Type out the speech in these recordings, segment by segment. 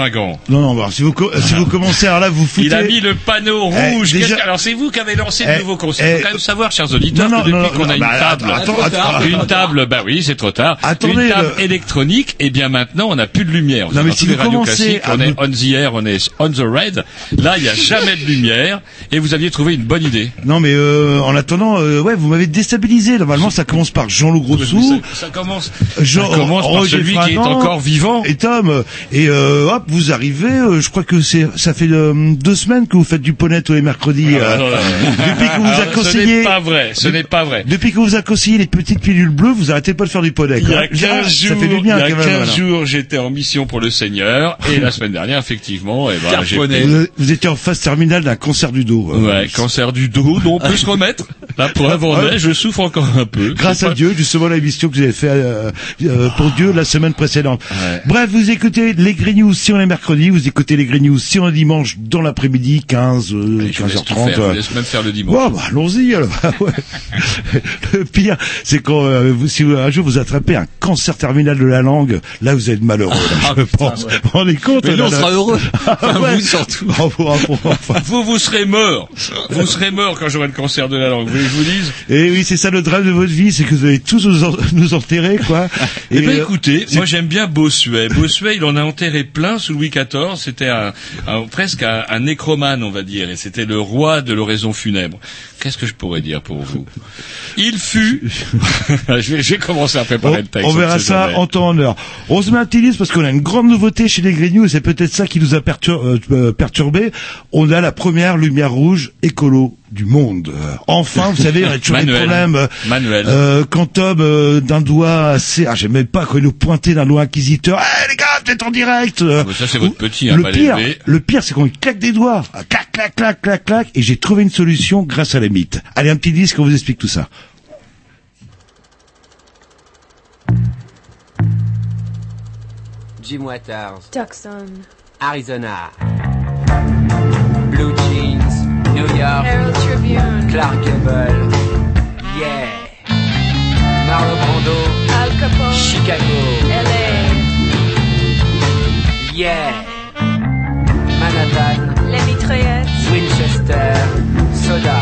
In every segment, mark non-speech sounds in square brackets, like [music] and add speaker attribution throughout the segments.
Speaker 1: Fringant.
Speaker 2: Non, non, bah, si vous, co- si vous commencez, alors là, vous foutez...
Speaker 1: Il a mis le panneau
Speaker 2: Eh,
Speaker 1: rouge.
Speaker 2: déjà-
Speaker 1: Qu'est-ce que- Alors c'est vous qui avez lancé
Speaker 2: Eh,
Speaker 1: le nouveau concept.
Speaker 2: eh,
Speaker 1: Il faut quand même savoir, chers auditeurs,
Speaker 2: non,
Speaker 1: que
Speaker 2: non,
Speaker 1: depuis
Speaker 2: non,
Speaker 1: qu'on a une
Speaker 2: bah,
Speaker 1: table,
Speaker 2: attends, attends,
Speaker 1: une
Speaker 2: attends.
Speaker 1: table, bah oui, c'est trop tard.
Speaker 2: Attendez,
Speaker 1: une table
Speaker 2: le-
Speaker 1: électronique, et bien maintenant on n'a plus de lumière.
Speaker 2: Non, mais
Speaker 1: Dans
Speaker 2: si
Speaker 1: les
Speaker 2: vous
Speaker 1: radios
Speaker 2: commencez
Speaker 1: classiques,
Speaker 2: à
Speaker 1: on est on the air, on est on the red. Là, il n'y a jamais de lumière, et vous aviez trouvé une bonne idée.
Speaker 2: Non, mais euh, en attendant, euh, ouais, vous m'avez déstabilisé. Normalement, ça commence par Jean-Loup Grossou,
Speaker 1: Ça, ça commence,
Speaker 2: Jean,
Speaker 1: ça commence par
Speaker 2: Roger
Speaker 1: celui qui est encore vivant.
Speaker 2: et Tom. Et euh, hop, vous arrivez. euh, je crois que c'est, ça fait euh, deux semaines que vous faites du poney tous les mercredis. euh, depuis que vous
Speaker 1: Alors,
Speaker 2: a
Speaker 1: ce
Speaker 2: conseillé,
Speaker 1: n'est pas vrai, ce n'est pas vrai.
Speaker 2: depuis que vous a conseillé les petites pilules bleues, vous arrêtez pas de faire du poney.
Speaker 1: Il y
Speaker 2: quoi.
Speaker 1: a 15 jours,
Speaker 2: ça fait du bien
Speaker 1: il y a
Speaker 2: quand même.
Speaker 1: 15
Speaker 2: voilà.
Speaker 1: jours, j'étais en mission pour le Seigneur, et la semaine dernière, effectivement, eh ben, j'ai pris-
Speaker 2: Vous, étiez en phase terminale d'un cancer du dos. euh.
Speaker 1: Ouais, cancer du dos, dont on peut se remettre. [laughs] La preuve en est, je souffre encore un peu.
Speaker 2: Grâce à
Speaker 1: pas-
Speaker 2: Dieu, justement l'émission que vous avez fait euh, euh, pour Dieu la semaine précédente.
Speaker 1: Ouais.
Speaker 2: Bref, vous écoutez les Green News si on est mercredi, vous écoutez les Green News si on est dimanche dans l'après-midi, 15, euh,
Speaker 1: Allez, je vous laisse tout
Speaker 2: 15h30.
Speaker 1: faire, je vous laisse même faire le dimanche.
Speaker 2: Bon, bah, allons-y alors. [laughs] Ouais. Le pire, c'est quand euh, vous, si vous- un jour vous attrapez un cancer terminal de la langue, là vous êtes malheureux, là, je pense. Vous vous rendez compte
Speaker 3: Mais nous,
Speaker 2: là,
Speaker 3: on sera heureux. [laughs]
Speaker 2: Ah, ouais.
Speaker 3: Vous surtout.
Speaker 2: Enfin.
Speaker 1: Vous, vous serez mort. Vous serez mort quand j'aurai le cancer de la langue. Vous voulez que je vous dise
Speaker 2: Et oui, c'est ça le drame de votre vie, c'est que vous allez tous nous, en- nous enterrer, quoi. [laughs]
Speaker 1: Eh ben
Speaker 2: euh,
Speaker 1: écoutez, moi j'aime bien Bossuet. Bossuet, il en a enterré plein sous Louis XIV. C'était un, un- presque un, un nécromane, on va dire, et c'était le roi de l'oraison funèbre. Qu'est-ce que je pourrais dire pour vous? Il fut. [laughs] je, vais, je vais commencer à préparer
Speaker 2: On,
Speaker 1: le texte.
Speaker 2: on verra ça en temps en heure. On se met un petit disque parce qu'on a une grande nouveauté chez les Grignoux et c'est peut-être ça qui nous a euh, perturbé. On a la première lumière rouge écolo du monde. Euh, Enfin, vous savez, on a toujours des
Speaker 1: Manuel.
Speaker 2: problèmes. euh,
Speaker 1: Manuel.
Speaker 2: Euh, quand Tom euh, d'un doigt assez, ah j'aime même pas quand il nous pointait d'un doigt inquisiteur. Eh les gars, vous êtes en direct. euh.
Speaker 1: Ah, bah, ça, c'est votre petit, hein,
Speaker 2: le pire, le pire, c'est qu'on claque des doigts, Ah, clac, clac, clac, clac, clac, et j'ai trouvé une solution grâce à la mythe. Allez, un petit disque, on vous explique tout ça.
Speaker 4: Jim Waters,
Speaker 5: Tucson,
Speaker 4: Arizona. Blue Jeans, New York,
Speaker 5: Herald Tribune,
Speaker 4: Clark Gable. Yeah. Marlon Brando,
Speaker 5: Al Capone,
Speaker 4: Chicago.
Speaker 5: LA,
Speaker 4: Yeah. Manhattan,
Speaker 5: Les Mitraillettes,
Speaker 4: Winchester, Soda,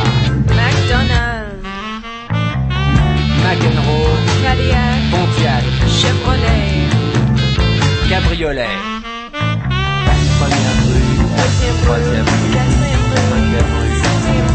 Speaker 5: McDonald's,
Speaker 4: McEnroe,
Speaker 5: Cadillac,
Speaker 4: Pontiac,
Speaker 5: Chevrolet,
Speaker 4: Cabriolet. Première rue,
Speaker 5: deuxième
Speaker 4: troisième
Speaker 5: rue,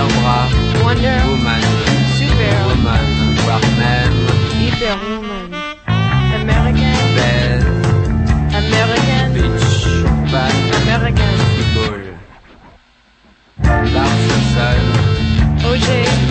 Speaker 5: Wonder
Speaker 4: Woman, Superwoman,
Speaker 5: voire même
Speaker 4: Hyperwoman, American,
Speaker 5: Belle, American,
Speaker 4: Bitch, Bad,
Speaker 5: American, Football,
Speaker 4: Larson Sol,
Speaker 5: OJ,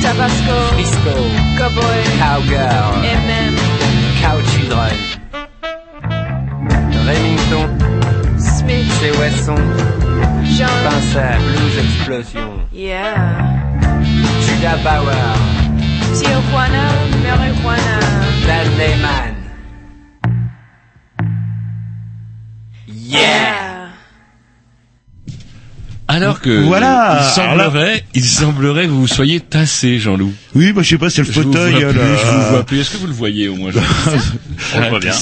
Speaker 5: Tabasco,
Speaker 4: Frisco,
Speaker 5: Cowboy, Cowgirl,
Speaker 4: M&M, Cow
Speaker 5: Children. Remington,
Speaker 4: Smith,
Speaker 5: ses Wesson,
Speaker 4: Jean, Pincer,
Speaker 5: Blues
Speaker 6: Explosion.
Speaker 4: Yeah.
Speaker 6: Julia Bauer,
Speaker 4: Tijuana, Marijuana,
Speaker 6: Dan Lehman. yeah. yeah.
Speaker 1: Alors que
Speaker 2: Voilà.
Speaker 1: il semblerait, il semblerait que vous soyez tassé, Jean-Loup.
Speaker 2: Oui, bah je sais pas, c'est le
Speaker 1: Je vous vois
Speaker 2: fauteuil.
Speaker 1: plus,
Speaker 2: euh,
Speaker 1: je vous vois plus. Est-ce que vous le voyez au moins [laughs]
Speaker 3: On le voit bien.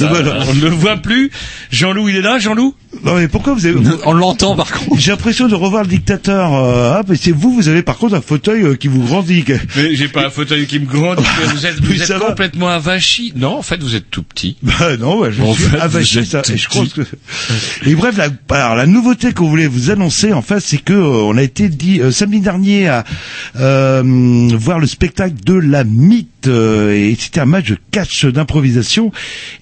Speaker 1: On ne le voit plus. Jean-Loup, il est là, Jean-Loup?
Speaker 2: Non mais pourquoi vous avez
Speaker 7: On l'entend par contre.
Speaker 2: J'ai l'impression de revoir le dictateur. euh, ah, mais c'est vous, vous avez par contre un fauteuil euh, qui vous grandit.
Speaker 1: Mais j'ai pas un fauteuil qui me grandit. Vous êtes, [laughs] vous complètement avachi. Non, en fait, vous êtes tout petit.
Speaker 2: Bah non, bah, je
Speaker 1: En
Speaker 2: suis
Speaker 1: fait,
Speaker 2: avachi, ça, et je
Speaker 1: petit.
Speaker 2: que... Et bref, la, alors, la nouveauté qu'on voulait vous annoncer, en fait, c'est que euh, on a été dit euh, samedi dernier à euh, voir le spectacle de la mythe euh, et c'était un match de catch d'improvisation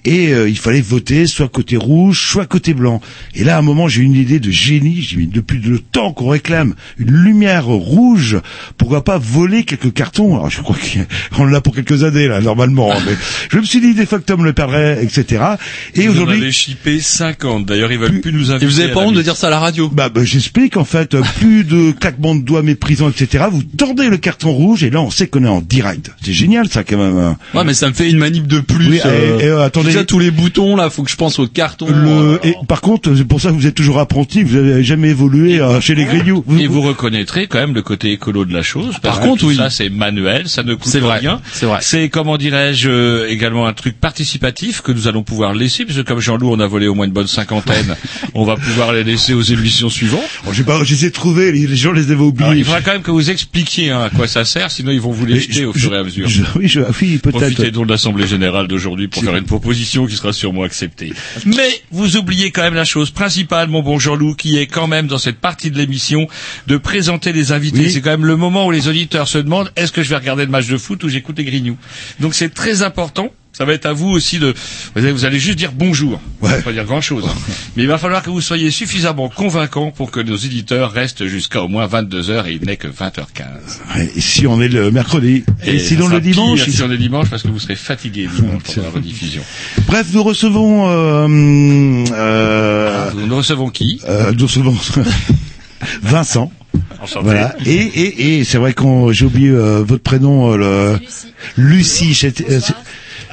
Speaker 2: et euh, il fallait voter soit côté rouge, soit côté blanc. Et là, à un moment, j'ai eu une idée de génie. J'ai dit, depuis le temps qu'on réclame une lumière rouge, pourquoi pas voler quelques cartons Alors, je crois qu'on l'a pour quelques années là, normalement. hein, mais [laughs] je me suis dit des fois que Tom le perdrait, etc. Et aujourd'hui,
Speaker 1: avez chippé 50. D'ailleurs, ils veulent plus nous inviter.
Speaker 7: Et vous avez pas honte de dire ça à la radio
Speaker 2: bah, bah, j'explique en fait, euh, plus de claquements de doigts méprisants, etc. Vous tordez le carton rouge et là on sait qu'on est en direct. C'est génial ça quand même. hein.
Speaker 7: Ouais, mais ça me fait une manip de plus.
Speaker 2: Oui, et- et, euh, attendez.
Speaker 7: Déjà tous les boutons là, faut que je pense au carton.
Speaker 2: Le,
Speaker 7: euh,
Speaker 2: et par contre, c'est pour ça que vous êtes toujours apprenti, vous avez jamais évolué euh, chez les Grignoux.
Speaker 1: Et vous reconnaîtrez quand même le côté écolo de la chose.
Speaker 7: Par
Speaker 1: parce que
Speaker 7: contre, oui.
Speaker 1: Ça, c'est manuel, ça ne coûte
Speaker 7: vrai,
Speaker 1: rien.
Speaker 7: c'est vrai.
Speaker 1: C'est, comment dirais-je, euh, également un truc participatif que nous allons pouvoir laisser, puisque comme Jean-Loup, on a volé au moins une bonne cinquantaine, [laughs] on va pouvoir les laisser aux émissions suivantes.
Speaker 2: Bon, j'ai pas, trouver, les, gens les avaient oubliés.
Speaker 1: Alors, il faudra quand même que vous expliquiez hein, à quoi ça sert, sinon ils vont vous les jeter
Speaker 2: je-
Speaker 1: au fur et à mesure.
Speaker 2: je- oui, je, oui,
Speaker 1: Profitez
Speaker 2: peut-être.
Speaker 1: donc de l'Assemblée Générale d'aujourd'hui pour faire une proposition qui sera sûrement acceptée. [laughs] Mais vous oubliez quand même la chose principale, mon bon Jean-Loup, qui est quand même dans cette partie de l'émission de présenter les invités.
Speaker 2: Oui.
Speaker 1: C'est quand même le moment où les auditeurs se demandent est-ce que je vais regarder le match de foot ou j'écoute les grignoux? Donc c'est très important. Ça va être à vous aussi de. Vous allez, juste dire bonjour. Ça
Speaker 2: Ouais.
Speaker 1: va pas dire grand chose. Mais il va falloir que vous soyez suffisamment convaincant pour que nos éditeurs restent jusqu'à au moins 22 heures et il n'est que 20h15.
Speaker 2: Ouais, et si on est le mercredi et, sinon le dimanche.
Speaker 1: pire si on est dimanche parce que vous serez fatigué [laughs] dimanche pendant la rediffusion.
Speaker 2: Bref, nous recevons. Euh, euh,
Speaker 1: Nous recevons qui?
Speaker 2: euh, nous recevons [laughs] Vincent.
Speaker 3: Enchanté.
Speaker 2: Voilà. Et, et, et c'est vrai qu'on j'ai oublié euh, votre prénom, euh, le Lucie.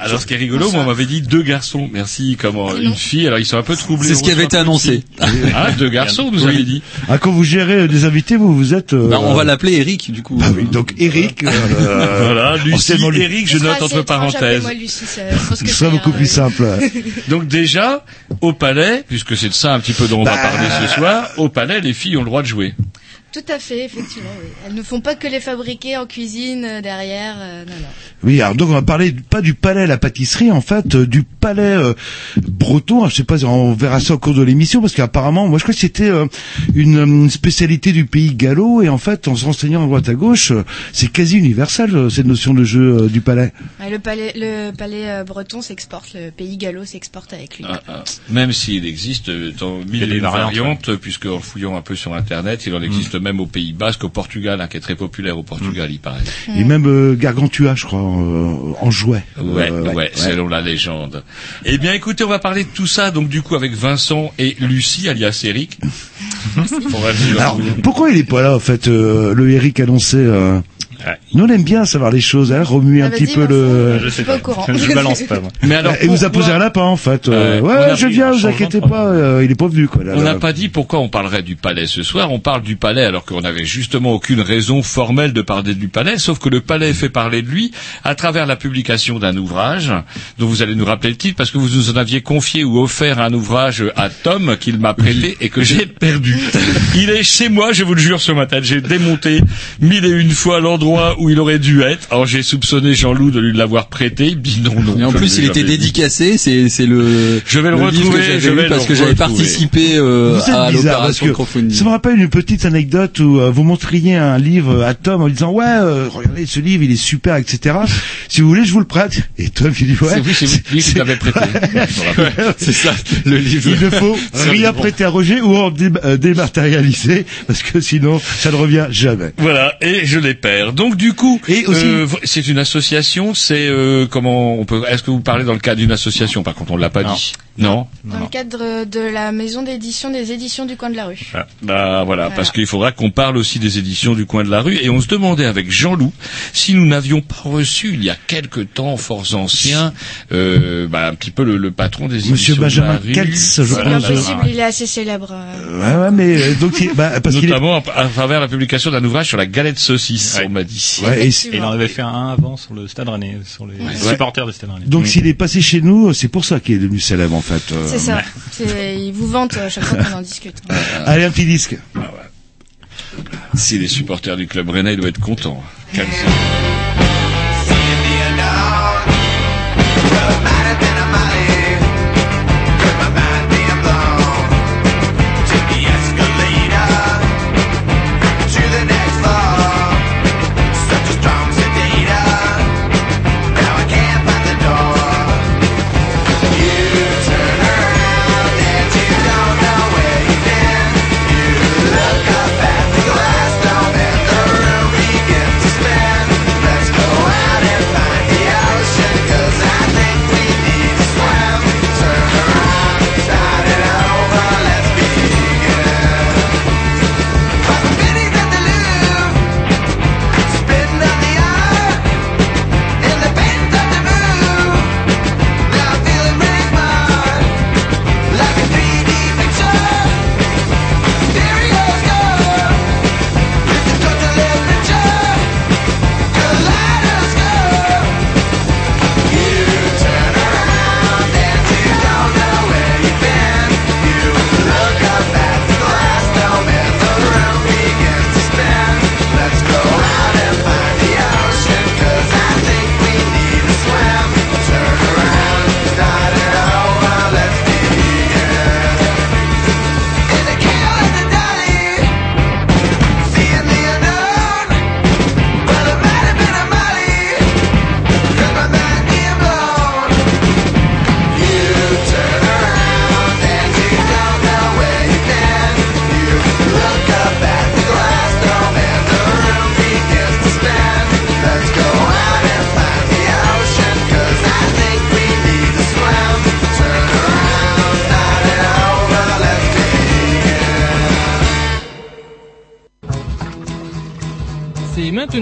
Speaker 1: Alors ce qui est rigolo, moi on m'avait dit deux garçons. Merci, comment une fille. Alors ils sont un peu troublés.
Speaker 7: C'est ce qui avait été annoncé. [laughs]
Speaker 1: Ah, deux garçons, vous avez dit.
Speaker 2: ah, quand vous gérez euh, des invités, vous vous êtes. euh,
Speaker 7: Bah, on va l'appeler Eric du coup.
Speaker 2: Ah oui, donc Eric. euh, [laughs]
Speaker 1: Voilà, Lucie,
Speaker 2: Lu-
Speaker 1: Eric, je note entre parenthèses.
Speaker 8: appelez-moi Lucie, ça-
Speaker 2: Ce sera
Speaker 8: ça
Speaker 2: beaucoup plus simple. [laughs]
Speaker 1: Donc déjà, au palais, puisque c'est de ça un petit peu dont on va
Speaker 2: Bah.
Speaker 1: parler ce soir, au palais, les filles ont le droit de jouer.
Speaker 8: Tout à fait, effectivement. Oui. Elles ne font pas que les fabriquer en cuisine euh, derrière. euh, non, non.
Speaker 2: Oui, alors donc on va parler pas du palais à la pâtisserie, en fait, euh, du palais euh, breton. Je sais pas, on verra ça au cours de l'émission, parce qu'apparemment, moi je crois que c'était euh, une, euh, une spécialité du pays gallo, et en fait, en se renseignant à droite à gauche, euh, c'est quasi universel euh, cette notion de jeu euh, du palais.
Speaker 8: Ouais, le palais, le palais euh, breton s'exporte, le pays gallo s'exporte avec lui.
Speaker 1: Ah, ah. Même s'il existe euh, dans mille et une
Speaker 3: variantes,
Speaker 1: puisque en fouillant un peu sur Internet, il en existe même au Pays Basque, au Portugal, hein, qui est très populaire au Portugal, il paraît.
Speaker 2: Et même euh, Gargantua, je crois, euh, en jouet.
Speaker 1: Ouais,
Speaker 2: Euh,
Speaker 1: ouais, selon la légende. Eh bien, écoutez, on va parler de tout ça, donc du coup, avec Vincent et Lucie, alias Eric. [laughs]
Speaker 2: Alors, pourquoi il est pas là, en fait, euh, le Eric annoncé euh. Nous, on aime bien savoir les choses, hein, remuer
Speaker 8: Ah,
Speaker 2: un
Speaker 8: vas-y,
Speaker 2: petit peu le...
Speaker 3: Je sais
Speaker 8: suis pas
Speaker 3: pas.
Speaker 8: au courant.
Speaker 3: Je [laughs] balance pas, moi.
Speaker 1: Mais alors,
Speaker 2: Et vous a posé un lapin, en fait. Euh,
Speaker 1: Ouais,
Speaker 2: je viens, vous inquiétez pas, euh, il est pas venu, quoi. Là,
Speaker 1: On n'a pas dit pourquoi on parlerait du palais ce soir. On parle du palais alors qu'on n'avait justement aucune raison formelle de parler du palais, sauf que le palais fait parler de lui à travers la publication d'un ouvrage dont vous allez nous rappeler le titre parce que vous nous en aviez confié ou offert un ouvrage à Tom qu'il m'a prêté et que j'ai perdu. Il est chez moi, je vous le jure, ce matin. J'ai démonté mille et une fois l'endroit où il aurait dû être. Alors j'ai soupçonné Jean-Loup de lui l'avoir prêté. Il dit non, non.
Speaker 7: Et en plus, il était dédicacé. C'est c'est le.
Speaker 1: Je vais le
Speaker 7: livre
Speaker 1: retrouver,
Speaker 7: que
Speaker 1: je vais le
Speaker 7: parce que j'avais participé euh, à l'opération crowdfunding.
Speaker 2: ça me rappelle une petite anecdote où euh, vous montriez un livre à Tom en lui disant ouais euh, regardez ce livre il est super etc [laughs] si vous voulez je vous le prête et Tom il dit ouais
Speaker 1: C'est vous, c'est vous lui qui l'avez prêté. [laughs]
Speaker 7: C'est ça, le livre.
Speaker 2: il ne faut [laughs] rien prêter à Roger ou en dé- euh, dématérialiser parce que sinon ça ne revient jamais
Speaker 1: Voilà, et je les perds. Donc du coup,
Speaker 2: Et aussi-
Speaker 1: euh, c'est une association. C'est euh, comment on peut Est-ce que vous parlez dans le cadre d'une association? Par contre, on l'a pas
Speaker 3: Non.
Speaker 1: dit. Non.
Speaker 8: Dans le cadre de la maison d'édition des éditions du coin de la rue.
Speaker 1: Ah, bah voilà,
Speaker 8: Voilà.
Speaker 1: parce qu'il faudra qu'on parle aussi des éditions du coin de la rue. Et on se demandait avec Jean-Loup si nous n'avions pas reçu il y a quelque temps, forts anciens, euh, bah, un petit peu le, le patron des éditions
Speaker 2: Monsieur
Speaker 1: de la
Speaker 2: Benjamin
Speaker 1: rue.
Speaker 2: Keltz, je
Speaker 8: C'est
Speaker 1: Voilà,
Speaker 2: pense.
Speaker 8: bien
Speaker 2: euh,
Speaker 8: possible, il est assez célèbre. euh.
Speaker 2: Ouais, ouais, mais euh, donc il- bah, parce qu'il est
Speaker 1: Notamment à, travers la publication d'un ouvrage sur la galette saucisse,
Speaker 3: Ouais.
Speaker 1: on m'a dit.
Speaker 2: Ouais, et-
Speaker 3: Et il en avait fait un avant sur le Stade Rennais, sur les supporters de Stade Rennais.
Speaker 2: donc s'il est passé chez nous, c'est pour ça qu'il est devenu célèbre en fait. euh.
Speaker 8: C'est ça. C'est- Il vous vante à chaque fois qu'on en discute. [laughs]
Speaker 2: Allez, un petit disque.
Speaker 1: Si les supporters du club rennais doivent être contents. Calme-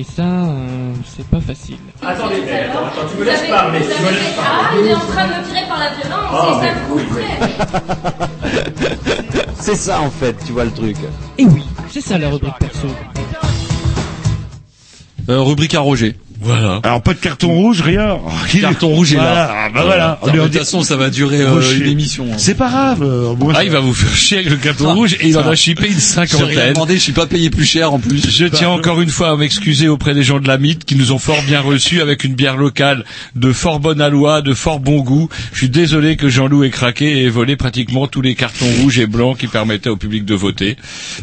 Speaker 9: Et ça, euh, c'est pas facile.
Speaker 10: Attendez, attends, attends, tu me laisses parler, tu me laisses
Speaker 4: Ah, il est en train de me tirer par la violence,
Speaker 10: Ah,
Speaker 4: et ça me coûterait.
Speaker 11: C'est ça en fait, tu vois le truc.
Speaker 9: Et oui, c'est ça la rubrique perso.
Speaker 7: Euh, rubrique à Roger.
Speaker 1: Voilà.
Speaker 2: Alors pas de carton rouge, rien.
Speaker 7: Carton rouge est
Speaker 2: Voilà.
Speaker 7: là.
Speaker 2: Ah, bah voilà.
Speaker 7: De toute façon, ça va durer euh, une émission. hein.
Speaker 2: C'est pas grave. euh, moi,
Speaker 1: Ah, il va vous faire chier avec le carton rouge et il en a chippé une
Speaker 7: J'ai
Speaker 1: cinquantaine.
Speaker 7: demandé, je suis pas payé plus cher en plus.
Speaker 1: Je tiens encore une fois à m'excuser auprès des gens de la mythe qui nous ont fort bien reçus avec une bière locale de fort bonne aloi, de fort bon goût. Je suis désolé que Jean-Loup ait craqué et ait volé pratiquement tous les cartons rouges et blancs qui permettaient au public de voter.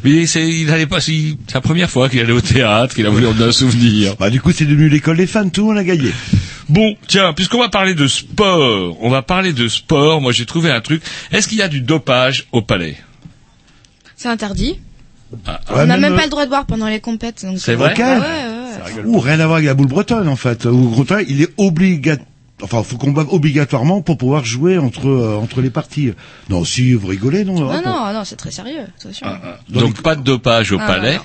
Speaker 1: Mais c'est, il allait pas, c'est la première fois qu'il allait au théâtre, qu'il a voulu en un souvenir.
Speaker 2: Bah du coup c'est devenu l'école des fans, tout on a gagné.
Speaker 1: Bon, tiens, puisqu'on va parler de sport, on va parler de sport. Moi, j'ai trouvé un truc. Est-ce qu'il y a du dopage au palais?
Speaker 8: C'est interdit.
Speaker 1: Ah,
Speaker 8: On n'a même
Speaker 2: euh,
Speaker 8: pas le droit de boire pendant les compètes.
Speaker 1: C'est
Speaker 8: euh,
Speaker 1: vrai
Speaker 8: bah ouais, ouais, ouais.
Speaker 2: Ou rien à voir avec la boule bretonne en fait. Ou au contraire, il est obligatoire. Enfin, faut qu'on boive obligatoirement pour pouvoir jouer entre euh, entre les parties. Non, si vous rigolez, non.
Speaker 8: Non,
Speaker 2: hein,
Speaker 8: non, non, c'est très sérieux. Attention.
Speaker 1: Donc pas de dopage au
Speaker 8: Ah,
Speaker 1: palais.
Speaker 8: non, non.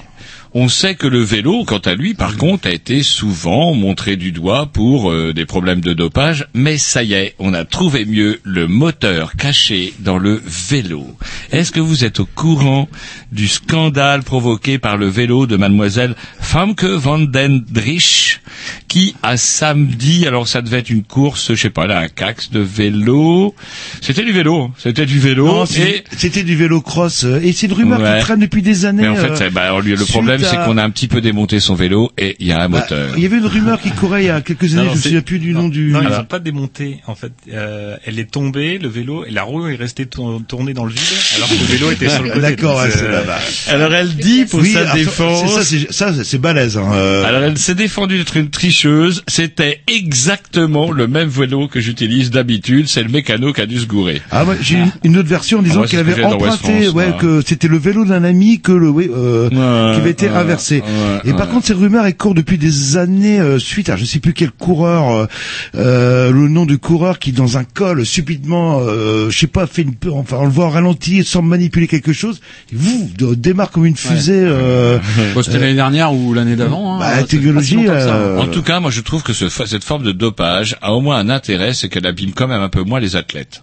Speaker 1: On sait que le vélo, quant à lui, par contre, a été souvent montré du doigt pour euh, des problèmes de dopage, mais ça y est, on a trouvé mieux le moteur caché dans le vélo. Est-ce que vous êtes au courant du scandale provoqué par le vélo de mademoiselle Famke van den Driesch, qui a samedi, alors ça devait être une course, je sais pas là, un cax de vélo. C'était du vélo, c'était du vélo.
Speaker 2: Non,
Speaker 1: et
Speaker 2: c'était du vélo cross et c'est une rumeur
Speaker 1: Ouais.
Speaker 2: qui traîne depuis des années.
Speaker 1: mais en fait,
Speaker 2: euh,
Speaker 1: c'est- bah, alors, lui, le
Speaker 2: suite
Speaker 1: problème, c'est qu'on a un petit peu démonté son vélo et il y a un
Speaker 2: Bah,
Speaker 1: moteur.
Speaker 2: Il y avait une rumeur qui courait il y a quelques années,
Speaker 3: Non,
Speaker 2: je me
Speaker 3: c'est-
Speaker 2: souviens plus du nom du...
Speaker 3: Non, ils n'ont pas démonté. En fait, euh, elle est tombée, le vélo, et la roue est restée tour- tournée dans le vide, alors que le vélo était sur le côté.
Speaker 2: D'accord, ouais, c'est
Speaker 3: euh,
Speaker 2: là-bas.
Speaker 1: Alors elle dit pour
Speaker 2: Oui,
Speaker 1: sa
Speaker 2: alors,
Speaker 1: défense.
Speaker 2: ça, c'est- ça, c'est balèze. Hein. euh.
Speaker 1: Alors elle s'est défendue d'être une tricheuse. C'était exactement le même vélo que j'utilise d'habitude. C'est le mécano qui a dû se gourer.
Speaker 2: Ah ouais, j'ai une, une autre version en disant
Speaker 1: moi, c'est
Speaker 2: qu'elle avait emprunté,
Speaker 1: France,
Speaker 2: ouais, que c'était le vélo d'un ami que le, euh, qui avait été
Speaker 1: ouais,
Speaker 2: inversé.
Speaker 1: ouais,
Speaker 2: Et par
Speaker 1: ouais.
Speaker 2: contre, ces rumeurs elles courent depuis des années euh, suite à je sais plus quel coureur, euh, euh, le nom du coureur qui dans un col subitement, euh, je sais pas, fait une, enfin on le voit en ralenti sans manipuler quelque chose, et vous démarre comme une fusée. Euh,
Speaker 7: Bon, C'était
Speaker 2: euh,
Speaker 7: l'année dernière ou l'année d'avant. hein.
Speaker 2: bah, technologie, euh,
Speaker 1: En tout cas, moi je trouve que ce, cette forme de dopage a au moins un intérêt, c'est qu'elle abîme quand même un peu moins les athlètes.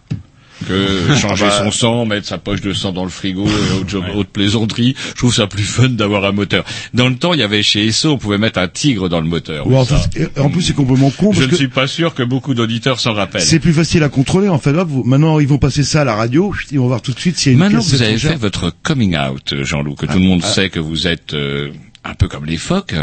Speaker 1: Que [laughs] changer
Speaker 2: bah.
Speaker 1: son sang, mettre sa poche de sang dans le frigo, [laughs] et autre, plaisanterie, je trouve ça plus fun d'avoir un moteur. Dans le temps, il y avait chez Esso, on pouvait mettre un tigre dans le moteur.
Speaker 2: en,
Speaker 1: Ça,
Speaker 2: plus, et en plus, c'est complètement con
Speaker 1: je ne suis pas sûr que beaucoup d'auditeurs s'en rappellent.
Speaker 2: c'est plus facile à contrôler. En fait, vous- maintenant ils vont passer ça à la radio, ils vont voir tout de suite s'il y a une
Speaker 1: Maintenant vous avez fait votre coming out, Jean-Loup, que tout le monde sait que vous êtes euh, un peu comme les phoques,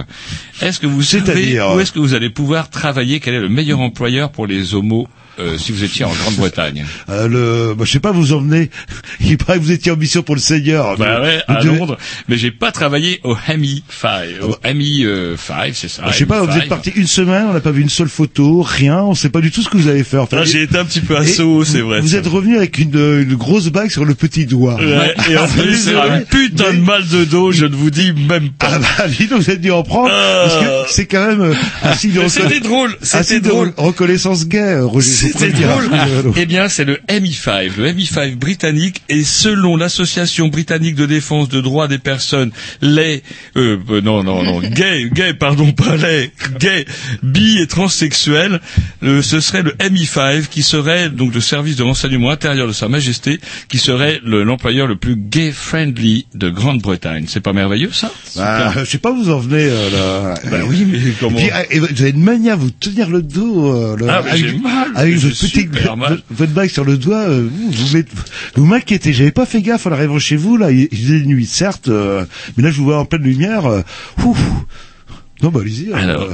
Speaker 1: est-ce que vous savez où
Speaker 2: euh,
Speaker 1: est-ce que vous allez pouvoir travailler? Quel est le meilleur employeur pour les homos? Euh, si vous étiez en Grande-Bretagne [laughs]
Speaker 2: Euh, le, bah, je sais pas, vous en venez. [laughs] Il paraît que vous étiez en mission pour le Seigneur.
Speaker 1: Bah ouais, à
Speaker 2: devez-
Speaker 1: Londres. Mais j'ai pas travaillé au MI 5. Au MI 5, c'est ça.
Speaker 2: Bah, je sais pas, vous
Speaker 1: MI5.
Speaker 2: êtes parti une semaine, on n'a pas vu une seule photo, rien, on sait pas du tout ce que vous avez fait. Enfin,
Speaker 1: Ah, j'ai été un petit peu assaut, c'est vrai.
Speaker 2: Vous êtes revenu avec une, une grosse bague sur le petit doigt.
Speaker 1: Ouais, et en [laughs] plus, c'est un putain de mal de dos, je ne vous dis même pas.
Speaker 2: Ah bah, dis donc, vous êtes dû en prendre, parce que c'est quand même euh, reconna-
Speaker 1: C'était drôle, c'était drôle.
Speaker 2: re- reconnaissance gay, euh, Roger.
Speaker 1: C'était drôle. Eh bien, c'est le MI5, le MI5 britannique, et selon l'association britannique de défense de droits des personnes, les, euh, euh, non, non, non, [laughs] gays, gays, pardon, pas les, gays, bi et transsexuels, euh, ce serait le MI5 qui serait donc le service de renseignement intérieur de Sa Majesté, qui serait le- l'employeur le plus gay-friendly de Grande-Bretagne. C'est pas merveilleux ça?
Speaker 2: Bah, je sais pas où vous en venez euh, là.
Speaker 1: Bah oui, mais comment?
Speaker 2: Puis, ah, et vous avez une manière à vous tenir le dos. euh, le-
Speaker 1: Ah, mais
Speaker 2: avec,
Speaker 1: mal,
Speaker 2: avec votre petite votre- bague sur le doigt. euh, vous mettez- vous m'inquiétez. J'avais pas fait gaffe en arrivant chez vous là. Il faisait nuit certes, euh, mais là je vous vois en pleine lumière. euh, ouf. Non bah allez-y. euh,
Speaker 1: Alors,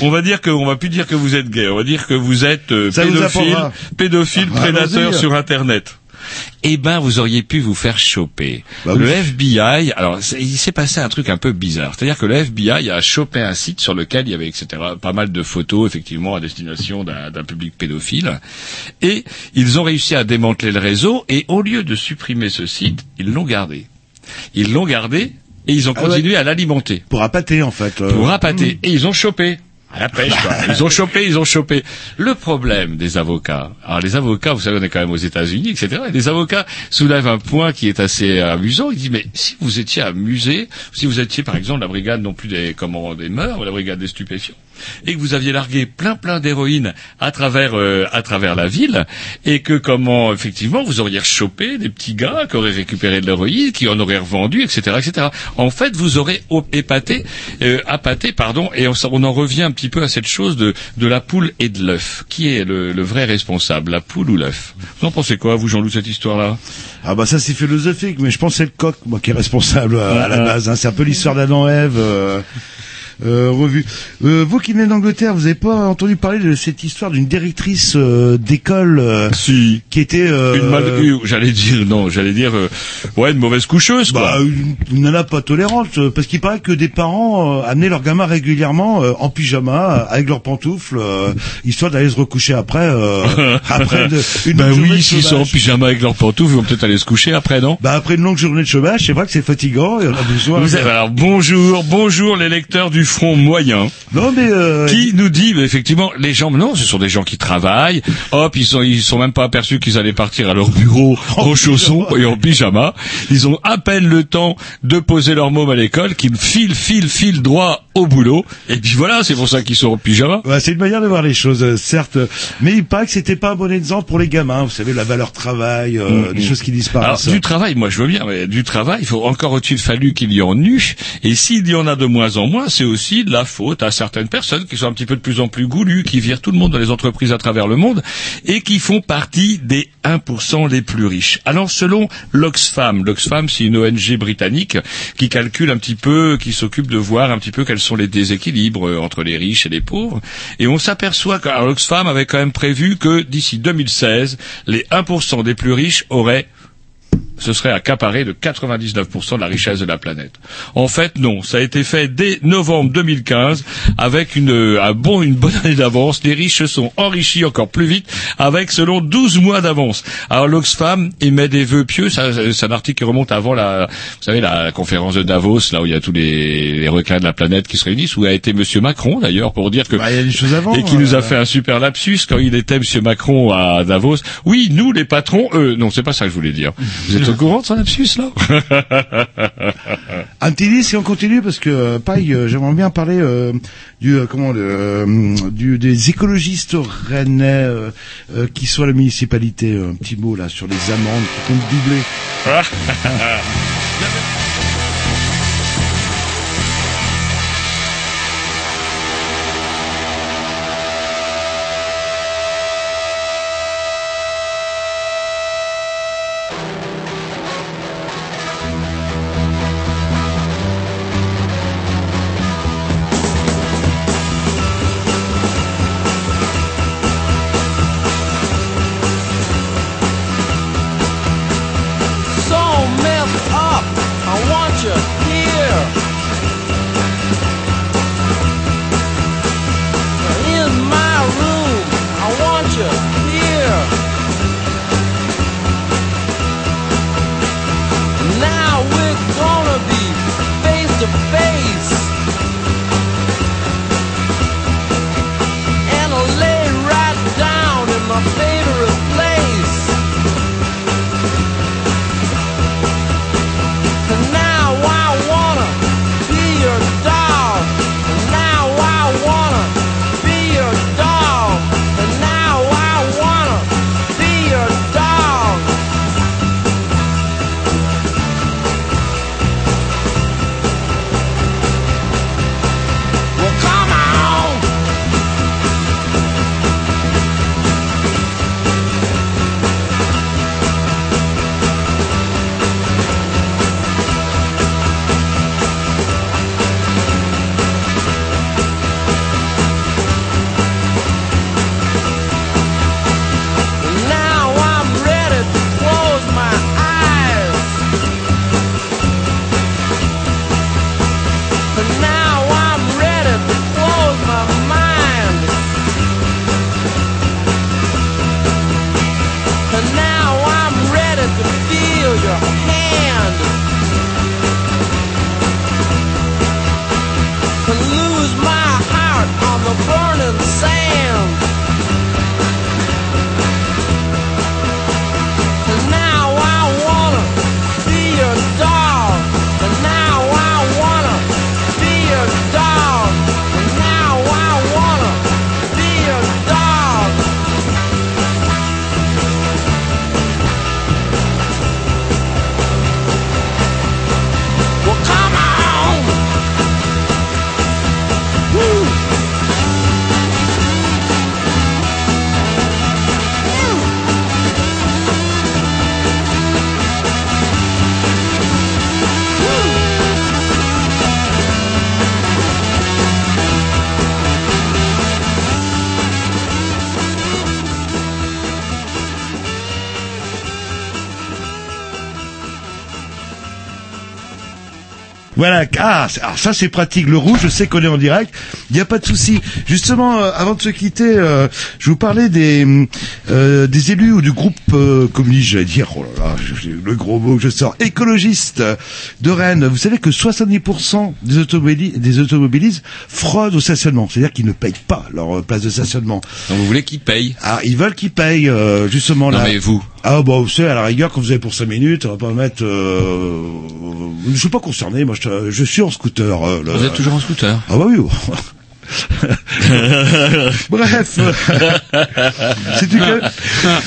Speaker 1: on va dire que, on va plus dire que vous êtes gay, on va dire que vous êtes euh, pédophile, pédophile,
Speaker 2: Ah,
Speaker 1: prédateur
Speaker 2: allons-y.
Speaker 1: sur Internet. Eh ben, vous auriez pu vous faire choper.
Speaker 2: Bah
Speaker 1: le
Speaker 2: oui.
Speaker 1: FBI, alors il s'est passé un truc un peu bizarre, c'est-à-dire que le FBI a chopé un site sur lequel il y avait etc pas mal de photos effectivement à destination d'un public pédophile, et ils ont réussi à démanteler le réseau et au lieu de supprimer ce site, ils l'ont gardé. Ils l'ont gardé et ils ont
Speaker 2: Ah ouais.
Speaker 1: continué à l'alimenter
Speaker 2: pour appâter en fait. euh.
Speaker 1: pour appâter. Et ils ont chopé. À la pêche, quoi. Ils ont chopé, ils ont chopé. Le problème des avocats. Alors, les avocats, vous savez, on est quand même aux États-Unis, etc. Et les avocats soulèvent un point qui est assez amusant. Ils disent, mais si vous étiez amusé, si vous étiez, par exemple, la brigade non plus des, comment, des mœurs, la brigade des stupéfiants, et que vous aviez largué plein plein d'héroïne à travers euh, à travers la ville et que comment effectivement vous auriez chopé des petits gars qui auraient récupéré de l'héroïne qui en auraient revendu etc etc en fait vous aurez épaté euh, appâté pardon et on, on en revient un petit peu à cette chose de de la poule et de l'œuf qui est le, le vrai responsable la poule ou l'œuf? Vous en pensez quoi vous Jean-Loup cette histoire là
Speaker 2: Ah bah ça c'est philosophique, mais je pense que c'est le coq moi qui est responsable euh, à la base. Hein. C'est un peu l'histoire d'Adam-Ève. Euh... Euh, revue. Euh, vous qui venez d'Angleterre, vous n'avez pas entendu parler de cette histoire d'une directrice euh, d'école euh,
Speaker 1: si.
Speaker 2: qui était euh,
Speaker 1: une mal euh, j'allais dire non j'allais dire euh, ouais une mauvaise coucheuse quoi.
Speaker 2: Bah, une, une nana pas tolérante parce qu'il paraît que des parents euh, amenaient leurs gamins régulièrement euh, en pyjama avec leurs pantoufles euh, histoire d'aller se recoucher après euh, [laughs] après de, une
Speaker 1: bah oui s'ils sont en pyjama avec leurs pantoufles ils vont peut-être aller se coucher après non?
Speaker 2: Bah après une longue journée de chômage c'est vrai que c'est fatigant et on a besoin
Speaker 1: Vous avez- alors bonjour, bonjour les lecteurs du Front moyen.
Speaker 2: non mais euh,
Speaker 1: Qui nous dit mais effectivement les gens non ce sont des gens qui travaillent. Hop ils sont ils sont même pas aperçus qu'ils allaient partir à leur bureau en chaussons et en pyjama. Ils ont à peine le temps de poser leur môme à l'école qu'ils filent filent filent droit au boulot. Et puis voilà c'est pour ça qu'ils sont en pyjama.
Speaker 2: Ouais, c'est une manière de voir les choses, euh, certes, mais il paraît que c'était pas un bon exemple pour les gamins. Vous savez, la valeur travail, euh, des choses qui
Speaker 1: Alors,
Speaker 2: disparaissent.
Speaker 1: du travail, moi je veux bien, mais du travail, il faut encore au-dessus fallu qu'il y en eût, et s'il y en a de moins en moins, c'est aussi de la faute à certaines personnes qui sont un petit peu de plus en plus goulues, qui virent tout le monde dans les entreprises à travers le monde et qui font partie des 1% les plus riches. Alors selon l'Oxfam, l'Oxfam c'est une ONG britannique qui calcule un petit peu, qui s'occupe de voir un petit peu quels sont les déséquilibres euh, entre les riches et les pauvres, et on s'aperçoit que l'Oxfam avait quand même prévu que d'ici 2016, les 1% des plus riches auraient ce serait accaparé de 99% de la richesse de la planète. En fait, non. Ça a été fait dès novembre 2015 avec une, un bon, une bonne année d'avance. Les riches se sont enrichis encore plus vite avec selon 12 mois d'avance. Alors l'Oxfam émet des vœux pieux. Ça, C'est un article qui remonte avant la, vous savez, la conférence de Davos, là où il y a tous les, les requins de la planète qui se réunissent, où a été Monsieur Macron d'ailleurs pour dire que
Speaker 2: Bah, il y a des choses avant.
Speaker 1: et qui nous a
Speaker 2: euh,
Speaker 1: fait un super lapsus quand il était Monsieur Macron à Davos. Oui, nous les patrons, eux. Non, c'est pas ça que je voulais dire. Vous êtes au courant de son lapsus là
Speaker 2: Un petit disque et on continue parce que euh, pareil, euh, j'aimerais bien parler euh, du euh, comment euh, du des écologistes rennais euh, euh, qui sont à la municipalité. Un petit mot là sur les amendes qui comptent doubler. [laughs] Ah, c'est- alors ça c'est pratique. Le rouge, je sais qu'on est en direct. Il n'y a pas de souci. Justement, euh, avant de se quitter, euh, je vous parlais des euh, des élus ou du groupe communiste. J'allais dire, oh le gros mot que je sors, écologiste de Rennes. Vous savez que 70% des automobilistes, des automobilistes fraudent au stationnement. C'est-à-dire qu'ils ne payent pas leur place de stationnement.
Speaker 1: Donc vous voulez qu'ils payent
Speaker 2: Ah, ils veulent qu'ils payent euh, justement
Speaker 1: Non
Speaker 2: là.
Speaker 1: mais vous.
Speaker 2: Ah bah vous savez, à la rigueur, quand vous avez pour 5 minutes, on va pas mettre... Euh... Je suis pas concerné, moi je, je suis en scooter. euh.
Speaker 1: Vous êtes toujours en scooter
Speaker 2: Ah bah oui. [laughs] Bref, [laughs] c'est que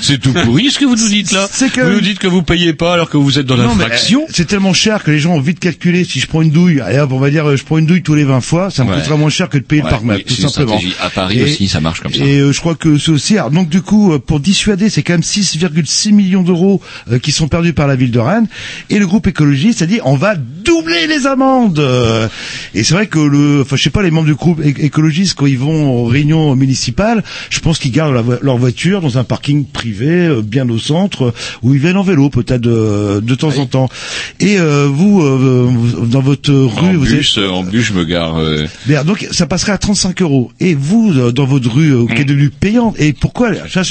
Speaker 1: C'est tout pourri ce que vous nous dites là.
Speaker 2: Que-
Speaker 1: Vous nous dites que vous payez pas alors que vous êtes dans l'infraction.
Speaker 2: euh, c'est tellement cher que les gens ont vite calculé. Si je prends une douille, allez hop, on va dire, euh, je prends une douille tous les 20 fois, ça me
Speaker 1: Ouais.
Speaker 2: coûtera moins cher que de payer
Speaker 1: Ouais,
Speaker 2: le par
Speaker 1: oui,
Speaker 2: tout simplement.
Speaker 1: À Paris
Speaker 2: Et-
Speaker 1: aussi, ça marche comme ça.
Speaker 2: Et euh, je crois que c'est aussi. alors, donc du coup, euh, pour dissuader, c'est quand même 6,6 millions d'euros euh, qui sont perdus par la ville de Rennes. Et le groupe écologiste a dit on va doubler les amendes. Et c'est vrai que le, enfin je sais pas, les membres du groupe écologiste quand ils vont aux réunions municipales, je pense qu'ils gardent vo- leur voiture dans un parking privé euh, bien au centre euh, où ils viennent en vélo peut-être de, de temps en temps. Et euh, vous, euh, dans votre rue,
Speaker 1: En
Speaker 2: vous
Speaker 1: bus, euh, en bus, je me gare. euh,
Speaker 2: Bien, donc ça passerait à 35 euros. Et vous, euh, dans votre rue, euh, qui est devenue payante, et pourquoi ça,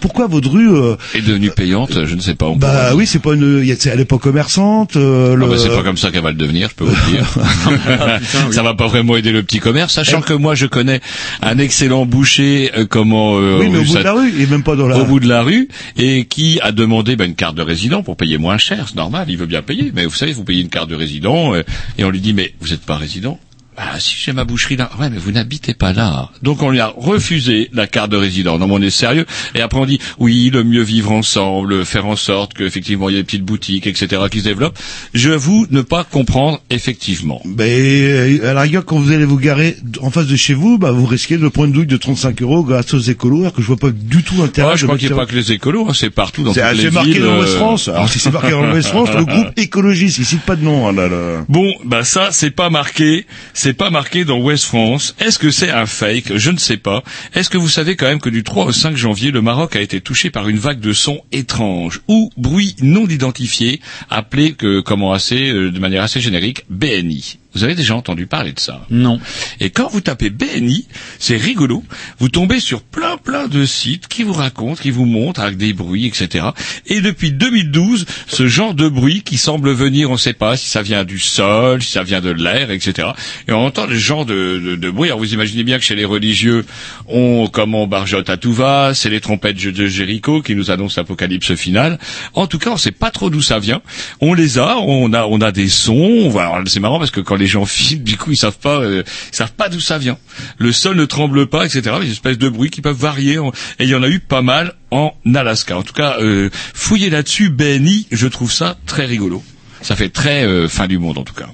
Speaker 2: Pourquoi votre rue euh,
Speaker 1: est devenue payante, je ne sais pas. on
Speaker 2: Bah oui, c'est pas une. il y a- C'est à l'époque commerçante. euh,
Speaker 1: Ah
Speaker 2: le-
Speaker 1: bah, c'est pas comme ça qu'elle va le devenir, je peux vous le dire. [laughs] [laughs] Ça va pas vraiment aider le petit commerce, sachant que moi je connais un excellent boucher, euh, comment euh,
Speaker 2: Oui, mais au bout de la rue, et même pas dans la.
Speaker 1: au bout de la rue et qui a demandé bah, une carte de résident pour payer moins cher, c'est normal, il veut bien payer, mais vous savez, vous payez une carte de résident euh, et on lui dit mais vous n'êtes pas résident ah, si j'ai ma boucherie là. Ouais, mais vous n'habitez pas là. Donc on lui a refusé la carte de résident. Non, mais on est sérieux. Et après on dit, oui, le mieux vivre ensemble, faire en sorte qu'effectivement il y ait des petites boutiques, etc., qui se développent. Je vous ne pas comprendre, effectivement.
Speaker 2: Mais euh, à la rigueur, quand vous allez vous garer en face de chez vous, bah, vous risquez de prendre une douille de 35 euros grâce aux écolos, alors que je vois pas du tout l'intérêt.
Speaker 1: Ouais, je
Speaker 2: de
Speaker 1: crois qu'il n'y a pas que les écolos, hein, c'est partout dans toutes les
Speaker 2: c'est marqué
Speaker 1: villes.
Speaker 2: dans West
Speaker 1: euh,
Speaker 2: France. [laughs] Alors si c'est marqué dans West France, le groupe écologiste, il cite pas de nom. hein, là, là.
Speaker 1: Bon, bah ça, c'est pas marqué, c'est pas marqué dans West France. Est-ce que c'est un fake? Je ne sais pas. Est-ce que vous savez quand même que du 3 au 5 janvier, le Maroc a été touché par une vague de sons étranges ou bruits non identifiés, appelés que, comment assez, euh, de manière assez générique, BNI. Vous avez déjà entendu parler de ça
Speaker 7: Non.
Speaker 1: Et quand vous tapez BNI, c'est rigolo. Vous tombez sur plein plein de sites qui vous racontent, qui vous montrent avec des bruits, etc. Et depuis 2012, ce genre de bruit qui semble venir, on ne sait pas si ça vient du sol, si ça vient de l'air, etc. Et on entend ce genre de, de, de bruit. Alors vous imaginez bien que chez les religieux, on comme on barjote à tout va, c'est les trompettes de Jéricho qui nous annoncent l'apocalypse finale. En tout cas, on ne sait pas trop d'où ça vient. On les a, on a, on a des sons. On va- alors, C'est marrant parce que quand les gens filment, du coup, ils savent pas, euh, ils savent pas d'où ça vient. Le sol ne tremble pas, etc. Des espèces de bruits qui peuvent varier. Et il y en a eu pas mal en Alaska. En tout cas, euh, fouillez là-dessus, BNI, je trouve ça très rigolo. Ça fait très euh, fin du monde en tout cas.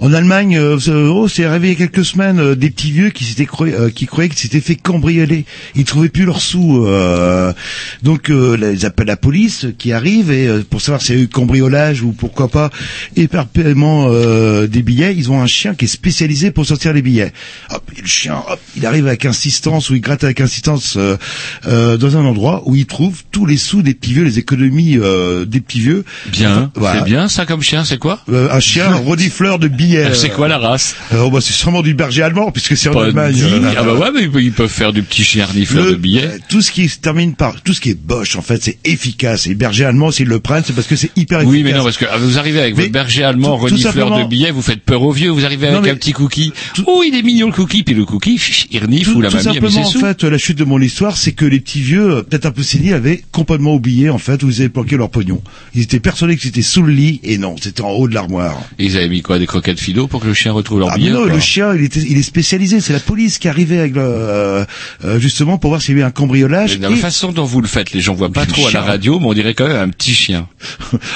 Speaker 2: En Allemagne, euh, euh, oh, c'est arrivé il y a quelques semaines euh, des petits vieux qui s'étaient euh, qui croyaient qu'ils s'étaient fait cambrioler. Ils trouvaient plus leurs sous. euh, donc euh, là, ils appellent la police qui arrive et euh, pour savoir s'il y a eu cambriolage ou pourquoi pas euh, des billets, ils ont un chien qui est spécialisé pour sortir les billets. Hop, et le chien, hop, il arrive avec insistance ou il gratte avec insistance euh, euh, dans un endroit où il trouve tous les sous des petits vieux, les économies euh, des petits vieux.
Speaker 1: Bien,
Speaker 2: Voilà.
Speaker 1: c'est bien ça comme chien, c'est quoi?
Speaker 2: Un chien rodifleur de billets.
Speaker 1: C'est quoi la race
Speaker 2: Euh, oh, bah, c'est sûrement du berger allemand, puisque c'est en Allemagne. euh,
Speaker 1: Ah bah ouais, mais ils peuvent- faire du petit chien renifleur
Speaker 2: le-
Speaker 1: de billets.
Speaker 2: euh, tout ce qui se termine par tout ce qui est boche en fait c'est efficace. Et berger allemand s'ils le prennent c'est parce que c'est hyper efficace
Speaker 1: Oui, mais non, parce que ah, vous arrivez avec votre berger allemand renifleur de billets, vous faites peur aux vieux, vous arrivez avec un petit cookie. Oh, il est mignon le cookie, puis le cookie, il renifle ou la mamie
Speaker 2: simplement en fait la chute de mon histoire c'est que les petits vieux peut-être un peu séniles avaient complètement oublié en fait où ils avaient planqué leur pognon. Ils étaient persuadés que c'était sous le lit et non c'était en haut de l'armoire.
Speaker 1: Ils avaient mis quoi, des croquettes fido pour que le chien retrouve leur
Speaker 2: ah non, le chien, il, était, il est spécialisé. C'est la police qui arrivait avec le, euh, euh, justement pour voir s'il y avait un cambriolage.
Speaker 1: La
Speaker 2: Et-
Speaker 1: façon dont vous le faites, les gens voient pas
Speaker 2: Le
Speaker 1: trop à la radio, mais on dirait quand même un petit chien. [laughs]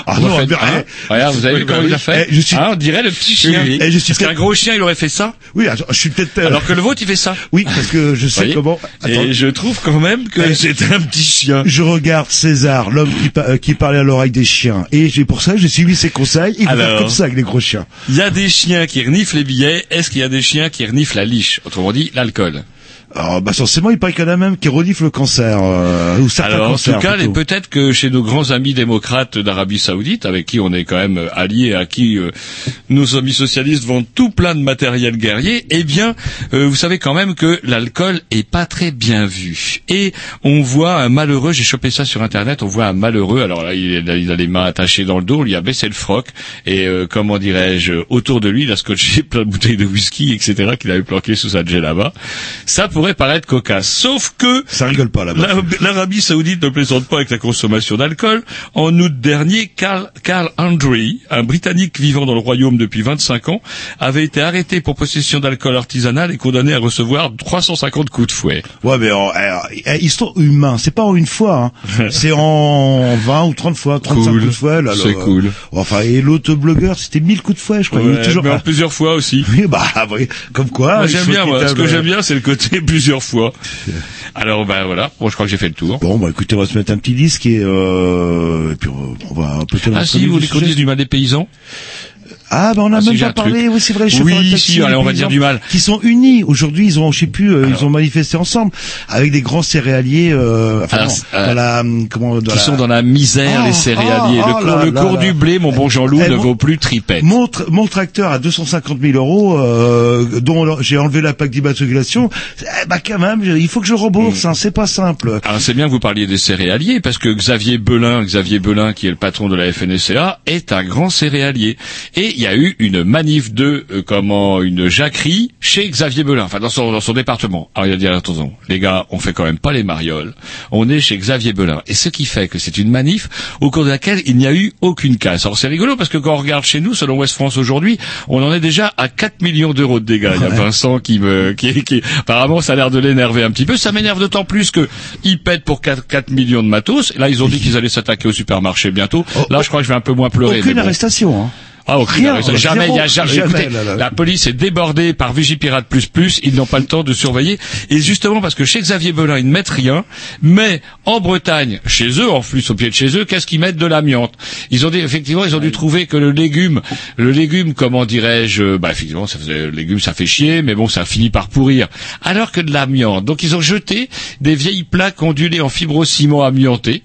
Speaker 2: Ah
Speaker 1: Vous
Speaker 2: non,
Speaker 1: faites-
Speaker 2: mais-
Speaker 1: hein
Speaker 2: eh,
Speaker 1: Regarde, vous avez vu
Speaker 2: oui,
Speaker 1: comment
Speaker 2: bah
Speaker 1: il a
Speaker 2: oui.
Speaker 1: fait
Speaker 2: Eh, je suis-
Speaker 1: Hein, On dirait le petit chien.
Speaker 2: Oui, eh, je suis
Speaker 1: Parce qu'un gros chien, il aurait fait ça,
Speaker 2: Oui, je suis peut-être. euh,
Speaker 1: alors que le vôtre, il fait ça.
Speaker 2: Oui, parce que je sais
Speaker 1: Voyez
Speaker 2: comment. Attends,
Speaker 1: Et je trouve quand même que
Speaker 2: Eh,
Speaker 1: c'est un petit chien.
Speaker 2: je regarde César, l'homme qui, pa- euh, qui parlait à l'oreille des chiens, et c'est pour ça que j'ai suivi ses conseils. Il faut faire comme ça avec les gros chiens.
Speaker 1: Il y a des chiens qui reniflent les billets. Est-ce qu'il y a des chiens qui reniflent la liche? Autrement dit, l'alcool.
Speaker 2: Alors, bah, forcément, il paraît qu'il y en a même qui reniflent le cancer, euh, ou certains
Speaker 1: Alors, en tout cas,
Speaker 2: plutôt.
Speaker 1: et peut-être que chez nos grands amis démocrates d'Arabie Saoudite, avec qui on est quand même alliés, à qui euh, nos amis socialistes vendent tout plein de matériel guerrier, eh bien, euh, vous savez quand même que l'alcool est pas très bien vu. Et on voit un malheureux, j'ai chopé ça sur Internet, on voit un malheureux, alors là, il, a- il a les mains attachées dans le dos, il a baissé le froc, et euh, comment dirais-je, autour de lui, il a scotché [laughs] plein de bouteilles de whisky, etc., qu'il avait planqué sous sa là-bas. Ça, pour pourrait paraître cocasse. Sauf que
Speaker 2: ça rigole pas
Speaker 1: l'Arabie Saoudite ne plaisante pas avec la consommation d'alcool. En août dernier, Carl, Carl Andre, un Britannique vivant dans le royaume depuis 25 ans, avait été arrêté pour possession d'alcool artisanal et condamné à recevoir 350 coups de fouet.
Speaker 2: Ouais, mais euh, euh, ils sont humains. C'est pas en une fois. Hein. [laughs] c'est en 20 ou 30 fois, 35
Speaker 1: Cool.
Speaker 2: coups de fouet.
Speaker 1: C'est cool.
Speaker 2: Enfin, et l'autre blogueur, c'était 1000 coups de fouet, je crois. il
Speaker 1: Ouais,
Speaker 2: est toujours
Speaker 1: mais en plusieurs fois aussi. [laughs]
Speaker 2: Oui, bah, comme quoi.
Speaker 1: Moi,
Speaker 2: il
Speaker 1: j'aime bien, moi. Ce que j'aime bien, c'est le côté plusieurs fois. Alors, ben voilà. Bon, je crois que j'ai fait le tour.
Speaker 2: Bon, bah écoutez, on va se mettre un petit disque et, euh, et puis on, on va peut-être.
Speaker 1: Ah si, vous voulez qu'on dise du mal des paysans
Speaker 2: Ah, bah on a
Speaker 1: Ah, si,
Speaker 2: même
Speaker 1: j'ai
Speaker 2: pas parlé. Oui, c'est vrai. les
Speaker 1: Oui,
Speaker 2: chauffeurs de taxi,
Speaker 1: si, allez, on va dire du mal.
Speaker 2: Qui sont unis aujourd'hui. Ils ont, je sais plus, euh, ils ont manifesté ensemble avec des grands céréaliers. Euh, enfin,
Speaker 1: Alors,
Speaker 2: non,
Speaker 1: euh,
Speaker 2: dans la, hum, comment, dans
Speaker 1: Qui
Speaker 2: la-
Speaker 1: sont dans la misère,
Speaker 2: Oh,
Speaker 1: les céréaliers.
Speaker 2: oh,
Speaker 1: le
Speaker 2: oh
Speaker 1: cours,
Speaker 2: là
Speaker 1: le
Speaker 2: là
Speaker 1: cours
Speaker 2: là.
Speaker 1: du blé, mon bon Jean-Loup,
Speaker 2: Eh,
Speaker 1: ne
Speaker 2: mon-
Speaker 1: vaut plus tripette.
Speaker 2: Mon, tra- mon tracteur à 250 000 euros, euh, dont j'ai enlevé la plaque d'immatriculation, eh, bah quand même, il faut que je
Speaker 1: Mm.
Speaker 2: rembourse, hein, c'est pas simple.
Speaker 1: Alors c'est bien que vous parliez des céréaliers parce que Xavier Belin, Xavier Belin qui est le patron de la FNSEA, est un grand céréalier. Et y a eu une manif de euh, comment une jacquerie chez Xavier Belin, enfin dans son dans son département. Alors il a dit attention, les gars, on fait quand même pas les marioles. On est chez Xavier Belin. Et ce qui fait que c'est une manif au cours de laquelle il n'y a eu aucune casse. Alors c'est rigolo parce que quand on regarde chez nous, selon West France aujourd'hui, on en est déjà à 4 millions d'euros de dégâts. Il y a Vincent qui me qui, qui apparemment ça a l'air de l'énerver un petit peu. Ça m'énerve d'autant plus que ils pètent pour 4, 4 millions de matos. Là, ils ont dit [laughs] qu'ils allaient s'attaquer au supermarché bientôt. Là, je crois que je vais un peu moins pleurer.
Speaker 2: Aucune
Speaker 1: bon.
Speaker 2: arrestation. Hein.
Speaker 1: Ah, aucune
Speaker 2: Rien,
Speaker 1: Jamais, il y a jamais.
Speaker 2: jamais,
Speaker 1: écoutez,
Speaker 2: là, là.
Speaker 1: La police est débordée par Vigipirate plus plus. Ils n'ont pas le temps de surveiller. Et justement, parce que chez Xavier Belin, ils ne mettent rien. Mais en Bretagne, chez eux, en plus, au pied de chez eux, qu'est-ce qu'ils mettent de l'amiante? Ils ont dit, effectivement, ils ont dû trouver que le légume, le légume, comment dirais-je, bah, effectivement, ça faisait, le légume, ça fait chier, mais bon, ça finit par pourrir. Alors que de l'amiante. Donc, ils ont jeté des vieilles plaques ondulées en fibrociment amianté.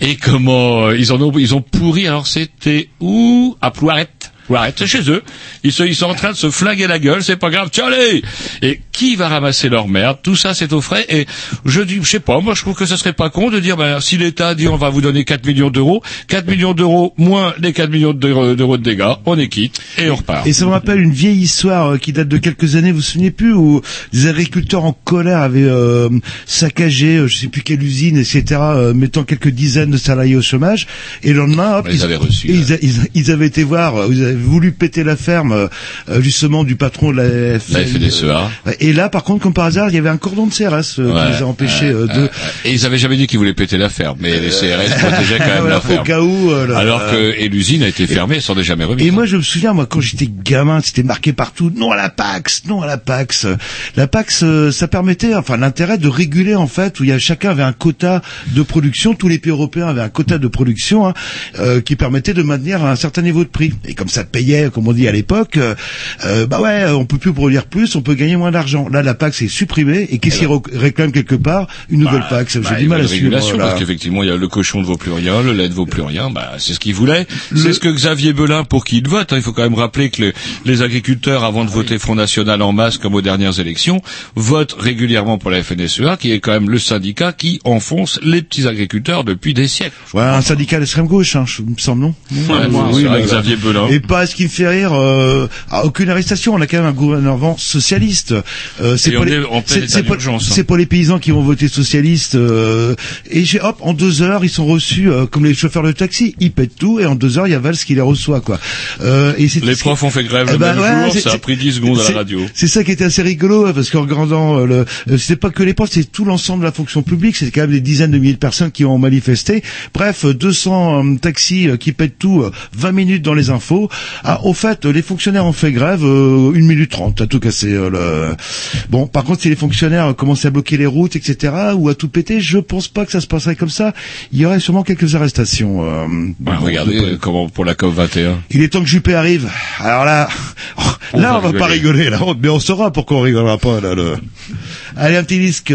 Speaker 1: Et comment, euh, ils en ont, ils ont pourri. Alors, c'était où? À Plouarette. Plouarette, c'est chez eux. Ils, se, sont en train de se flinguer la gueule, c'est pas grave, tiens allez! Et qui va ramasser leur merde Tout ça c'est au frais. Et je dis, je sais pas, moi je trouve que ce serait pas con de dire, ben, si l'État dit on va vous donner 4 millions d'euros, 4 millions d'euros moins les 4 millions d'euros de dégâts, on est quitte et on repart.
Speaker 2: Et ça me rappelle une vieille histoire euh, qui date de quelques années, vous vous souvenez plus, où des agriculteurs en colère avaient euh, saccagé, euh, je sais plus quelle usine, etc., euh, mettant quelques dizaines de salariés au chômage. Et le lendemain, hop, et ils, a- ils, ils avaient été voir, ils avaient voulu péter la ferme, justement, du patron de la,
Speaker 1: FNSEA.
Speaker 2: Et là, par contre, comme par hasard, il y avait un cordon de CRS euh,
Speaker 1: Ouais,
Speaker 2: qui les a empêchés
Speaker 1: euh,
Speaker 2: euh, de...
Speaker 1: euh, et ils avaient jamais dit qu'ils voulaient péter la ferme, mais les CRS protégeaient quand même
Speaker 2: Voilà, [laughs]
Speaker 1: la ferme.
Speaker 2: au cas où... euh,
Speaker 1: Alors
Speaker 2: euh,
Speaker 1: que et l'usine a été fermée, elle s'en est jamais remise.
Speaker 2: Et moi, je me souviens, moi, quand j'étais gamin, c'était marqué partout, non à la Pax, non à la Pax. La Pax, euh, ça permettait, enfin, l'intérêt de réguler, en fait, où il y a, chacun avait un quota de production, tous les pays européens avaient un quota de production, hein, euh, qui permettait de maintenir un certain niveau de prix. Et comme ça payait, comme on dit à l'époque, euh, euh, bah ouais, on peut plus produire plus, on peut gagner moins d'argent. Là, la Pax est supprimée, et qu'est-ce réclament quelque part Une nouvelle Pax. J'ai
Speaker 1: Bah,
Speaker 2: du mal à suivre.
Speaker 1: régulation
Speaker 2: là.
Speaker 1: parce qu'effectivement il y a le cochon ne vaut plus rien, le lait ne vaut plus rien. Bah c'est ce qu'il voulait. C'est ce que Xavier Belin pour qui il vote. hein. Il faut quand même rappeler que les, les agriculteurs avant de voter Front National en masse comme aux dernières élections votent régulièrement pour la FNSEA qui est quand même le syndicat qui enfonce les petits agriculteurs depuis des siècles.
Speaker 2: Ouais, un syndicat d'extrême gauche, hein, je- me semble, non?
Speaker 1: Ouais,
Speaker 2: Oui,
Speaker 1: vrai,
Speaker 2: là,
Speaker 1: Xavier Belin.
Speaker 2: Et pas ce qui me fait rire, euh, ah, aucune arrestation. On a quand même un gouvernement socialiste. Euh, c'est pas les- pas-
Speaker 1: hein.
Speaker 2: pas les paysans qui vont voter socialiste. euh, et j'ai, hop, en deux heures, ils sont reçus euh, comme les chauffeurs de taxi. Ils pètent tout et en deux heures, il y a Valls qui les reçoit, quoi. Euh, et c'est-
Speaker 1: Les profs ont fait grève
Speaker 2: Eh
Speaker 1: le
Speaker 2: ben,
Speaker 1: même
Speaker 2: ouais,
Speaker 1: jour, ça a pris 10 secondes à la radio.
Speaker 2: c'est ça qui était assez rigolo hein, parce qu'en regardant euh, le, euh, c'était pas que les postes, c'est tout l'ensemble de la fonction publique. C'est quand même des dizaines de milliers de personnes qui ont manifesté. Bref, euh, 200 euh, taxis qui pètent tout, euh, 20 minutes dans les infos. Ah, au fait, les fonctionnaires ont fait grève euh, 1 minute 30 à tout casser. euh, le... Bon, par contre, si les fonctionnaires euh, commençaient à bloquer les routes, etc., ou à tout péter, je pense pas que ça se passerait comme ça. Il y aurait sûrement quelques arrestations. euh,
Speaker 1: Bah,
Speaker 2: bon,
Speaker 1: regardez
Speaker 2: de-
Speaker 1: euh, comment pour la COP 21.
Speaker 2: il est temps que Juppé arrive. Alors là,
Speaker 1: On
Speaker 2: là
Speaker 1: va
Speaker 2: on va pas
Speaker 1: rigoler.
Speaker 2: rigoler, là, mais on saura pourquoi on rigolera pas là. Le... Allez un petit disque.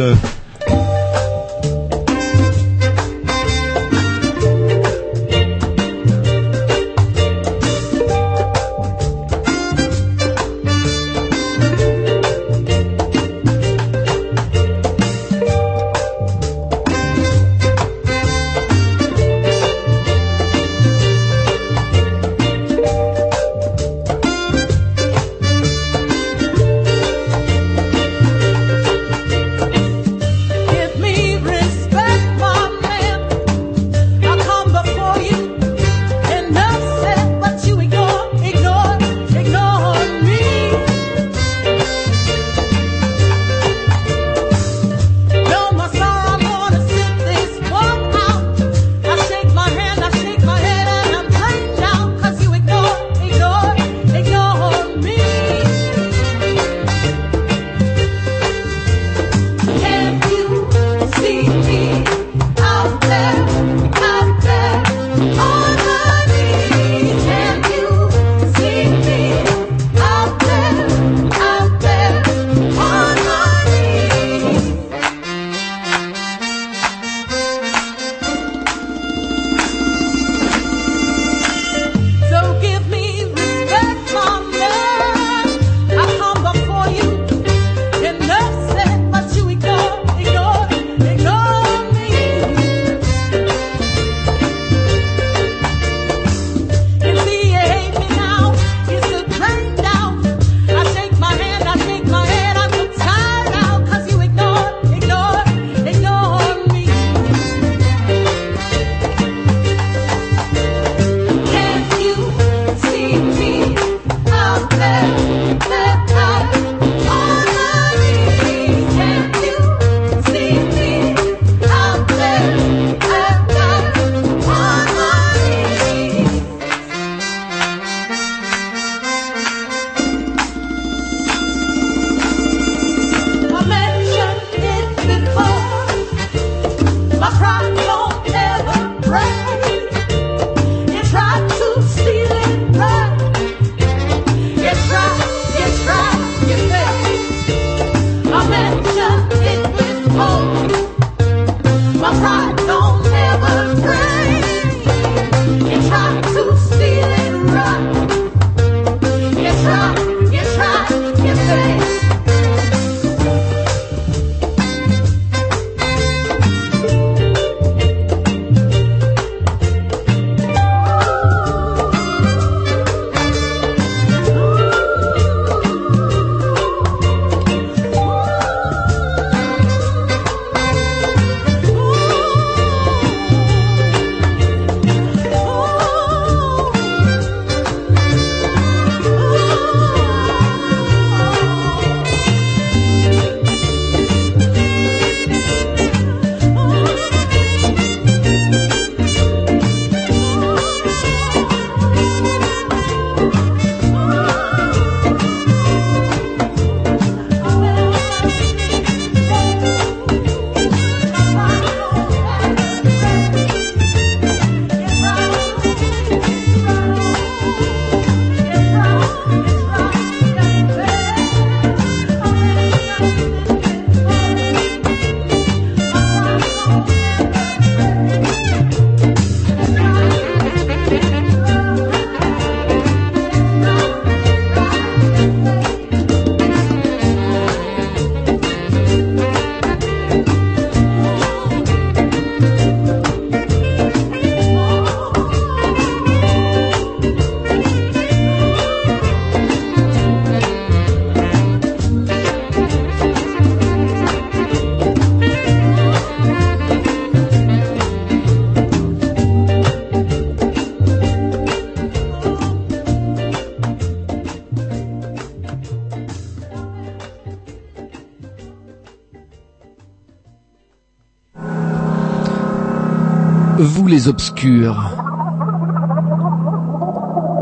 Speaker 12: Vous les obscurs.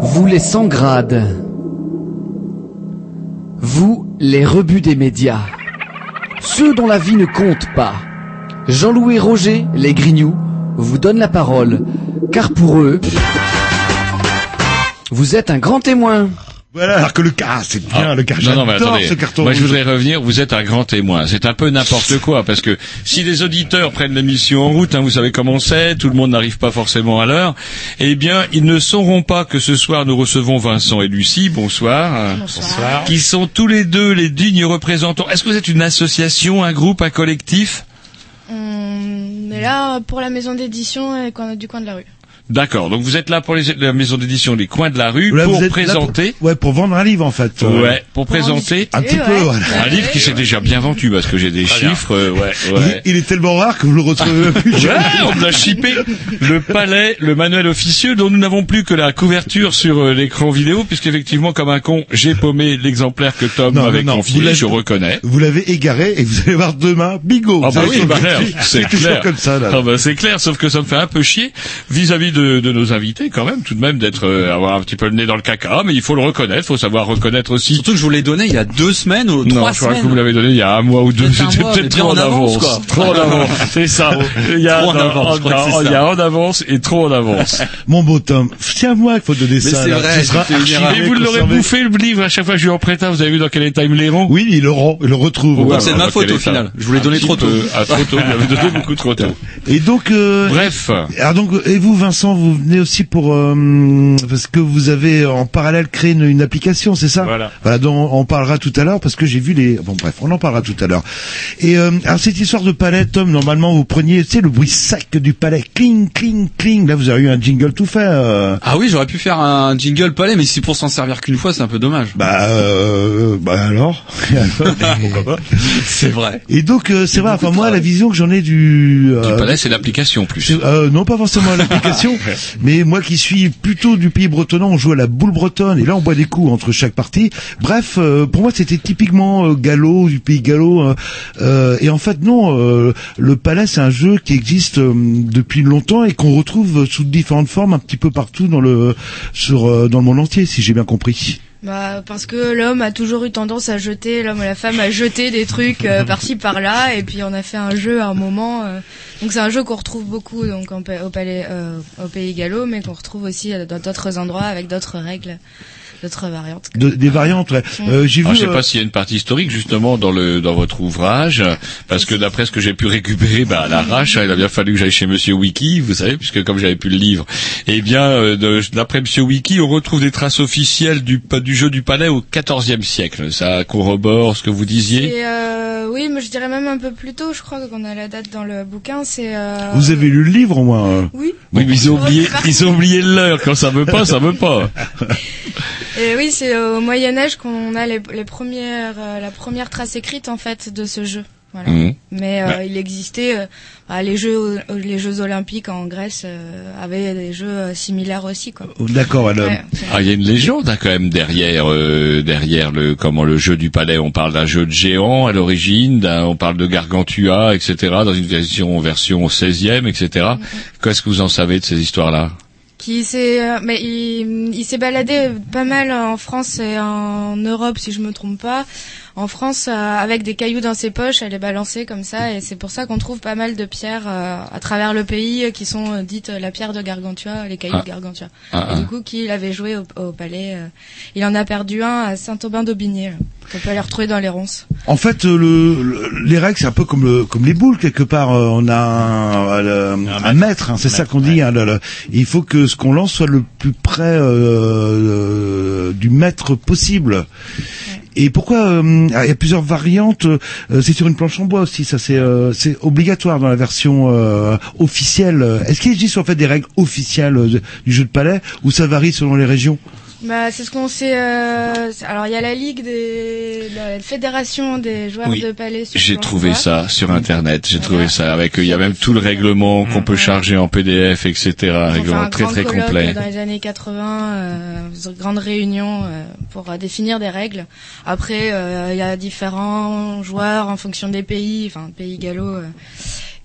Speaker 12: Vous les sans grades. Vous les rebuts des médias. Ceux dont la vie ne compte pas. Jean-Louis Roger, les grignoux, vous donnent la parole, car pour eux, vous êtes un grand témoin.
Speaker 2: Voilà, alors que le cas, c'est bien,
Speaker 1: Ah,
Speaker 2: le cas,
Speaker 1: non, non, mais attendez.
Speaker 2: ce carton
Speaker 1: Moi, je voudrais revenir. Vous êtes un grand témoin. C'est un peu n'importe quoi parce que si les auditeurs prennent l'émission en route, hein, vous savez comment c'est, tout le monde n'arrive pas forcément à l'heure. Eh bien, ils ne sauront pas que ce soir nous recevons Vincent et Lucie. Bonsoir.
Speaker 3: Bonsoir.
Speaker 1: Qui sont tous les deux les dignes représentants. Est-ce que vous êtes une association, un groupe, un collectif?
Speaker 8: On est là pour la maison d'édition et coin- du coin de la rue.
Speaker 1: D'accord. Donc vous êtes là pour les, la maison d'édition Les Coins de la Rue
Speaker 2: Là,
Speaker 1: pour présenter.
Speaker 2: pour- ouais, pour vendre un livre, en fait. Euh,
Speaker 1: Ouais, pour présenter
Speaker 2: Un petit peu, voilà.
Speaker 1: un livre qui s'est déjà bien vendu parce que j'ai des chiffres. euh, ouais, ouais.
Speaker 2: Il, il est tellement rare que vous le retrouvez plus. [laughs]
Speaker 1: Ouais, on l'a chippé. Le palais, le manuel officieux dont nous n'avons plus que la couverture sur euh, l'écran vidéo puisqu'effectivement comme un con, j'ai paumé l'exemplaire que Tom m'avait
Speaker 2: non, non, vous
Speaker 1: confié,
Speaker 2: l'avez-
Speaker 1: je reconnais.
Speaker 2: Vous l'avez égaré et vous allez voir demain, bigo.
Speaker 1: Ah bah oui, bah clair, c'est clair.
Speaker 2: comme ça, là.
Speaker 1: Ah bah c'est clair, sauf que ça me fait un peu chier vis-à-vis de, de nos invités quand même, tout de même d'être euh, avoir un petit peu le nez dans le caca, mais il faut le reconnaître, faut savoir reconnaître aussi.
Speaker 7: Surtout que je vous l'ai donné il y a deux semaines ou
Speaker 1: Non,
Speaker 7: trois
Speaker 1: je crois
Speaker 7: semaines.
Speaker 1: que vous l'avez donné il y a un mois ou deux.
Speaker 7: Mois,
Speaker 1: peut-être
Speaker 7: mais
Speaker 1: trop en
Speaker 7: avance.
Speaker 1: Trop en avance. [laughs] C'est ça. Il y a,
Speaker 7: Trop en
Speaker 1: non,
Speaker 7: avance,
Speaker 1: non, il y a en avance et trop en avance. [laughs]
Speaker 2: Mon beau Tom, c'est à moi qu'il faut donner
Speaker 7: Mais
Speaker 2: ça.
Speaker 1: Et vous l'aurez bouffé le livre à chaque fois que je lui en prête un. Vous avez vu dans quel état il me les rend?
Speaker 2: Oui, il le rend, il le retrouve.
Speaker 1: Ouais,
Speaker 7: Donc c'est de ma faute au final. Je vous l'ai donné trop tôt.
Speaker 1: Ah, trop tôt. Vous l'avez donné beaucoup trop tôt.
Speaker 2: Et donc, euh,
Speaker 1: Bref.
Speaker 2: alors donc, et vous, Vincent, vous venez aussi pour euh, parce que vous avez en parallèle créé une, une application, c'est ça
Speaker 3: Voilà.
Speaker 2: Voilà, dont on en parlera tout à l'heure parce que j'ai vu les. Bon, bref, on en parlera tout à l'heure. Et euh, alors cette histoire de palais, Tom, normalement vous preniez, tu sais, le bruit sec du palais, cling, cling, cling. Là, vous avez eu un jingle tout fait. euh.
Speaker 7: Ah oui, j'aurais pu faire un jingle palais, mais si pour s'en servir qu'une fois, c'est un peu dommage.
Speaker 2: Bah, euh, bah alors. [laughs]
Speaker 7: C'est vrai.
Speaker 2: Et donc, euh, c'est vrai. Enfin, moi, la vision que j'en ai du.
Speaker 1: Du
Speaker 2: euh,
Speaker 1: palais, c'est l'application plus.
Speaker 2: Euh, non, pas forcément à mais moi qui suis plutôt du pays bretonnant, on joue à la boule bretonne et là on boit des coups entre chaque partie. Bref, euh, pour moi c'était typiquement euh, gallo du pays gallo. euh, euh, et en fait non, euh, le palais c'est un jeu qui existe euh, depuis longtemps et qu'on retrouve sous différentes formes un petit peu partout dans le sur euh, dans le monde entier, si j'ai bien compris.
Speaker 8: Bah, parce que l'homme a toujours eu tendance à jeter, l'homme et la femme à jeter des trucs euh, [laughs] par-ci par-là, et puis on a fait un jeu à un moment. euh, donc c'est un jeu qu'on retrouve beaucoup donc en au palais, euh, au pays gallo, mais qu'on retrouve aussi euh, dans d'autres endroits avec d'autres règles, d'autres variantes.
Speaker 2: De- des variantes. ouais. Euh, j'ai
Speaker 1: Ah,
Speaker 2: vu.
Speaker 1: je sais
Speaker 2: euh,
Speaker 1: pas s'il y a une partie historique justement dans le dans votre ouvrage, parce que d'après ce que j'ai pu récupérer, bah, à l'arrache, hein, il a bien fallu que j'aille chez Monsieur Wiki, vous savez, puisque comme j'avais pu le livre, eh bien, euh, de- d'après Monsieur Wiki, on retrouve des traces officielles du du jeu du palais au XIVe siècle. Ça corrobore ce que vous disiez.
Speaker 8: Et euh, oui, mais je dirais même un peu plus tôt, je crois qu'on a la date dans le bouquin, c'est... Euh...
Speaker 2: Vous avez lu le livre au moins. euh
Speaker 8: Oui.
Speaker 1: Oui, mais ils ont oublié, ils ont oublié l'heure. Quand ça veut pas, ça veut pas. [laughs]
Speaker 8: Et oui, c'est au Moyen Âge qu'on a les, les premières, euh, la première trace écrite en fait de ce jeu. Voilà.
Speaker 1: Mhm.
Speaker 8: Mais euh,
Speaker 1: Ouais.
Speaker 8: il existait euh, bah, les jeux, les jeux olympiques en Grèce euh, avaient des jeux euh, similaires aussi quoi.
Speaker 2: D'accord. alors-
Speaker 8: Ouais.
Speaker 1: Ah, il y a une légende hein, quand même derrière euh, derrière le comment le jeu du palais. On parle d'un jeu de géant à l'origine, on parle de Gargantua, etc. Dans une version version 16e, etc. Qu'est-ce que vous en savez de ces histoires-là?
Speaker 8: Qui s'est, euh, mais il, il s'est baladé pas mal en France et en Europe si je me trompe pas. En France, euh, avec des cailloux dans ses poches, elle est balancée comme ça, et c'est pour ça qu'on trouve pas mal de pierres euh, à travers le pays euh, qui sont euh, dites la pierre de Gargantua, les cailloux
Speaker 1: Ah.
Speaker 8: de Gargantua.
Speaker 1: Ah,
Speaker 8: et
Speaker 1: ah.
Speaker 8: du coup, qui l'avait joué au, au palais, euh, il en a perdu un à Saint-Aubin-d'Aubigné. là. On peut les retrouver dans les ronces.
Speaker 2: En fait, le, le- les règles, c'est un peu comme, le, comme les boules quelque part. Euh, On a un, le- un maître, hein, c'est ça qu'on dit. hein, le- le- il faut que ce qu'on lance soit le plus près euh, euh, du maître possible. Et pourquoi euh, Il y a plusieurs variantes. euh, c'est sur une planche en bois aussi. Ça, c'est euh, c'est obligatoire dans la version officielle. Est-ce qu'il existe en fait des règles officielles du jeu de palais ou ça varie selon les régions?
Speaker 8: Bah, c'est ce qu'on sait. euh, alors, il y a la ligue des, la fédération des joueurs
Speaker 1: Oui.
Speaker 8: de palais.
Speaker 1: J'ai trouvé ça sur internet. J'ai trouvé ça avec il y a même tout le règlement qu'on peut charger en PDF, etc. Un règlement très très complet.
Speaker 8: Dans les années 80, euh, grande réunion euh, pour euh, définir des règles. Après, euh, il y a différents joueurs en fonction des pays, enfin pays gallo, euh,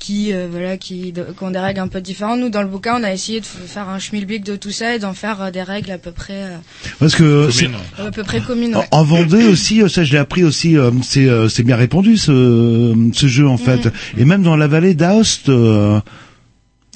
Speaker 8: qui, euh, voilà, qui, de- qui ont des règles un peu différentes. Nous, dans le bouquin, on a essayé de faire un schmilblick de tout ça et d'en faire euh, des règles à peu près, euh,
Speaker 2: Parce que c'est-
Speaker 8: à peu près communes.
Speaker 2: en,
Speaker 8: ouais.
Speaker 2: en Vendée aussi, euh, ça je l'ai appris aussi, euh, c'est euh, c'est bien répandu ce ce jeu en fait,
Speaker 8: Mhm.
Speaker 2: et même dans la vallée d'Aoste.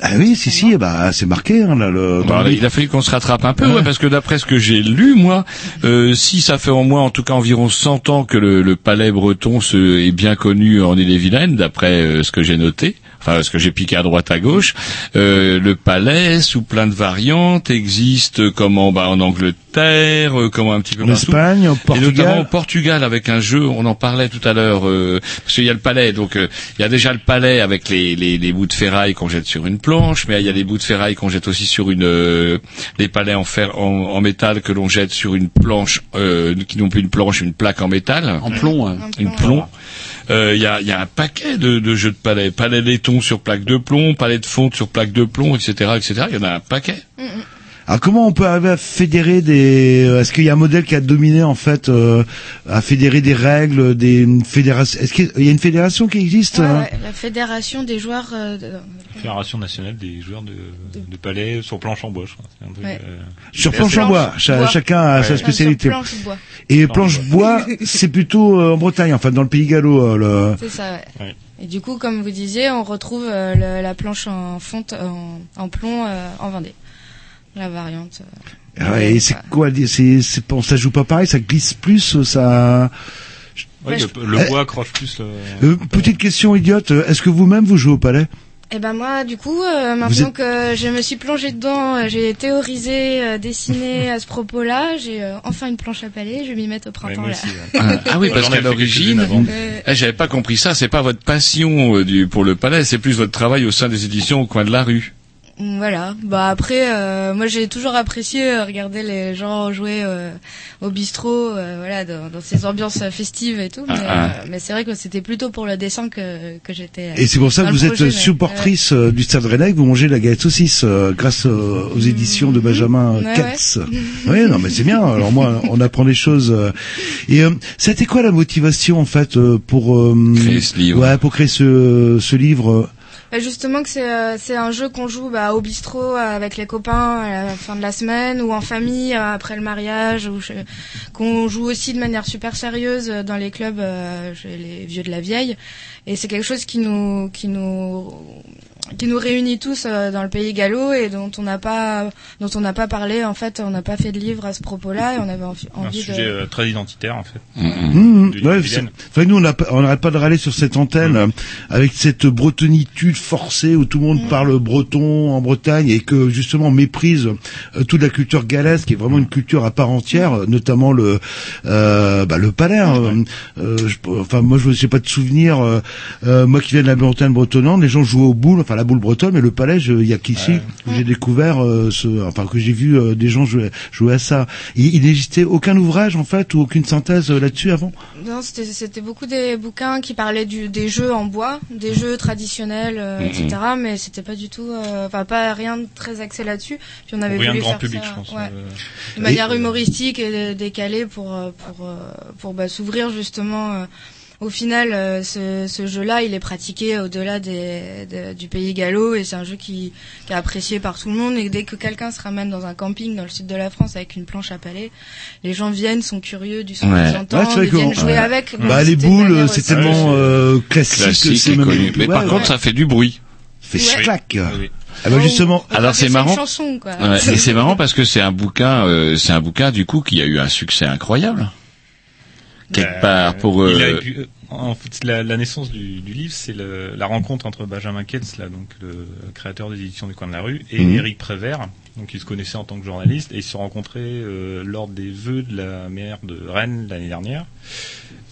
Speaker 2: Ah oui, si si, bah c'est marqué hein, là. Le,
Speaker 1: Bah, il a fallu qu'on se rattrape un peu,
Speaker 2: Ouais.
Speaker 1: ouais, parce que d'après ce que j'ai lu, moi, euh, si ça fait en moins, en tout cas environ 100 ans que le, le palais breton se, est bien connu en Ille-et-Vilaine, d'après euh, ce que j'ai noté, enfin ce que j'ai piqué à droite à gauche, euh, le palais, sous plein de variantes, existe comme en, bah, en Angleterre, euh, comme un petit peu
Speaker 2: en
Speaker 1: partout.
Speaker 2: Espagne, au
Speaker 1: Et notamment au
Speaker 2: Portugal.
Speaker 1: Portugal avec un jeu, on en parlait tout à l'heure, euh, parce qu'il y a le palais, donc euh, il y a déjà le palais avec les, les, les bouts de ferraille qu'on jette sur une planche, mais il y a des bouts de ferraille qu'on jette aussi sur une, euh, les palais en fer, en, en métal que l'on jette sur une planche, euh, qui n'ont plus une planche, une plaque en métal,
Speaker 7: En plomb, ouais.
Speaker 1: une plomb. Euh, Il y, a, y un paquet de, jeux de palais, palais laiton sur plaque de plomb, palais de fonte sur plaque de plomb, etc., etc. Il y en a un paquet.
Speaker 2: Alors comment on peut arriver à fédérer des euh, Est-ce qu'il y a un modèle qui a dominé en fait euh, à fédérer des règles, des fédérations Est-ce qu'il y a une fédération qui existe
Speaker 8: Ouais,
Speaker 2: hein
Speaker 8: ouais, la fédération des joueurs. euh, de-
Speaker 3: Fédération nationale des joueurs de, de palais sur planche en bois, je crois. C'est un truc,
Speaker 8: Ouais.
Speaker 3: euh,
Speaker 2: Sur planche en bois, cha-
Speaker 8: bois.
Speaker 2: chacun a
Speaker 3: Ouais.
Speaker 2: sa spécialité.
Speaker 8: sur planche bois.
Speaker 2: Et
Speaker 3: Planche
Speaker 2: planche bois, [laughs] c'est plutôt euh, en Bretagne, enfin dans le pays gallo. euh, le...
Speaker 8: C'est ça, ouais.
Speaker 3: Ouais.
Speaker 8: Et du coup, comme vous disiez, on retrouve euh, le- la planche en fonte, en, en plomb euh, en Vendée. La variante. euh,
Speaker 2: Ah ouais, et c'est quoi C'est c'est bon, ça joue pas pareil, ça glisse plus, euh, ça.
Speaker 3: Ouais,
Speaker 8: Ouais,
Speaker 3: le, le
Speaker 2: Euh,
Speaker 3: bois accroche plus le...
Speaker 2: Euh, petite question idiote, est-ce que vous-même vous jouez au palais?
Speaker 8: Et ben moi, du coup, euh, maintenant
Speaker 2: êtes-
Speaker 8: que je me suis plongée dedans, euh, j'ai théorisé, euh, dessiné [laughs] à ce propos-là, j'ai euh, enfin une planche à palais, je vais m'y mettre au
Speaker 3: Ouais,
Speaker 8: printemps là.
Speaker 3: aussi, ouais.
Speaker 1: Ah, ah oui, parce qu'à l'origine.
Speaker 8: Euh,
Speaker 1: Eh, J'avais pas compris ça. C'est pas votre passion euh, du, pour le palais, c'est plus votre travail au sein des éditions au coin de la rue.
Speaker 8: Voilà. Bah après, euh, moi j'ai toujours apprécié euh, regarder les gens jouer euh, au bistrot, euh, voilà, dans, dans ces ambiances euh, festives et tout.
Speaker 1: Ah,
Speaker 8: mais
Speaker 1: ah.
Speaker 8: euh, mais c'est vrai que c'était plutôt pour le dessin que que j'étais. euh,
Speaker 2: Et c'est pour ça que vous êtes
Speaker 8: projet,
Speaker 2: supportrice du Stade Rennais, que vous mangez la galette saucisse euh, grâce euh, aux éditions de Benjamin
Speaker 8: Ouais,
Speaker 2: Katz. [laughs] Oui, non, mais c'est bien. Alors moi, on apprend des choses. euh. Et euh, c'était quoi la motivation en fait euh, pour euh,
Speaker 1: Créer ce livre.
Speaker 2: Ouais, pour créer ce, ce livre. Euh,
Speaker 8: justement que c'est euh, c'est un jeu qu'on joue bah, au bistrot euh, avec les copains à la fin de la semaine ou en famille après le mariage ou qu'on joue aussi de manière super sérieuse dans les clubs chez les vieux de la vieille. Et c'est quelque chose qui nous qui nous qui nous réunit tous euh, dans le pays gallo et dont on n'a pas dont on n'a pas parlé en fait on n'a pas fait de livre à ce propos-là et on avait envie,
Speaker 3: un
Speaker 8: envie de
Speaker 3: sujet euh, très identitaire en fait.
Speaker 2: Mmh,
Speaker 3: de
Speaker 2: ouais, nous, on n'arrête pas de râler sur cette antenne euh, avec cette bretonitude forcée où tout le monde parle breton en Bretagne et que justement on méprise euh, toute la culture galaise qui est vraiment une culture à part entière, notamment le euh, bah, le palais. euh, je- enfin, moi, je n'ai pas de souvenir. euh, euh, moi qui viens de la montagne bretonnante, les gens jouaient au boule, enfin la boule bretonne, mais le palais, il y a qu'ici que j'ai découvert, euh, ce, enfin que j'ai vu euh, des gens jouer, jouer à ça. Il, il n'existait aucun ouvrage en fait ou aucune synthèse euh, là-dessus avant?
Speaker 8: Non, c'était c'était beaucoup des bouquins qui parlaient du, des jeux en bois, des jeux traditionnels, euh,
Speaker 3: Mhm.
Speaker 8: etc. Mais c'était pas du tout, euh, enfin pas rien de très axé là-dessus. Puis on avait
Speaker 3: Rien de
Speaker 8: voulu
Speaker 3: grand
Speaker 8: faire
Speaker 3: public,
Speaker 8: ça,
Speaker 3: je pense.
Speaker 8: ouais,
Speaker 3: euh,
Speaker 8: de manière humoristique et décalée pour pour pour bah, s'ouvrir justement. Au final, euh, ce, ce jeu-là, il est pratiqué au-delà des, de- du pays gallo et c'est un jeu qui, qui est apprécié par tout le monde. Et dès que quelqu'un se ramène dans un camping dans le sud de la France avec une planche à palais, les gens viennent, sont curieux du son
Speaker 1: Ouais.
Speaker 8: qu'ils
Speaker 2: Ouais,
Speaker 8: entendent,
Speaker 2: vrai
Speaker 8: ils viennent jouer
Speaker 2: ouais.
Speaker 8: avec. Donc,
Speaker 2: Bah les boules, c'est tellement euh, classique, que
Speaker 1: Classique
Speaker 2: même-
Speaker 1: connu. Mais par
Speaker 2: ouais,
Speaker 1: contre, ça fait du bruit.
Speaker 2: fait clac.
Speaker 3: oui.
Speaker 2: Ah bah justement,
Speaker 1: Alors, c'est marrant.
Speaker 8: chanson, quoi.
Speaker 1: Ouais, et c'est marrant parce que c'est un bouquin, euh, c'est un bouquin du coup qui a eu un succès incroyable. Quelque
Speaker 3: Euh,
Speaker 1: part pour.
Speaker 3: il a
Speaker 1: euh,
Speaker 3: en fait, la, la naissance du, du livre, c'est la rencontre entre Benjamin Ketz, là, donc le créateur des éditions du coin de la rue, et
Speaker 2: Mhm.
Speaker 3: Éric Prévert, donc ils se connaissaient en tant que journalistes, et ils se sont rencontrés euh, lors des vœux de la maire de Rennes l'année dernière.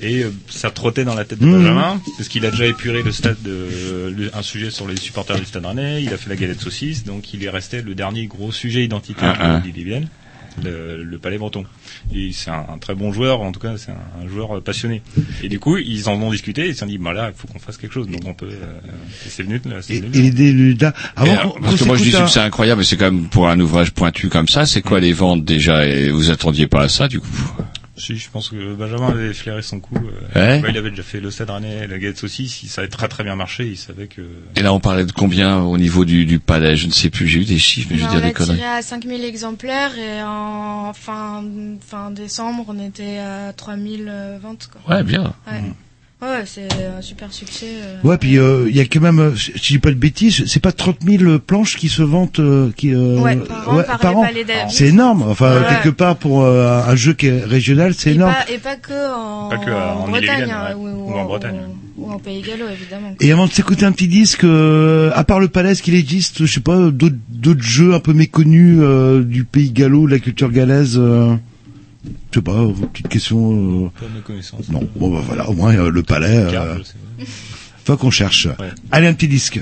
Speaker 3: Et euh, ça trottait dans la tête de
Speaker 2: Mhm.
Speaker 3: Benjamin, parce qu'il a déjà épuré le stade de, un sujet sur les supporters du stade rennais, il a fait la galette saucisse, donc il est resté le dernier gros sujet identitaire
Speaker 1: Ah, ah.
Speaker 3: Le, le Palais Breton. Et c'est un, un très bon joueur, en tout cas c'est un, un joueur euh, passionné. Et du coup, ils en ont discuté, et ils se sont dit, bah là, il faut qu'on fasse quelque chose, donc on peut... euh, et c'est venu, là,
Speaker 2: et,
Speaker 3: venu.
Speaker 2: et da-
Speaker 1: et
Speaker 2: Avant
Speaker 1: alors,
Speaker 2: qu'on-
Speaker 1: parce que moi je dis que c'est incroyable, mais c'est quand même pour un ouvrage pointu comme ça. C'est quoi les ventes déjà? Et vous attendiez pas à ça du coup?
Speaker 3: Si, je pense que Benjamin avait flairé son coup. euh,
Speaker 1: Ouais.
Speaker 3: bah, il avait déjà fait le Rennais, la Galette Saucisse, il- ça avait très très bien marché, il savait que...
Speaker 1: Et là, on parlait de combien au niveau du, du palais? Je ne sais plus. J'ai eu des chiffres, mais je vais dire
Speaker 8: on
Speaker 1: des
Speaker 8: a
Speaker 1: conneries.
Speaker 8: tiré à 5000 exemplaires et en fin, fin décembre, on était à 3000 ventes. Quoi.
Speaker 1: Ouais, bien.
Speaker 8: Ouais, ouais c'est un super succès. euh.
Speaker 2: Ouais, puis euh, il y a quand même, euh, si je dis pas de bêtises, c'est pas 30 000 planches qui se vendent, euh, qui, euh,
Speaker 8: Ouais, par an, par les palais d'Avis.
Speaker 2: C'est énorme. Enfin,
Speaker 8: Ouais.
Speaker 2: quelque part pour euh, un jeu qui est régional, c'est énorme.
Speaker 8: pas, et pas que en,
Speaker 3: Pas que, euh, en
Speaker 8: Bretagne, hein,
Speaker 3: ouais.
Speaker 8: ou,
Speaker 3: Ou en Bretagne.
Speaker 8: Ou, en Pays Gallo, évidemment.
Speaker 2: Et avant de s'écouter un petit disque, euh, à part le palais, est-ce qu'il existe, je sais pas, d'autres d'autres jeux un peu méconnus euh, du pays gallo, de la culture galaise euh, Je sais pas, euh, petite question. euh,
Speaker 3: Pas de connaissances.
Speaker 2: Non, bon bah voilà, au moins euh, le palais. euh, faut qu'on cherche. Allez, un petit disque.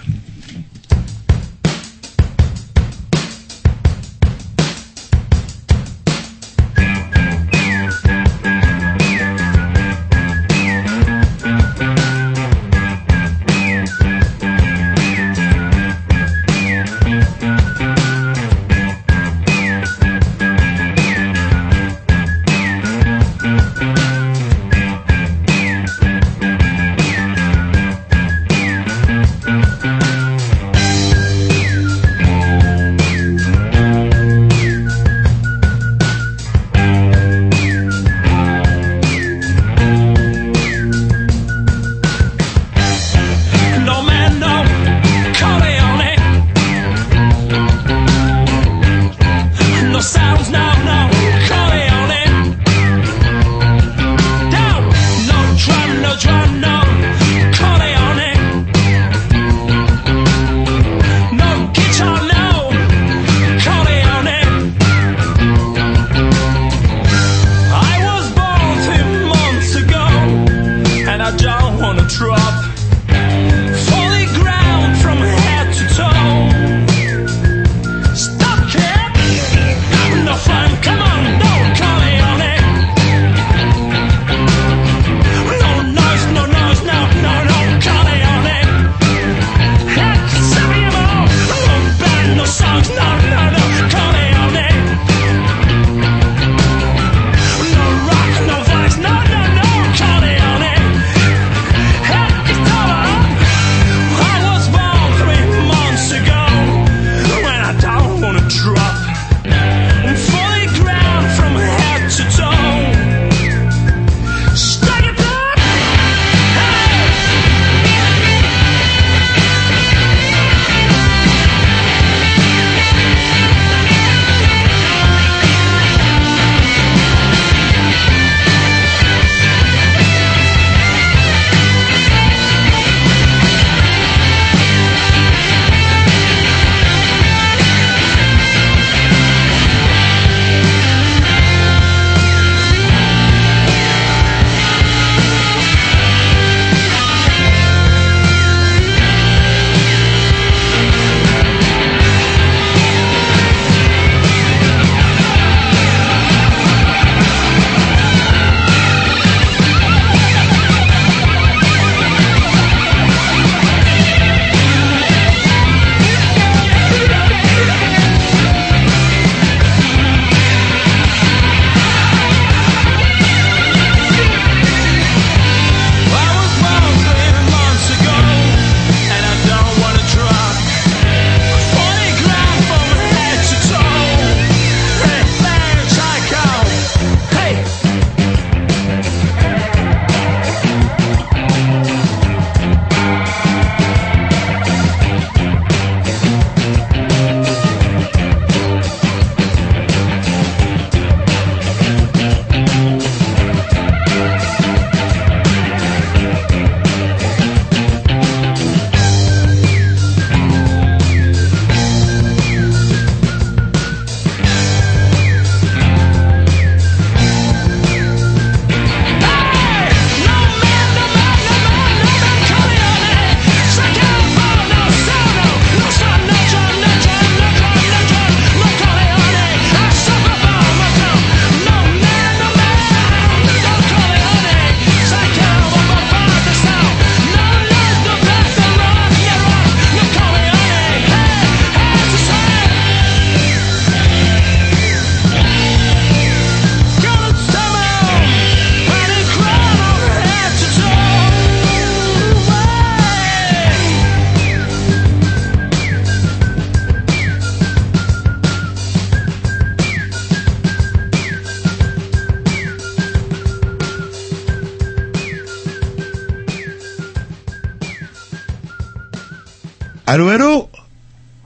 Speaker 2: Allô, allô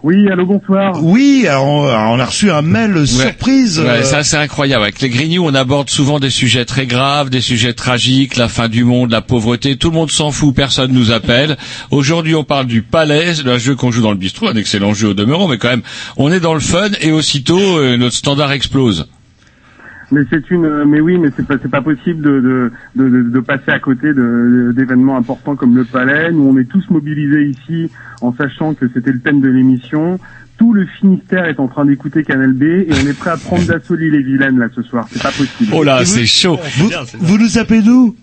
Speaker 13: Oui, allô, bonsoir.
Speaker 2: Oui, alors on, a reçu un mail surprise.
Speaker 1: Ouais,
Speaker 2: euh,
Speaker 1: ça c'est incroyable. Avec les Grignoux, on aborde souvent des sujets très graves, des sujets tragiques, la fin du monde, la pauvreté. Tout le monde s'en fout, personne nous appelle. Aujourd'hui, on parle du Palais, c'est un jeu qu'on joue dans le bistrot, un excellent jeu au demeurant, mais quand même, on est dans le fun et aussitôt euh, notre standard explose.
Speaker 13: Mais c'est une, mais oui, mais c'est pas, c'est pas possible de, de, de, de- de passer à côté de- d'événements importants comme le Palais. Nous, on est tous mobilisés ici en sachant que c'était le thème de l'émission. Tout le Finistère est en train d'écouter Canal B et on est prêt à prendre d'assaut l'île et Vilaine là ce soir. C'est pas possible.
Speaker 1: Oh là, c'est chaud.
Speaker 2: Vous, vous nous appelez d'où?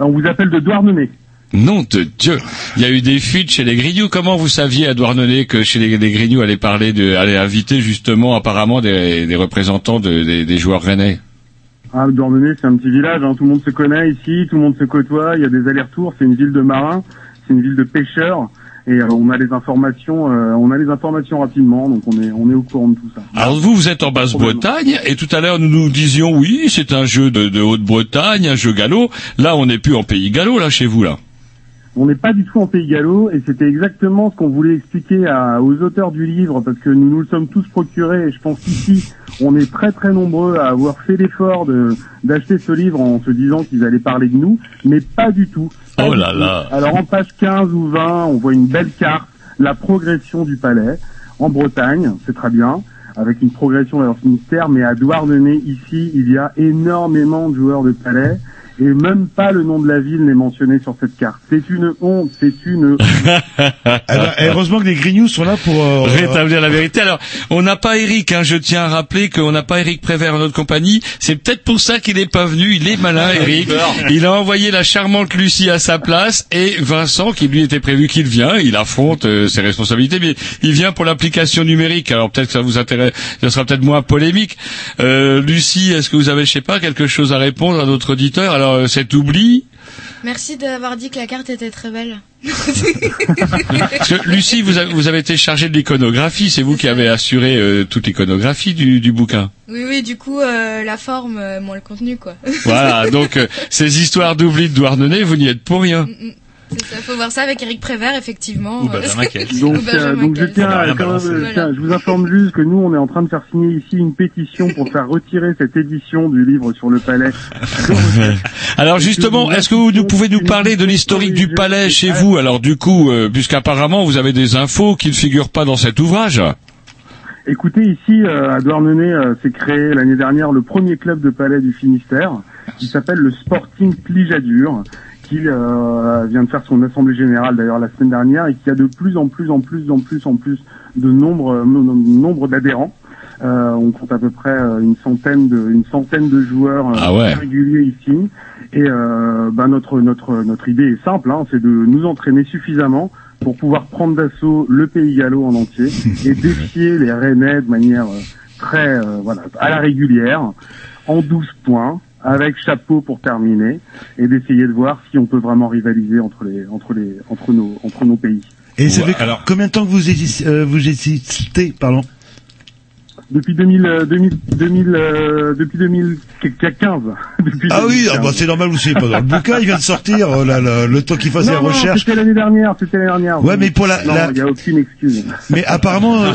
Speaker 13: On vous appelle de Douarnenez.
Speaker 1: Nom de Dieu. Il y a eu des fuites chez les Grignoux. Comment vous saviez à Douarnenez que chez les, les Grignoux allait parler de, allait inviter justement apparemment des, des représentants de- des, des joueurs rennais?
Speaker 13: Ah, Douarnenez, c'est un petit village. Hein. Tout le monde se connaît ici, tout le monde se côtoie. Il y a des allers-retours. C'est une ville de marins, c'est une ville de pêcheurs. Et euh, on a les informations, euh, on a les informations rapidement, donc on est on est au courant de tout ça.
Speaker 1: Alors vous, vous êtes en Basse-Bretagne, et tout à l'heure nous nous disions oui, c'est un jeu de, de Haute-Bretagne, un jeu gallo. Là, on n'est plus en pays gallo, là, chez vous, là.
Speaker 13: On n'est pas du tout en Pays Gallo et c'était exactement ce qu'on voulait expliquer à- aux auteurs du livre parce que nous nous le sommes tous procurés et je pense qu'ici on est très très nombreux à avoir fait l'effort de d'acheter ce livre en se disant qu'ils allaient parler de nous, mais pas du tout. Pas
Speaker 1: Oh là
Speaker 13: tout.
Speaker 1: là.
Speaker 13: Alors en page 15 ou 20, on voit une belle carte, la progression du palais en Bretagne, c'est très bien avec une progression vers le Finistère, mais à Douarnenez, ici, il y a énormément de joueurs de palais, et même pas le nom de la ville n'est mentionné sur cette carte. C'est une honte, c'est une... [laughs]
Speaker 2: Eh ben, heureusement que les Grignoux sont là pour euh, [laughs]
Speaker 1: Rétablir la vérité. Alors, on n'a pas Eric, hein, je tiens à rappeler qu'on n'a pas Eric Prévert en notre compagnie. C'est peut-être pour ça qu'il n'est pas venu. Il est malin, Eric. Il a envoyé la charmante Lucie à sa place et Vincent, qui lui était prévu qu'il vient, il affronte euh, ses responsabilités, mais il vient pour l'application numérique. Alors peut-être que ça vous intéresse, ça sera peut-être moins polémique. Euh, Lucie, est-ce que vous avez, je sais pas, quelque chose à répondre à notre auditeur? Alors, euh, cet oubli,
Speaker 8: Merci d'avoir dit que la carte était très belle.
Speaker 1: Parce que Lucie, vous avez, vous avez été chargée de l'iconographie, c'est vous qui avez assuré euh, toute l'iconographie du, du bouquin.
Speaker 8: Oui, oui, du coup, euh, la forme, euh, moins le contenu, quoi.
Speaker 1: Voilà, donc ces histoires d'oubli de Douarnenez, vous n'y êtes pour rien.
Speaker 8: C'est ça, faut voir ça avec Eric Prévert, effectivement.
Speaker 1: Ou Benjamin Kels. [laughs]
Speaker 13: Donc,
Speaker 8: Ou Benjamin
Speaker 13: euh, donc je tiens, à-
Speaker 1: rien
Speaker 13: quand même,
Speaker 1: balancer.
Speaker 8: Voilà.
Speaker 13: tiens, je vous informe juste que nous, on est en train de faire signer ici une pétition pour faire retirer cette édition du livre sur le palais. [laughs]
Speaker 1: Alors justement, est-ce que vous nous pouvez nous parler de l'historique du palais chez vous? Alors du coup, euh, puisqu'apparemment vous avez des infos qui ne figurent pas dans cet ouvrage.
Speaker 13: Écoutez, ici, euh, à Douarnenez, euh, s'est créé l'année dernière le premier club de palais du Finistère, qui s'appelle le Sporting Plijadur, qui euh, vient de faire son assemblée générale d'ailleurs la semaine dernière et qui a de plus en plus en plus en plus en plus de nombre euh, no- no- nombre d'adhérents. Euh, on compte à peu près euh, une centaine de une centaine de joueurs euh,
Speaker 1: Ah ouais.
Speaker 13: réguliers ici. Et euh, bah, notre notre notre idée est simple, hein, c'est de nous entraîner suffisamment pour pouvoir prendre d'assaut le pays gallo en entier et [laughs] défier les Rennais de manière très euh, voilà à la régulière en 12 points avec chapeau pour terminer et d'essayer de voir si on peut vraiment rivaliser entre les entre les entre nos entre nos pays.
Speaker 2: Et ça fait combien de temps que vous existez, euh, vous existez, pardon?
Speaker 13: Depuis 2000 euh, 2000 2000 euh, depuis 2015. [laughs] Depuis
Speaker 2: Ah oui,
Speaker 13: 2015.
Speaker 2: ah bah, c'est normal, vous savez pas dans le bouquin, il vient de sortir, euh, là, le, le temps qu'il fasse
Speaker 13: non,
Speaker 2: les
Speaker 13: non,
Speaker 2: recherches.
Speaker 13: c'était l'année dernière, c'était l'année dernière.
Speaker 2: Ouais, mais pour la-
Speaker 13: non,
Speaker 2: la-
Speaker 13: il y a aucune excuse.
Speaker 2: Mais apparemment, euh,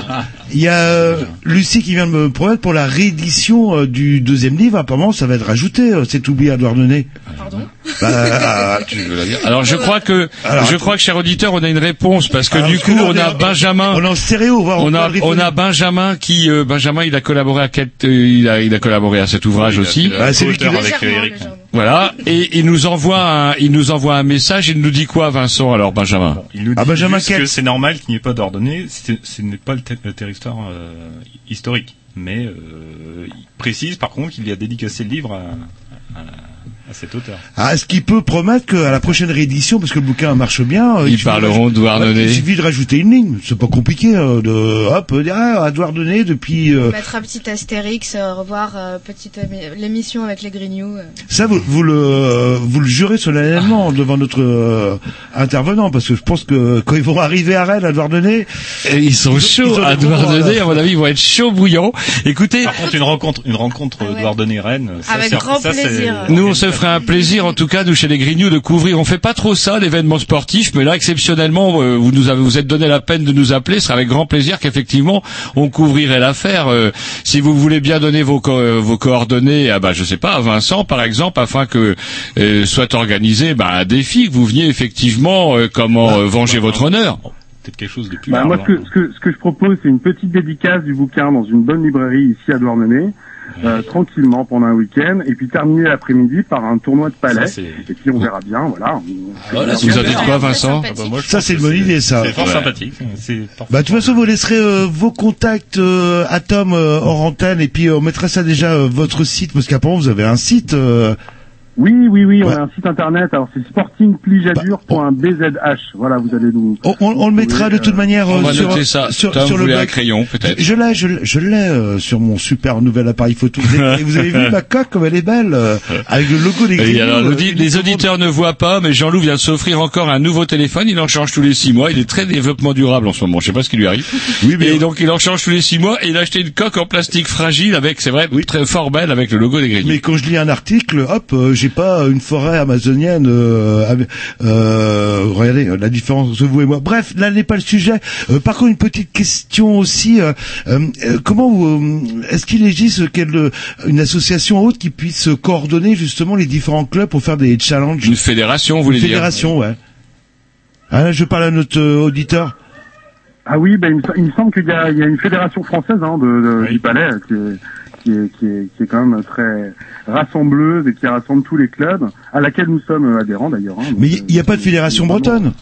Speaker 2: il y a euh, Lucie qui vient de me promettre pour la réédition euh, du deuxième livre. Apparemment, ça va être rajouté. euh, c'est oublié à Douarnenez.
Speaker 8: Pardon?
Speaker 2: Bah, tu veux la dire
Speaker 1: Alors je crois que
Speaker 2: Alors,
Speaker 1: je crois que cher auditeur, on a une réponse parce que
Speaker 2: Alors,
Speaker 1: du coup on a Benjamin.
Speaker 2: on est en stéréo,
Speaker 1: On a on a Benjamin qui euh, Benjamin il a collaboré à quel euh, il a il a collaboré à cet ouvrage aussi.
Speaker 2: Bah, c'est lui qui
Speaker 3: avec
Speaker 8: Légèrement,
Speaker 3: Eric.
Speaker 1: Voilà et il nous envoie un, il nous envoie un message. Il nous dit quoi Vincent alors Benjamin
Speaker 3: Il nous dit
Speaker 2: Ah, Benjamin
Speaker 3: juste que c'est normal qu'il n'y ait pas d'ordonnée, ce n'est pas le, ter- le territoire euh, historique. Mais euh, il précise par contre qu'il y a dédicacé le livre à, à, à cet auteur.
Speaker 2: Ah, est-ce qu'il peut promettre qu'à la prochaine réédition, parce que le bouquin marche bien, euh,
Speaker 1: Ils
Speaker 2: il suffit
Speaker 1: parleront
Speaker 2: de
Speaker 1: Douarnenez.
Speaker 2: Il suffit de rajouter une ligne. C'est pas compliqué. euh, de hop, dire ah, à Douarnenez depuis. euh,
Speaker 8: Mettre un petit astérix, euh, revoir euh, petite émi- l'émission avec les Grignoux. euh.
Speaker 2: Ça, vous, vous le euh, vous le jurez solennellement devant notre euh, intervenant, parce que je pense que quand ils vont arriver à Rennes, à Douarnenez,
Speaker 1: Et ils sont chauds à Douarnenez. À mon avis, ils vont être chauds bouillants. Écoutez,
Speaker 3: Par contre, une rencontre, une rencontre
Speaker 8: Ah ouais.
Speaker 3: Douarnenez-Rennes, ça,
Speaker 8: Avec
Speaker 3: c'est-
Speaker 8: grand
Speaker 3: ça,
Speaker 8: plaisir.
Speaker 1: Nous, on se fera ferait un plaisir, en tout cas, nous chez les Grignoux, de couvrir. On fait pas trop ça, l'événement sportif, mais là, exceptionnellement, euh, vous nous avez, vous êtes donné la peine de nous appeler. Ce serait avec grand plaisir qu'effectivement, on couvrirait l'affaire. Euh, si vous voulez bien donner vos, co- euh, vos coordonnées, à, bah, je sais pas, à Vincent, par exemple, afin que euh, soit organisé bah, un défi, que vous veniez effectivement, euh, comment euh, venger votre honneur.
Speaker 3: Peut-être quelque chose de plus
Speaker 13: Bah, moi, ce que,
Speaker 3: hein.
Speaker 13: ce, que, ce que je propose, c'est une petite dédicace du bouquin dans une bonne librairie ici à Douarnenez, euh, tranquillement pendant un week-end, et puis terminer l'après-midi par un tournoi de palais.
Speaker 3: Ça,
Speaker 13: et puis on verra bien, voilà.
Speaker 1: Voilà, vous en dites quoi, Vincent
Speaker 3: Ah bah, moi,
Speaker 2: Ça, c'est une bonne idée, ça.
Speaker 3: C'est fort
Speaker 2: Ouais.
Speaker 3: sympathique. C'est fort
Speaker 2: Bah, de toute façon, vous laisserez euh, vos contacts euh, à Tom euh, hors antenne et puis euh, on mettra ça déjà euh, votre site parce qu'apparemment vous avez un site. Euh,
Speaker 13: Oui, oui, oui, on
Speaker 2: Ouais.
Speaker 13: a un site internet, alors c'est sportingplijadur.bzh. Voilà, vous allez nous...
Speaker 2: on, on- on le mettra de toute manière
Speaker 1: On
Speaker 2: euh,
Speaker 1: va
Speaker 2: sur,
Speaker 1: noter ça.
Speaker 2: sur,
Speaker 1: Tom
Speaker 2: sur le
Speaker 1: un crayon, peut-être.
Speaker 2: Je l'ai, je, l'ai- je l'ai euh, sur mon super nouvel appareil photo. Vous avez, vous avez vu [laughs] ma coque comme elle est belle euh, avec le logo des Grignoux,
Speaker 1: alors,
Speaker 2: euh,
Speaker 1: les auditeurs ne voient pas, mais Jean-Loup vient de s'offrir encore un nouveau téléphone. Il en change tous les six mois. Il est très développement durable en ce moment. Je sais pas ce qui lui arrive.
Speaker 2: Oui, mais
Speaker 1: et donc, il en change tous les six mois. Et il a acheté une coque en plastique fragile avec, c'est vrai, très fort belle avec le logo des Grignoux.
Speaker 2: Mais quand je lis un article, hop, euh, j'ai pas une forêt amazonienne. Euh, euh, regardez la différence entre vous et moi. Bref, là n'est pas le sujet. Euh, par contre, une petite question aussi. euh, euh, euh, comment vous, euh, est-ce qu'il existe quelle, une association haute qui puisse coordonner justement les différents clubs pour faire des challenges
Speaker 1: Une fédération, vous voulez
Speaker 2: Une
Speaker 1: dire
Speaker 2: fédération, ouais. Ah, là, je parle à notre euh, auditeur.
Speaker 13: Ah oui, ben, il, me, il me semble qu'il y a, il y a une fédération française hein, de, de- du qui est, qui, est, qui, est, qui est quand même très rassembleuse et qui rassemble tous les clubs, à laquelle nous sommes adhérents d'ailleurs. hein.
Speaker 2: Mais il n'y a pas de fédération bretonne?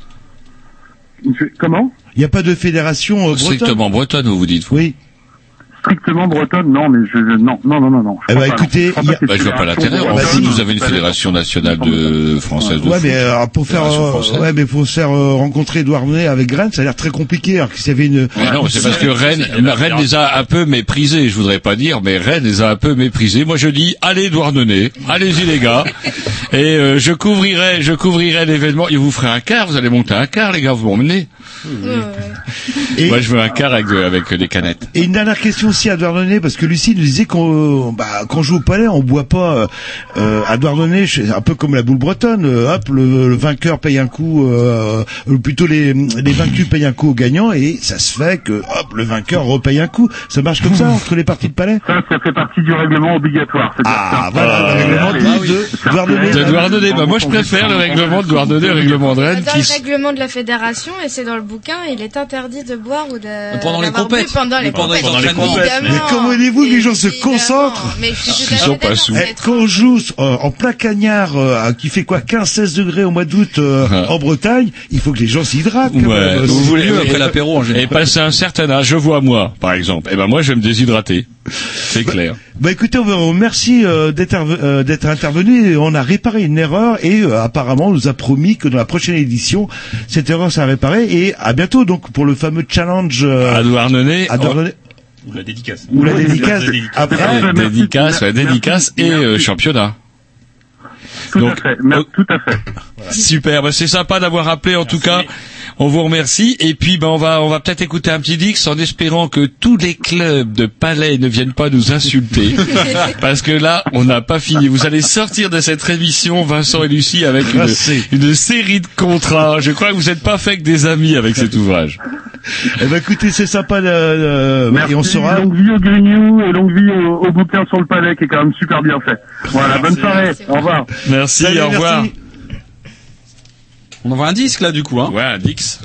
Speaker 13: Une fé- Comment?
Speaker 2: Il n'y a pas de fédération euh, bretonne?
Speaker 1: Strictement bretonne, vous vous dites. vous.
Speaker 2: Oui.
Speaker 13: Strictement bretonne, non, mais je, je- non, non, non, non, non.
Speaker 2: Eh
Speaker 13: Je
Speaker 2: ben,
Speaker 13: pas,
Speaker 2: écoutez, y a-
Speaker 13: qu'il
Speaker 1: Bah, je vois pas l'intérêt. En vous avez une fédération nationale de française de
Speaker 2: Ouais,
Speaker 1: foot.
Speaker 2: mais euh, pour faire, euh, ouais, mais pour faire euh, rencontrer Douarnenez avec Rennes, ça a l'air très compliqué. Alors que s'il y avait une,
Speaker 1: Mais non, c'est parce que Rennes, Rennes les a un peu méprisés, je voudrais pas dire, mais Rennes les a un peu méprisés. Moi, je dis, allez Douarnenez, allez-y les gars, et euh, je couvrirai, je couvrirai l'événement. Et vous ferez un quart, vous allez monter un quart, les gars, vous m'emmenez.
Speaker 2: Et-
Speaker 1: Moi, je veux un quart avec, avec des canettes.
Speaker 2: Et une dernière question aussi à Douarnenez, parce que Lucie nous disait qu'on bah, quand on joue au palais, on boit pas euh, à Douarnenez, c'est un peu comme la boule bretonne. euh, hop, le, le vainqueur paye un coup, euh, ou plutôt les, les vaincus payent un coup au gagnant, et ça se fait que hop, le vainqueur repaye un coup. Ça marche comme ça entre les parties de palais?
Speaker 13: Ça, ça fait partie du règlement obligatoire.
Speaker 2: Ah, voilà, le règlement de- Douarnenez.
Speaker 1: De Douarnenez, bah, moi, je préfère le règlement de Douarnenez au règlement de Rennes.
Speaker 8: Dans le règlement de la fédération, et c'est dans le bouquin, il est interdit de boire ou de.
Speaker 7: Pendant les compètes.
Speaker 8: Pendant les
Speaker 7: Mais pendant les
Speaker 8: compètes.
Speaker 2: Mais comment voulez-vous que les gens se concentrent
Speaker 8: Mais je suis
Speaker 1: Ils sont pas sous.
Speaker 2: Eh, quand on joue euh, en plein cagnard, euh, qui fait quoi 15-16 degrés au mois d'août euh,
Speaker 1: Ah.
Speaker 2: en Bretagne, il faut que les gens s'hydratent.
Speaker 1: vous voulez,
Speaker 2: mieux.
Speaker 7: après l'apéro, en général.
Speaker 1: Et passer un certain âge, je vois moi, par exemple. Eh ben moi, je vais me déshydrater. C'est clair.
Speaker 2: Bah écoutez, on vous remercie euh, d'être euh, d'être intervenu. On a réparé une erreur et euh, apparemment on nous a promis que dans la prochaine édition, cette erreur sera réparée. Et à bientôt donc pour le fameux challenge euh,
Speaker 1: À Douarnenez,
Speaker 2: à Douarnenez.
Speaker 3: Ou la dédicace.
Speaker 2: Ou la dédicace.
Speaker 3: Après,
Speaker 1: oh, dédicace, dédicace et euh, championnat.
Speaker 13: Tout
Speaker 1: Donc,
Speaker 13: à fait. Merci, tout à fait.
Speaker 1: Super, bah, c'est sympa d'avoir appelé en tout cas. On vous remercie et puis ben on va on va peut-être écouter un petit Dix en espérant que tous les clubs de Palais ne viennent pas nous insulter [laughs] parce que là on n'a pas fini. Vous allez sortir de cette émission Vincent et Lucie avec une, une série de contrats. Je crois que vous n'êtes pas fait que des amis avec cet ouvrage.
Speaker 2: eh ben, écoutez, c'est sympa. euh,
Speaker 13: Merci,
Speaker 2: et on sera.
Speaker 13: longue vie au Grignou et longue vie au, au bouquin sur le palais qui est quand même super bien fait. Voilà, bonne soirée. Au revoir.
Speaker 1: Merci,
Speaker 2: Salut,
Speaker 1: au revoir.
Speaker 2: merci.
Speaker 7: On envoie un disque là du coup. Hein.
Speaker 1: Ouais, un Dix.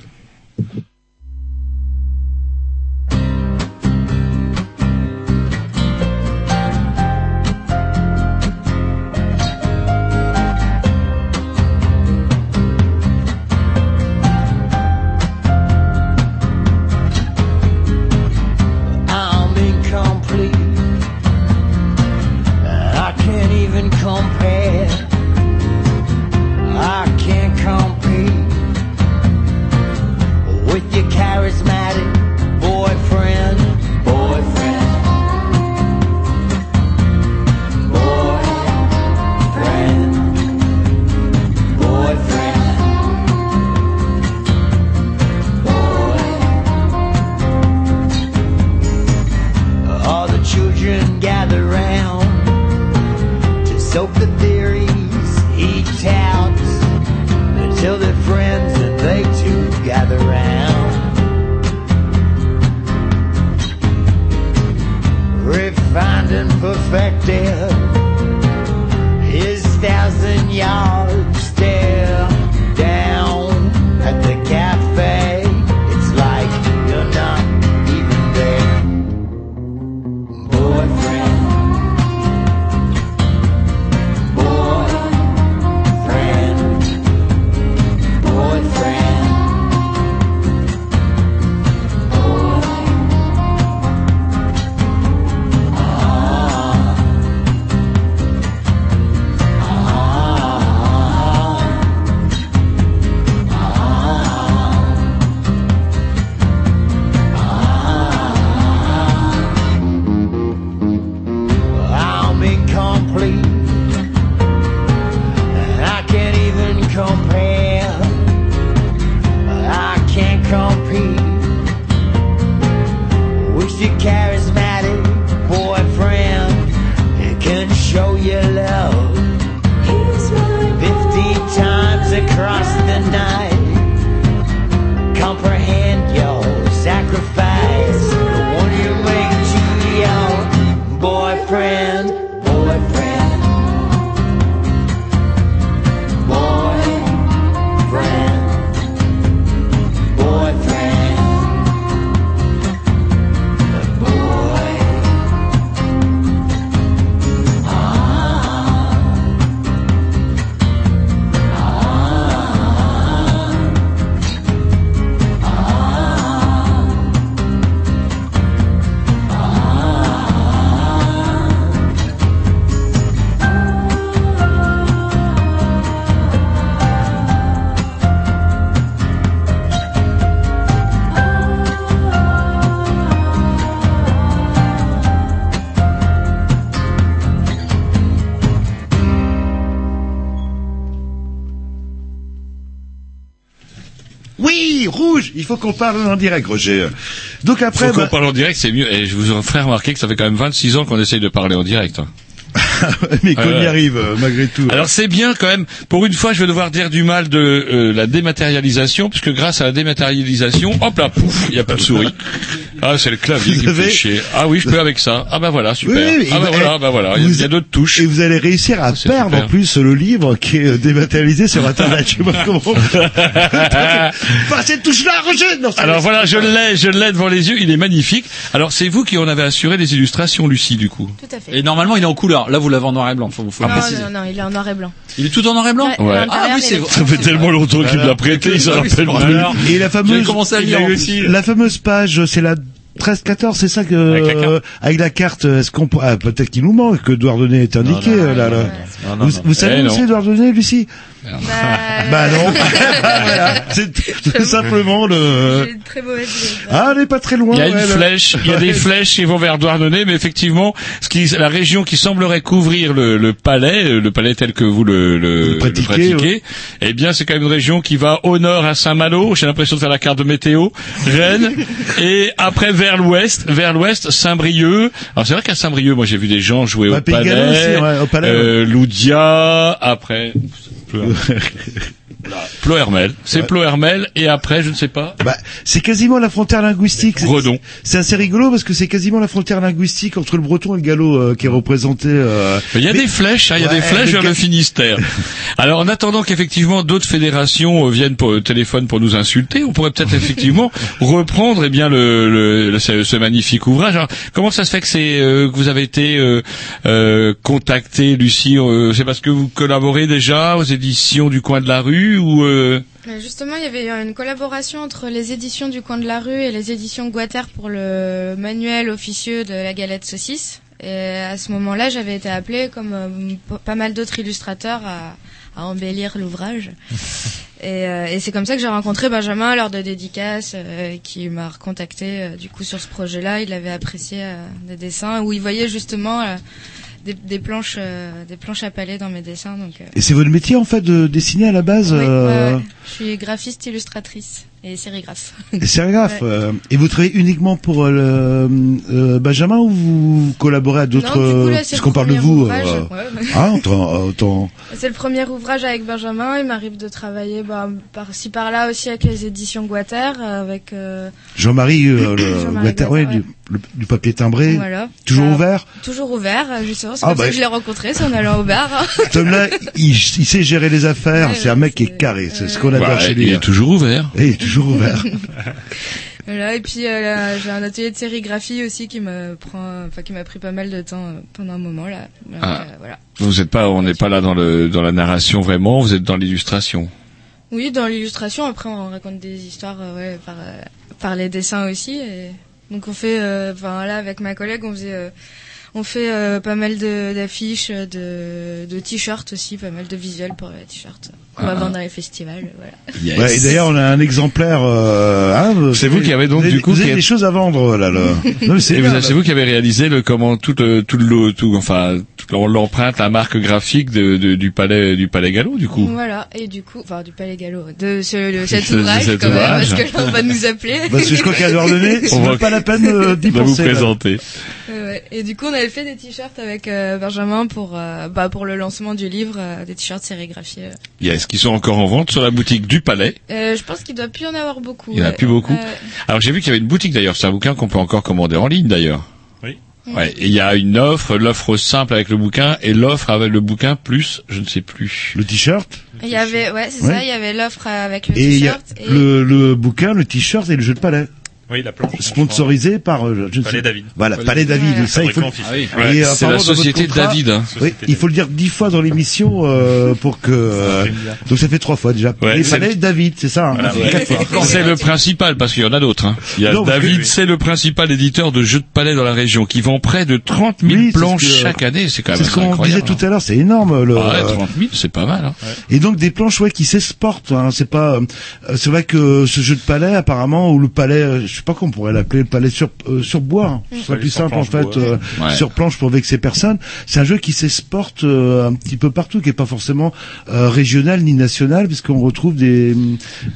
Speaker 2: Il faut qu'on parle en direct, Roger. Donc après,
Speaker 1: Faut qu'on
Speaker 2: bah,
Speaker 1: parle en direct, c'est mieux. Et je vous ferai remarquer que ça fait quand même 26 ans qu'on essaye de parler en direct. hein. [laughs]
Speaker 2: mais qu'on
Speaker 1: Ah
Speaker 2: y arrive euh, malgré tout.
Speaker 1: Alors c'est bien quand même. Pour une fois, je vais devoir dire du mal de euh, la dématérialisation, puisque grâce à la dématérialisation, hop là, pouf, il n'y a pas de souris. [laughs] Ah, c'est le clavier
Speaker 2: Vous
Speaker 1: qui me fait
Speaker 2: avez-
Speaker 1: chier. Ah oui, je peux avec ça. Ah bah voilà, super.
Speaker 2: Oui, oui,
Speaker 1: ah bah voilà, bah voilà. Il y a- d'autres touches.
Speaker 2: Et vous allez réussir à
Speaker 1: C'est
Speaker 2: perdre
Speaker 1: super.
Speaker 2: en plus le livre qui est euh, dématérialisé sur Internet. Je sais pas comment. [laughs] Pas cette touche-là, Roger. Non, c'est-
Speaker 1: Alors voilà, je l'ai, je l'ai devant les yeux. Il est magnifique. Alors c'est vous qui en avez assuré les illustrations, Lucie, du coup?
Speaker 8: Tout à fait.
Speaker 7: Et normalement, il est en couleur. Là, vous l'avez en noir et blanc. Faut, faut le
Speaker 8: non,
Speaker 7: préciser.
Speaker 8: non, non, il est en noir et blanc.
Speaker 7: Il est tout en noir et blanc
Speaker 8: Ouais,
Speaker 7: Ah oui, c'est
Speaker 8: est-
Speaker 7: vrai.
Speaker 1: Ça fait tellement longtemps qu'il me l'a prêté, il s'en
Speaker 7: Ah
Speaker 1: rappelle plus.
Speaker 2: Et la fameuse, la page, c'est la 13-14, c'est ça que
Speaker 3: Avec la carte.
Speaker 2: euh, avec la carte, est-ce qu'on peut- ah, peut-être qu'il nous manque que Douardonnet est indiqué
Speaker 3: Non, non,
Speaker 2: là, là.
Speaker 3: Non, non,
Speaker 2: Vous,
Speaker 3: non.
Speaker 2: vous savez
Speaker 1: Eh,
Speaker 2: où c'est Douardonnet, Lucie?
Speaker 8: Bah,
Speaker 2: Bah non. [laughs] [laughs] voilà. C'est tout simplement le.
Speaker 8: J'ai une très mauvaise idée.
Speaker 2: Ah, elle est pas très loin.
Speaker 1: Il y a une flèche, il y a des [laughs] flèches qui vont vers Douarnenez, mais effectivement, ce qui, la région qui semblerait couvrir le, le palais, le palais tel que vous le, le,
Speaker 2: Le pratiquez,
Speaker 1: le pratiquez, eh bien, c'est quand même une région qui va au nord à Saint-Malo. J'ai l'impression de faire la carte de météo, Rennes, et après vers l'ouest, vers l'ouest, Saint-Brieuc. Alors c'est vrai qu'à Saint-Brieuc, moi j'ai vu des gens jouer
Speaker 2: Bah,
Speaker 1: au
Speaker 2: Pays de Galles
Speaker 1: palais,
Speaker 2: aussi, ouais, au palais,
Speaker 1: euh, Loudia, après. Plohermel, [laughs] c'est
Speaker 2: Ouais.
Speaker 1: Plohermel, et après, je ne sais pas.
Speaker 2: Bah, c'est quasiment la frontière linguistique. C'est-
Speaker 1: Redon.
Speaker 2: C'est assez rigolo parce que c'est quasiment la frontière linguistique entre le breton et le gallo euh, qui est représenté. euh,
Speaker 1: Il y a
Speaker 2: mais-
Speaker 1: des flèches, hein, il y a
Speaker 2: Ouais,
Speaker 1: des flèches vers le Finistère. [laughs] Alors, en attendant qu'effectivement d'autres fédérations euh, viennent pour téléphone pour nous insulter, on pourrait peut-être effectivement [laughs] reprendre eh bien le, le- le- ce, ce magnifique ouvrage. Alors, comment ça se fait que c'est euh, que vous avez été euh, euh, contacté, Lucie? C'est parce que vous collaborez déjà aux éditions du coin de la rue ou euh,
Speaker 8: Mais Justement, il y avait une collaboration entre les éditions du coin de la rue et les éditions Guater pour le manuel officieux de la galette saucisse. Et à ce moment-là, j'avais été appelée, comme euh, pas mal d'autres illustrateurs, à, à embellir l'ouvrage. [laughs] et euh, et c'est comme ça que j'ai rencontré Benjamin lors de dédicaces, euh, qui m'a recontacté euh, du coup sur ce projet-là. Il avait apprécié des dessins où il voyait justement des, des planches, euh, des planches à palais dans mes dessins. Donc euh,
Speaker 2: Et c'est votre métier en fait de dessiner à la base.
Speaker 8: oui,
Speaker 2: euh,
Speaker 8: ouais. Je suis graphiste, illustratrice et sérigraphe.
Speaker 2: Et sérigraphe.
Speaker 8: Ouais.
Speaker 2: et vous travaillez uniquement pour le, euh, Benjamin ou vous collaborez à d'autres
Speaker 8: Non, du coup, là, c'est
Speaker 2: Parce
Speaker 8: le
Speaker 2: qu'on parle de vous.
Speaker 8: ouvrage,
Speaker 2: euh,
Speaker 8: ouais.
Speaker 2: Ah, autant, autant. [laughs]
Speaker 8: C'est le premier ouvrage avec Benjamin. Il m'arrive de travailler bah, par-ci par-là aussi avec les éditions Guater, avec euh,
Speaker 2: Jean-Marie, [coughs] le,
Speaker 8: Jean-Marie
Speaker 2: Guattari,
Speaker 8: Guattari,
Speaker 2: ouais, du, le- du papier timbré.
Speaker 8: voilà.
Speaker 2: Toujours
Speaker 8: Bah,
Speaker 2: ouvert.
Speaker 8: Toujours ouvert, euh, justement. C'est
Speaker 2: Ah,
Speaker 8: comme
Speaker 2: bah,
Speaker 8: ça que je l'ai rencontré, c'est en allant au bar. [laughs]
Speaker 2: Cet homme-là, il, il sait gérer les affaires.
Speaker 8: Ouais,
Speaker 2: c'est un mec qui est carré. C'est ce qu'on adore
Speaker 1: bah,
Speaker 2: chez
Speaker 1: il
Speaker 2: lui.
Speaker 1: est toujours ouvert.
Speaker 2: Et il est toujours ouvert. [laughs] [laughs]
Speaker 8: voilà. Et puis euh, là, j'ai un atelier de sérigraphie aussi qui me prend, enfin qui m'a pris pas mal de temps euh, pendant un moment là.
Speaker 1: Ah.
Speaker 8: euh, voilà.
Speaker 1: Vous êtes pas, on n'est pas là dans le dans la narration vraiment. Vous êtes dans l'illustration.
Speaker 8: Oui, dans l'illustration. Après, on raconte des histoires euh, ouais, par, euh, par les dessins aussi. Et... Donc, on fait, euh, enfin là, avec ma collègue, on faisait, euh, On fait euh, pas mal d'affiches, de, de t-shirts aussi, pas mal de visuels pour les t-shirts. On va
Speaker 1: Ah.
Speaker 8: vendre dans les festivals, voilà.
Speaker 1: Yes.
Speaker 2: Ouais, et d'ailleurs, on a un exemplaire. Euh, hein,
Speaker 1: C'est vous qui avez donc,
Speaker 2: vous
Speaker 1: du coup,
Speaker 2: vous avez
Speaker 1: qui-
Speaker 2: des choses à vendre là. là. [laughs] Non, c'est
Speaker 1: Et vous vous qui avez réalisé le comment tout le tout le tout enfin l'empreinte, la marque graphique de, de- du palais du palais Gallo du coup.
Speaker 8: Voilà, et du coup, enfin du Palais Gallo, de, ce, de cet
Speaker 1: De
Speaker 8: ouvrage
Speaker 1: cet
Speaker 8: quand même,
Speaker 1: ouvrage.
Speaker 8: parce que là on va nous appeler.
Speaker 2: Parce que je crois qu'à l'heure donnée, c'est
Speaker 1: On
Speaker 2: même
Speaker 1: va-
Speaker 2: pas la peine euh, d'y
Speaker 1: de vous
Speaker 2: penser. là.
Speaker 1: présenter.
Speaker 8: Ouais. Et du coup, on avait fait des t-shirts avec euh, Benjamin pour euh, bah, pour le lancement du livre, euh, des t-shirts sérigraphiés.
Speaker 1: Yes, qui sont encore en vente sur la boutique du palais.
Speaker 8: Euh, je pense qu'il doit plus y en avoir beaucoup.
Speaker 1: Il y en a plus beaucoup.
Speaker 8: Euh,
Speaker 1: Alors j'ai vu qu'il y avait une boutique d'ailleurs, c'est un bouquin qu'on peut encore commander en ligne d'ailleurs.
Speaker 3: Oui.
Speaker 1: Ouais, et il y a une offre, l'offre simple avec le bouquin et l'offre avec le bouquin plus, je ne sais plus.
Speaker 2: Le t-shirt?
Speaker 8: Il y avait, ouais, c'est
Speaker 2: Ouais.
Speaker 8: ça, il y avait l'offre avec le
Speaker 2: et
Speaker 8: t-shirt. Et...
Speaker 2: le, le bouquin, le t-shirt et le jeu de palais.
Speaker 3: Oui, la planche.
Speaker 2: Sponsorisé par euh, je ne
Speaker 3: Palais
Speaker 2: sais-
Speaker 3: David.
Speaker 2: Voilà,
Speaker 3: Palais
Speaker 2: Palais
Speaker 3: David.
Speaker 2: David. Ça, il faut.
Speaker 1: Ah oui. Ouais,
Speaker 2: euh,
Speaker 1: c'est la société
Speaker 2: contrat-
Speaker 1: David, hein.
Speaker 2: Oui, il faut le dire dix fois dans l'émission euh, pour que. euh, donc ça fait trois fois déjà.
Speaker 1: Ouais,
Speaker 2: Palais David, c'est ça. hein,
Speaker 1: Voilà,
Speaker 2: c'est
Speaker 1: ouais. le principal parce qu'il y en a d'autres. Hein. Il y a
Speaker 2: Non, parce que-
Speaker 1: David, c'est le principal éditeur de jeux de palais dans la région qui vend près de 30 000
Speaker 2: Oui, c'est
Speaker 1: planches chaque année. C'est quand même
Speaker 2: C'est ce qu'on disait tout à l'heure, c'est énorme. Le,
Speaker 1: Ah ouais, 30 000, c'est pas mal. Hein.
Speaker 2: Et donc des planches ouais qui s'exportent. Hein, c'est pas. euh, c'est vrai que ce jeu de palais apparemment ou le palais, euh, je sais pas comment on pourrait l'appeler, le palais sur euh, sur bois. hein. Ce serait
Speaker 3: Palais
Speaker 2: plus
Speaker 3: sur
Speaker 2: simple en
Speaker 3: planche
Speaker 2: fait euh,
Speaker 1: Ouais.
Speaker 2: sur planche pour vexer personne. C'est un jeu qui s'exporte euh, un petit peu partout, qui est pas forcément euh, régional ni national, puisqu'on retrouve des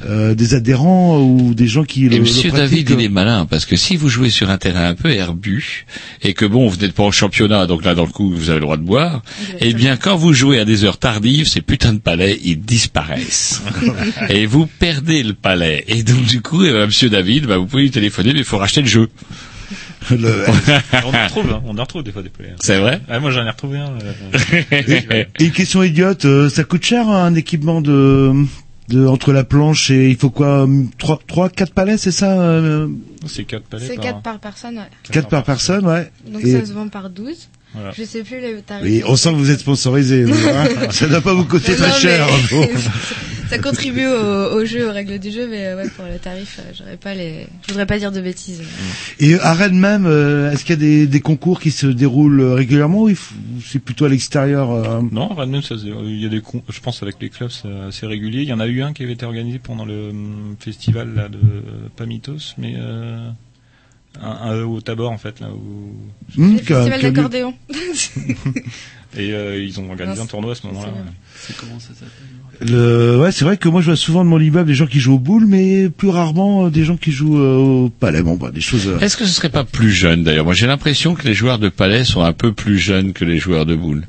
Speaker 2: euh, des adhérents ou des gens qui le,
Speaker 1: Et
Speaker 2: le
Speaker 1: Monsieur. David, il est malin parce que si vous jouez sur un terrain un peu herbu et que bon, vous n'êtes pas en championnat, donc là dans le coup vous avez le droit de boire, eh bien quand vous jouez à des heures tardives, ces putains de palais ils disparaissent [laughs] et vous perdez le palais. Et donc du coup, eh ben, Monsieur David, bah, vous pouvez lui téléphoner, mais il faut racheter le jeu. [laughs]
Speaker 2: Le- [laughs]
Speaker 3: on en retrouve, hein, on en retrouve des fois des palais.
Speaker 1: C'est vrai
Speaker 3: Ah, moi j'en ai retrouvé un. euh, [laughs]
Speaker 2: Et une question idiote, euh, ça coûte cher hein, un équipement de de entre la planche et il faut quoi hum, trois trois quatre palais c'est ça euh,
Speaker 3: C'est quatre palais.
Speaker 8: C'est
Speaker 3: par-
Speaker 8: 4 par personne, ouais.
Speaker 2: quatre par personne ouais
Speaker 8: Donc
Speaker 2: Et-
Speaker 8: ça se vend par 12.
Speaker 3: Voilà.
Speaker 8: Je sais plus les tarifs.
Speaker 2: oui on sent que vous êtes sponsorisé hein. ça ne doit pas vous coûter
Speaker 8: Non,
Speaker 2: très cher
Speaker 8: mais-
Speaker 2: bon.
Speaker 8: Ça contribue au, au jeu, aux règles du jeu, mais euh, ouais, pour le tarif, euh, j'aurais pas les, je voudrais pas dire de bêtises.
Speaker 2: et à Rennes même euh, est-ce qu'il y a des, des concours qui se déroulent euh, régulièrement ou c'est plutôt à l'extérieur euh,
Speaker 3: Non, Rennes même, ça, il y a des, con- je pense avec les clubs, c'est assez régulier. Il y en a eu un qui avait été organisé pendant le festival là, de Pamitos, mais euh, un, un au Tabor en fait là où
Speaker 2: hum,
Speaker 8: Le festival d'accordéon. [laughs] [laughs]
Speaker 3: et euh, ils ont organisé
Speaker 8: Non,
Speaker 3: un tournoi à ce moment-là. ouais.
Speaker 7: C'est comment ça s'appelle?
Speaker 2: Le, ouais, c'est vrai que moi je vois souvent de mon immeuble des gens qui jouent au boule, mais plus rarement euh, des gens qui jouent euh, au palais. Bon, bah, des choses. euh,
Speaker 1: Est-ce que ce serait pas plus jeune d'ailleurs? Moi j'ai l'impression que les joueurs de palais sont un peu plus jeunes que les joueurs de boules.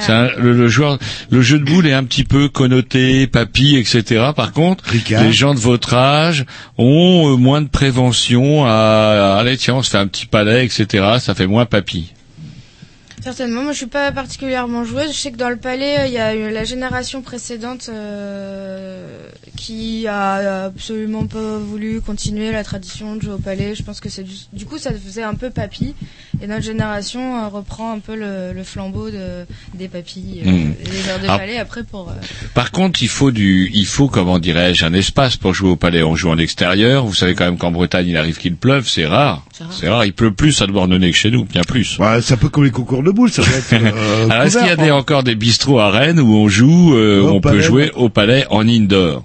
Speaker 1: C'est un- le, le joueur, le jeu de boules est un petit peu connoté, papy, etc. Par contre,
Speaker 2: Ricard.
Speaker 1: les gens de votre âge ont euh, moins de prévention à, à allez tiens on se fait un petit palais, etc. Ça fait moins papy.
Speaker 8: Certainement, moi je suis pas particulièrement joueuse. Je sais que dans le palais, il y a eu la génération précédente euh, qui a absolument pas voulu continuer la tradition de jouer au palais. Je pense que c'est du, du coup ça faisait un peu papy. Et notre génération euh, reprend un peu le, le flambeau de, des papilles, euh,
Speaker 1: Mm.
Speaker 8: des heures de
Speaker 1: Ah.
Speaker 8: palais après pour. euh,
Speaker 1: Par contre, il faut du, il faut comment dirais-je, un espace pour jouer au palais. On joue en extérieur. Vous savez quand même qu'en Bretagne, il arrive qu'il pleuve, c'est rare.
Speaker 8: C'est rare.
Speaker 1: Il pleut plus à Douarnenez que chez nous, bien plus.
Speaker 2: ouais, c'est un peu comme les concours de boules, ça doit être. euh, [laughs]
Speaker 1: Alors, est-ce qu'il y a des, encore des bistrots à Rennes où on joue, euh, où on peut jouer
Speaker 2: ouais.
Speaker 1: au palais en indoor?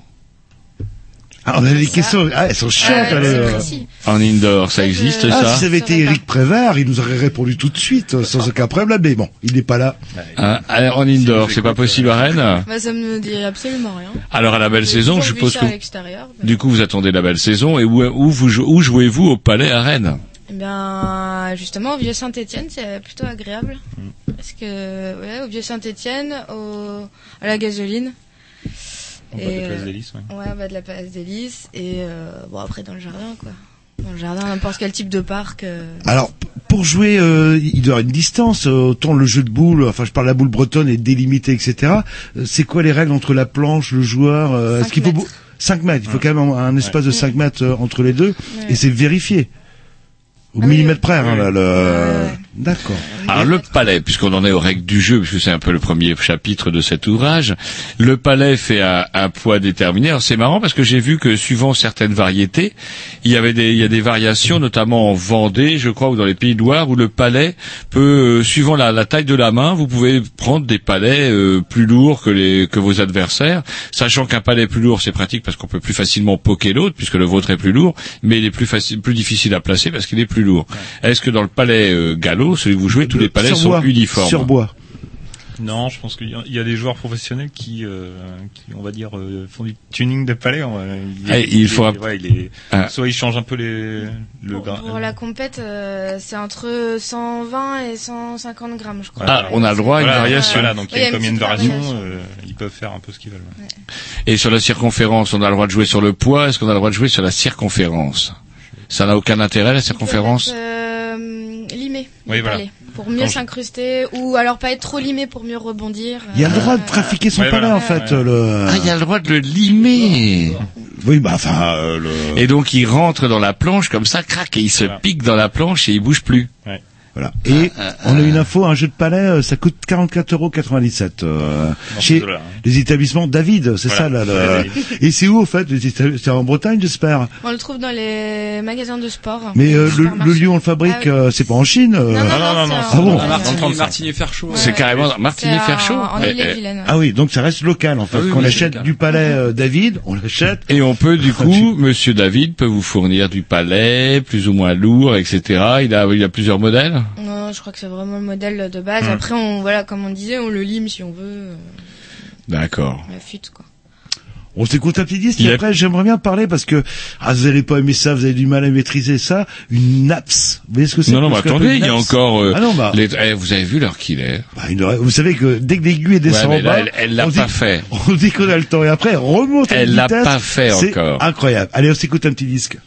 Speaker 2: Ah, on a des questions. Ah, elles sont chiantes.
Speaker 8: ah,
Speaker 2: elles,
Speaker 8: c'est
Speaker 2: euh.
Speaker 1: En indoor, ça existe
Speaker 2: Ah,
Speaker 1: ça?
Speaker 2: si ça avait été. Eric Prévert, il nous aurait répondu tout de suite, sans aucun problème. Mais bon, il n'est pas là.
Speaker 1: Alors, En indoor, c'est pas possible à Rennes?
Speaker 8: Bah, ça me dit absolument rien.
Speaker 1: Alors à la belle saison, je suppose que
Speaker 8: mais-
Speaker 1: du coup vous attendez la belle saison et où, où, vous, jou- où jouez-vous au palais à Rennes?
Speaker 8: Eh bien, justement, au Vieux Saint-Étienne, c'est plutôt agréable.
Speaker 1: Mm.
Speaker 8: Parce que, ouais, au Vieux Saint-Étienne, au, à la gasoline.
Speaker 3: En bas de la place
Speaker 8: euh,
Speaker 3: des Lys, ouais.
Speaker 8: Ouais, bas de la place des Lys. Et, euh, bon, après, dans le jardin, quoi. Dans le jardin, n'importe quel type de parc. euh,
Speaker 2: Alors, pour jouer, euh, il doit y avoir une distance. Autant le jeu de boule, enfin, je parle de la boule bretonne est délimité, etc. C'est quoi les règles entre la planche, le joueur euh, Est-ce qu'il faut
Speaker 8: mètres.
Speaker 2: beau- 5 mètres. Il faut quand même un, un espace de 5 mètres euh, entre les deux.
Speaker 8: Ouais.
Speaker 2: Et c'est vérifié. Au millimètre près, hein, là, le-. D'accord.
Speaker 1: Alors le palais, puisqu'on en est aux règles du jeu, puisque c'est un peu le premier chapitre de cet ouvrage, le palais fait un, un poids déterminé. Alors c'est marrant parce que j'ai vu que suivant certaines variétés, il y avait des, il y a des variations, notamment en Vendée, je crois, ou dans les Pays de Loire, où le palais peut, euh, suivant la, la taille de la main, vous pouvez prendre des palais euh, plus lourds que les que vos adversaires, sachant qu'un palais plus lourd c'est pratique parce qu'on peut plus facilement poker l'autre, puisque le vôtre est plus lourd, mais il est plus facile, plus difficile à placer parce qu'il est plus lourd. Est-ce que dans le palais euh, celui que vous jouez, tous les palais
Speaker 2: Sur
Speaker 1: sont
Speaker 2: bois.
Speaker 1: uniformes
Speaker 2: Sur bois.
Speaker 3: Non, je pense qu'il y a- des joueurs professionnels qui, euh, qui on va dire, euh, font du tuning de palais. il,
Speaker 1: Ah, il faut
Speaker 3: est-
Speaker 1: app-
Speaker 3: ouais, il est-
Speaker 1: Ah.
Speaker 3: soit ils changent un peu les, le gra-
Speaker 8: Pour la compète, euh, c'est entre 120 et 150 grammes, je crois.
Speaker 1: Ah, on a le droit à une
Speaker 3: Voilà,
Speaker 1: variation.
Speaker 3: Voilà, donc il y a,
Speaker 8: Oui,
Speaker 3: comme il y a une variation, euh, ils peuvent faire un peu ce qu'ils veulent. ouais.
Speaker 1: Et sur la circonférence, on a le droit de jouer sur le poids. Est-ce qu'on a le droit de jouer sur la circonférence? Ça n'a aucun intérêt la circonférence?
Speaker 8: Euh, limé,
Speaker 1: Oui, voilà.
Speaker 8: palais, pour mieux
Speaker 1: Quand je-
Speaker 8: s'incruster, ou alors pas être trop limé pour mieux rebondir.
Speaker 2: Il y a le
Speaker 8: Euh,
Speaker 2: droit de trafiquer son
Speaker 1: Ouais,
Speaker 2: palais
Speaker 1: voilà.
Speaker 2: en fait.
Speaker 1: Ouais.
Speaker 2: Le...
Speaker 1: Ah, il y a le droit de le limer.
Speaker 2: Oui, bah enfin. euh, le...
Speaker 1: Et donc il rentre dans la planche comme ça, crac, et il se pique dans la planche et il bouge plus.
Speaker 2: Voilà. Et on a une info, un jeu de palais, euh, ça coûte 44,97 euros euh, chez
Speaker 3: dollars, hein.
Speaker 2: les établissements David, c'est
Speaker 3: Voilà.
Speaker 2: ça là. Et c'est où en fait C'est en Bretagne, j'espère?
Speaker 8: On le trouve dans les magasins de sport.
Speaker 2: Mais euh, le, le lieu où on le fabrique,
Speaker 8: Ah oui.
Speaker 2: euh, c'est pas en Chine. euh.
Speaker 8: Non, non, non, non,
Speaker 2: Ah
Speaker 8: c'est
Speaker 2: bon
Speaker 7: Ferchaud.
Speaker 1: Carrément Martinier
Speaker 8: C'est
Speaker 1: Ferchaud.
Speaker 2: Ah oui, donc ça reste local en fait.
Speaker 1: Ah oui,
Speaker 2: Qu'on achète du palais euh, David, on l'achète.
Speaker 1: Et on peut du coup, Monsieur David peut vous fournir du palais plus ou moins lourd, etc. Il a, il a plusieurs modèles?
Speaker 8: Non, je crois que c'est vraiment le modèle de base. Après, on, voilà, comme on disait, on le lime si on veut. euh,
Speaker 1: D'accord.
Speaker 8: La fuite, quoi.
Speaker 2: On s'écoute un petit disque et après j'aimerais bien parler parce que ah vous allez pas aimer ça, vous avez du mal à maîtriser ça, une naps. Vous voyez ce que c'est
Speaker 1: Non, non, mais attendez, il y a encore. euh,
Speaker 2: Ah non, bah,
Speaker 1: les- eh, vous avez vu l'heure qu'il est
Speaker 2: bah, une vous savez que dès que l'aiguille descend
Speaker 1: Ouais,
Speaker 2: en bas,
Speaker 1: elle- elle l'a
Speaker 2: on dit-
Speaker 1: pas fait. [laughs]
Speaker 2: On dit qu'on a le temps et après elle remonte
Speaker 1: Elle l'a pas fait
Speaker 2: c'est
Speaker 1: encore.
Speaker 2: Incroyable. Allez, on s'écoute un petit disque.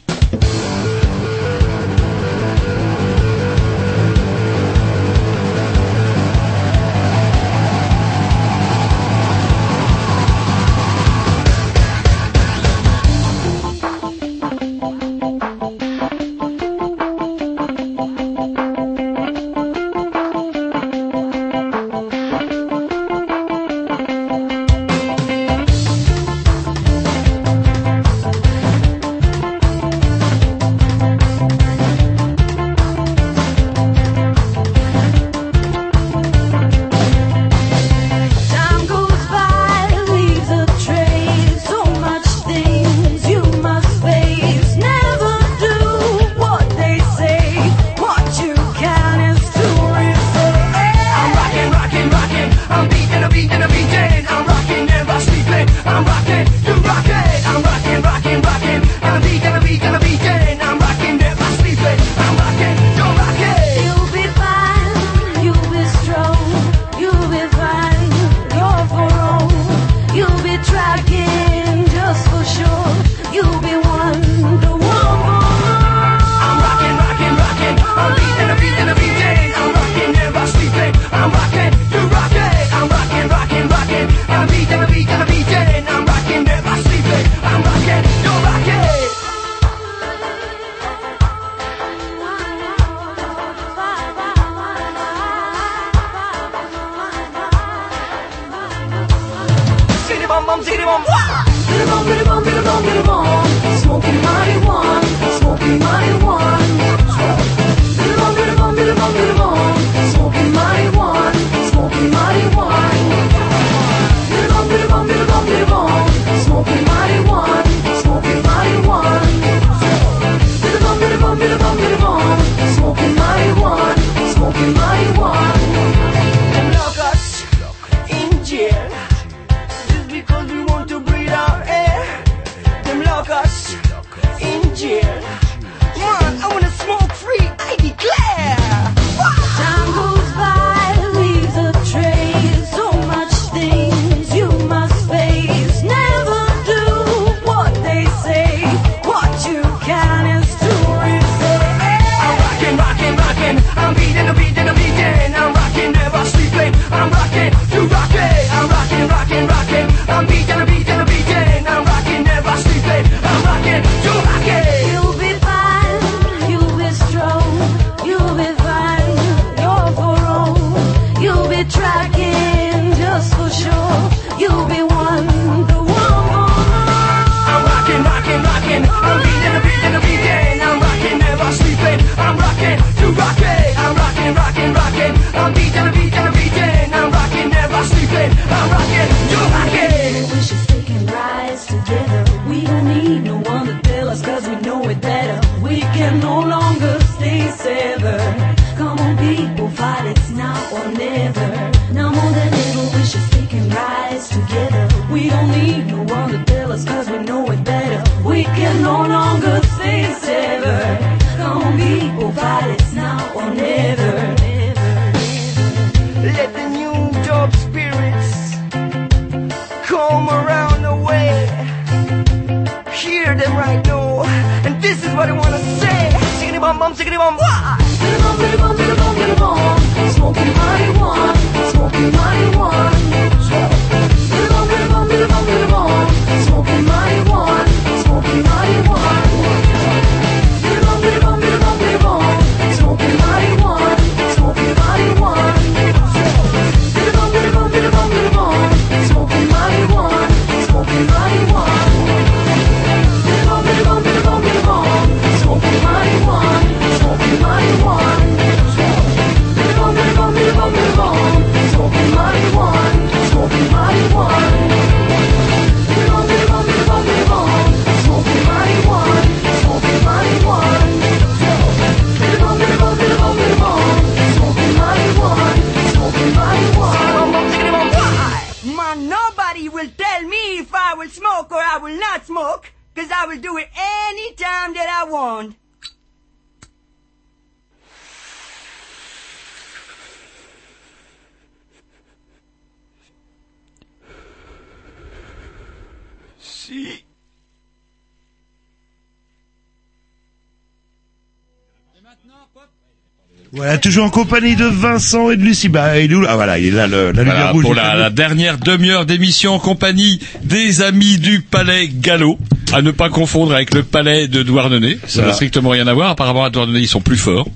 Speaker 2: Toujours en compagnie de Vincent et de Lucie. Bah, il est où là? Ah voilà, il est là, le, la lumière
Speaker 1: Voilà,
Speaker 2: rouge.
Speaker 1: pour la, la dernière demi-heure d'émission en compagnie des amis du Palais Gallo, à ne pas confondre avec le Palais de Douarnenez. Ça n'a strictement rien à voir. Apparemment, à Douarnenez, ils sont plus forts.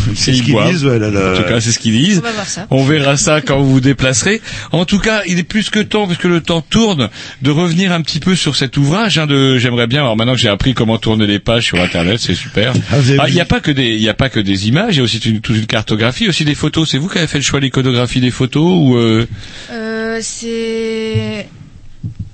Speaker 1: [laughs]
Speaker 2: C'est ce qu'ils disent, ouais, là, là.
Speaker 1: En tout cas, c'est ce qu'ils disent.
Speaker 8: On va voir ça.
Speaker 1: On verra ça quand vous vous déplacerez. En tout cas, il est plus que temps, puisque le temps tourne, de revenir un petit peu sur cet ouvrage. Hein, de, j'aimerais bien. Alors maintenant que j'ai appris comment tourner les pages sur Internet, c'est super.
Speaker 2: Ah, vous avez
Speaker 1: Ah, Il n'y a pas que des, il a pas que des images. Il y a aussi une, toute une cartographie, aussi des photos. C'est vous qui avez fait le choix de l'iconographie des photos ou euh...
Speaker 8: Euh, c'est.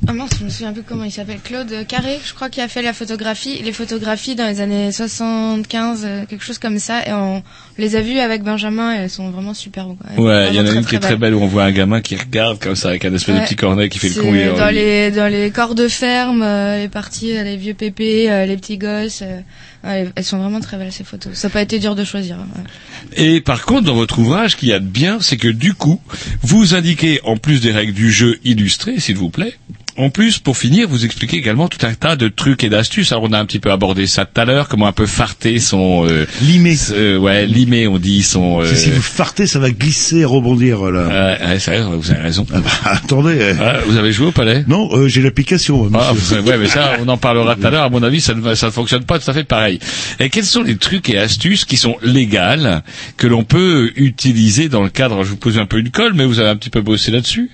Speaker 8: Ah mince, je me souviens plus comment il s'appelle. Claude Carré, je crois, qui a fait la photographie, les photographies dans les années 75, euh, quelque chose comme ça. Et on les a vues avec Benjamin et elles sont vraiment super. quoi. Elles sont
Speaker 1: Ouais, il y en a une qui est très belle où on voit un gamin qui regarde comme ça avec un espèce de petit cornet qui fait le con.
Speaker 8: dans les dans les corps de ferme, euh, les parties, euh, les vieux pépés, euh, les petits gosses. euh, ouais, elles sont vraiment très belles ces photos. Ça n'a pas été dur de choisir. hein, ouais.
Speaker 1: Et par contre, dans votre ouvrage, ce qu'il y a de bien, c'est que du coup, vous indiquez, en plus des règles du jeu illustrées, s'il vous plaît, en plus, pour finir, vous expliquez également tout un tas de trucs et d'astuces. Alors, on a un petit peu abordé ça tout à l'heure, comment un peu farter son... Euh,
Speaker 2: limé.
Speaker 1: ouais, limé, on dit son... Euh,
Speaker 2: Si vous fartez, ça va glisser et rebondir, là.
Speaker 1: Ouais, ouais, c'est vrai, vous avez raison.
Speaker 2: Ah bah, attendez. euh,
Speaker 1: Ah, vous avez joué au palais?
Speaker 2: Non, euh, j'ai l'application.
Speaker 1: Ah, ouais, mais ça, on en parlera tout à l'heure. À mon avis, ça ne, ça ne fonctionne pas tout à fait pareil. Et quels sont les trucs et astuces qui sont légales que l'on peut utiliser dans le cadre? Je vous pose un peu une colle, mais vous avez un petit peu bossé là-dessus.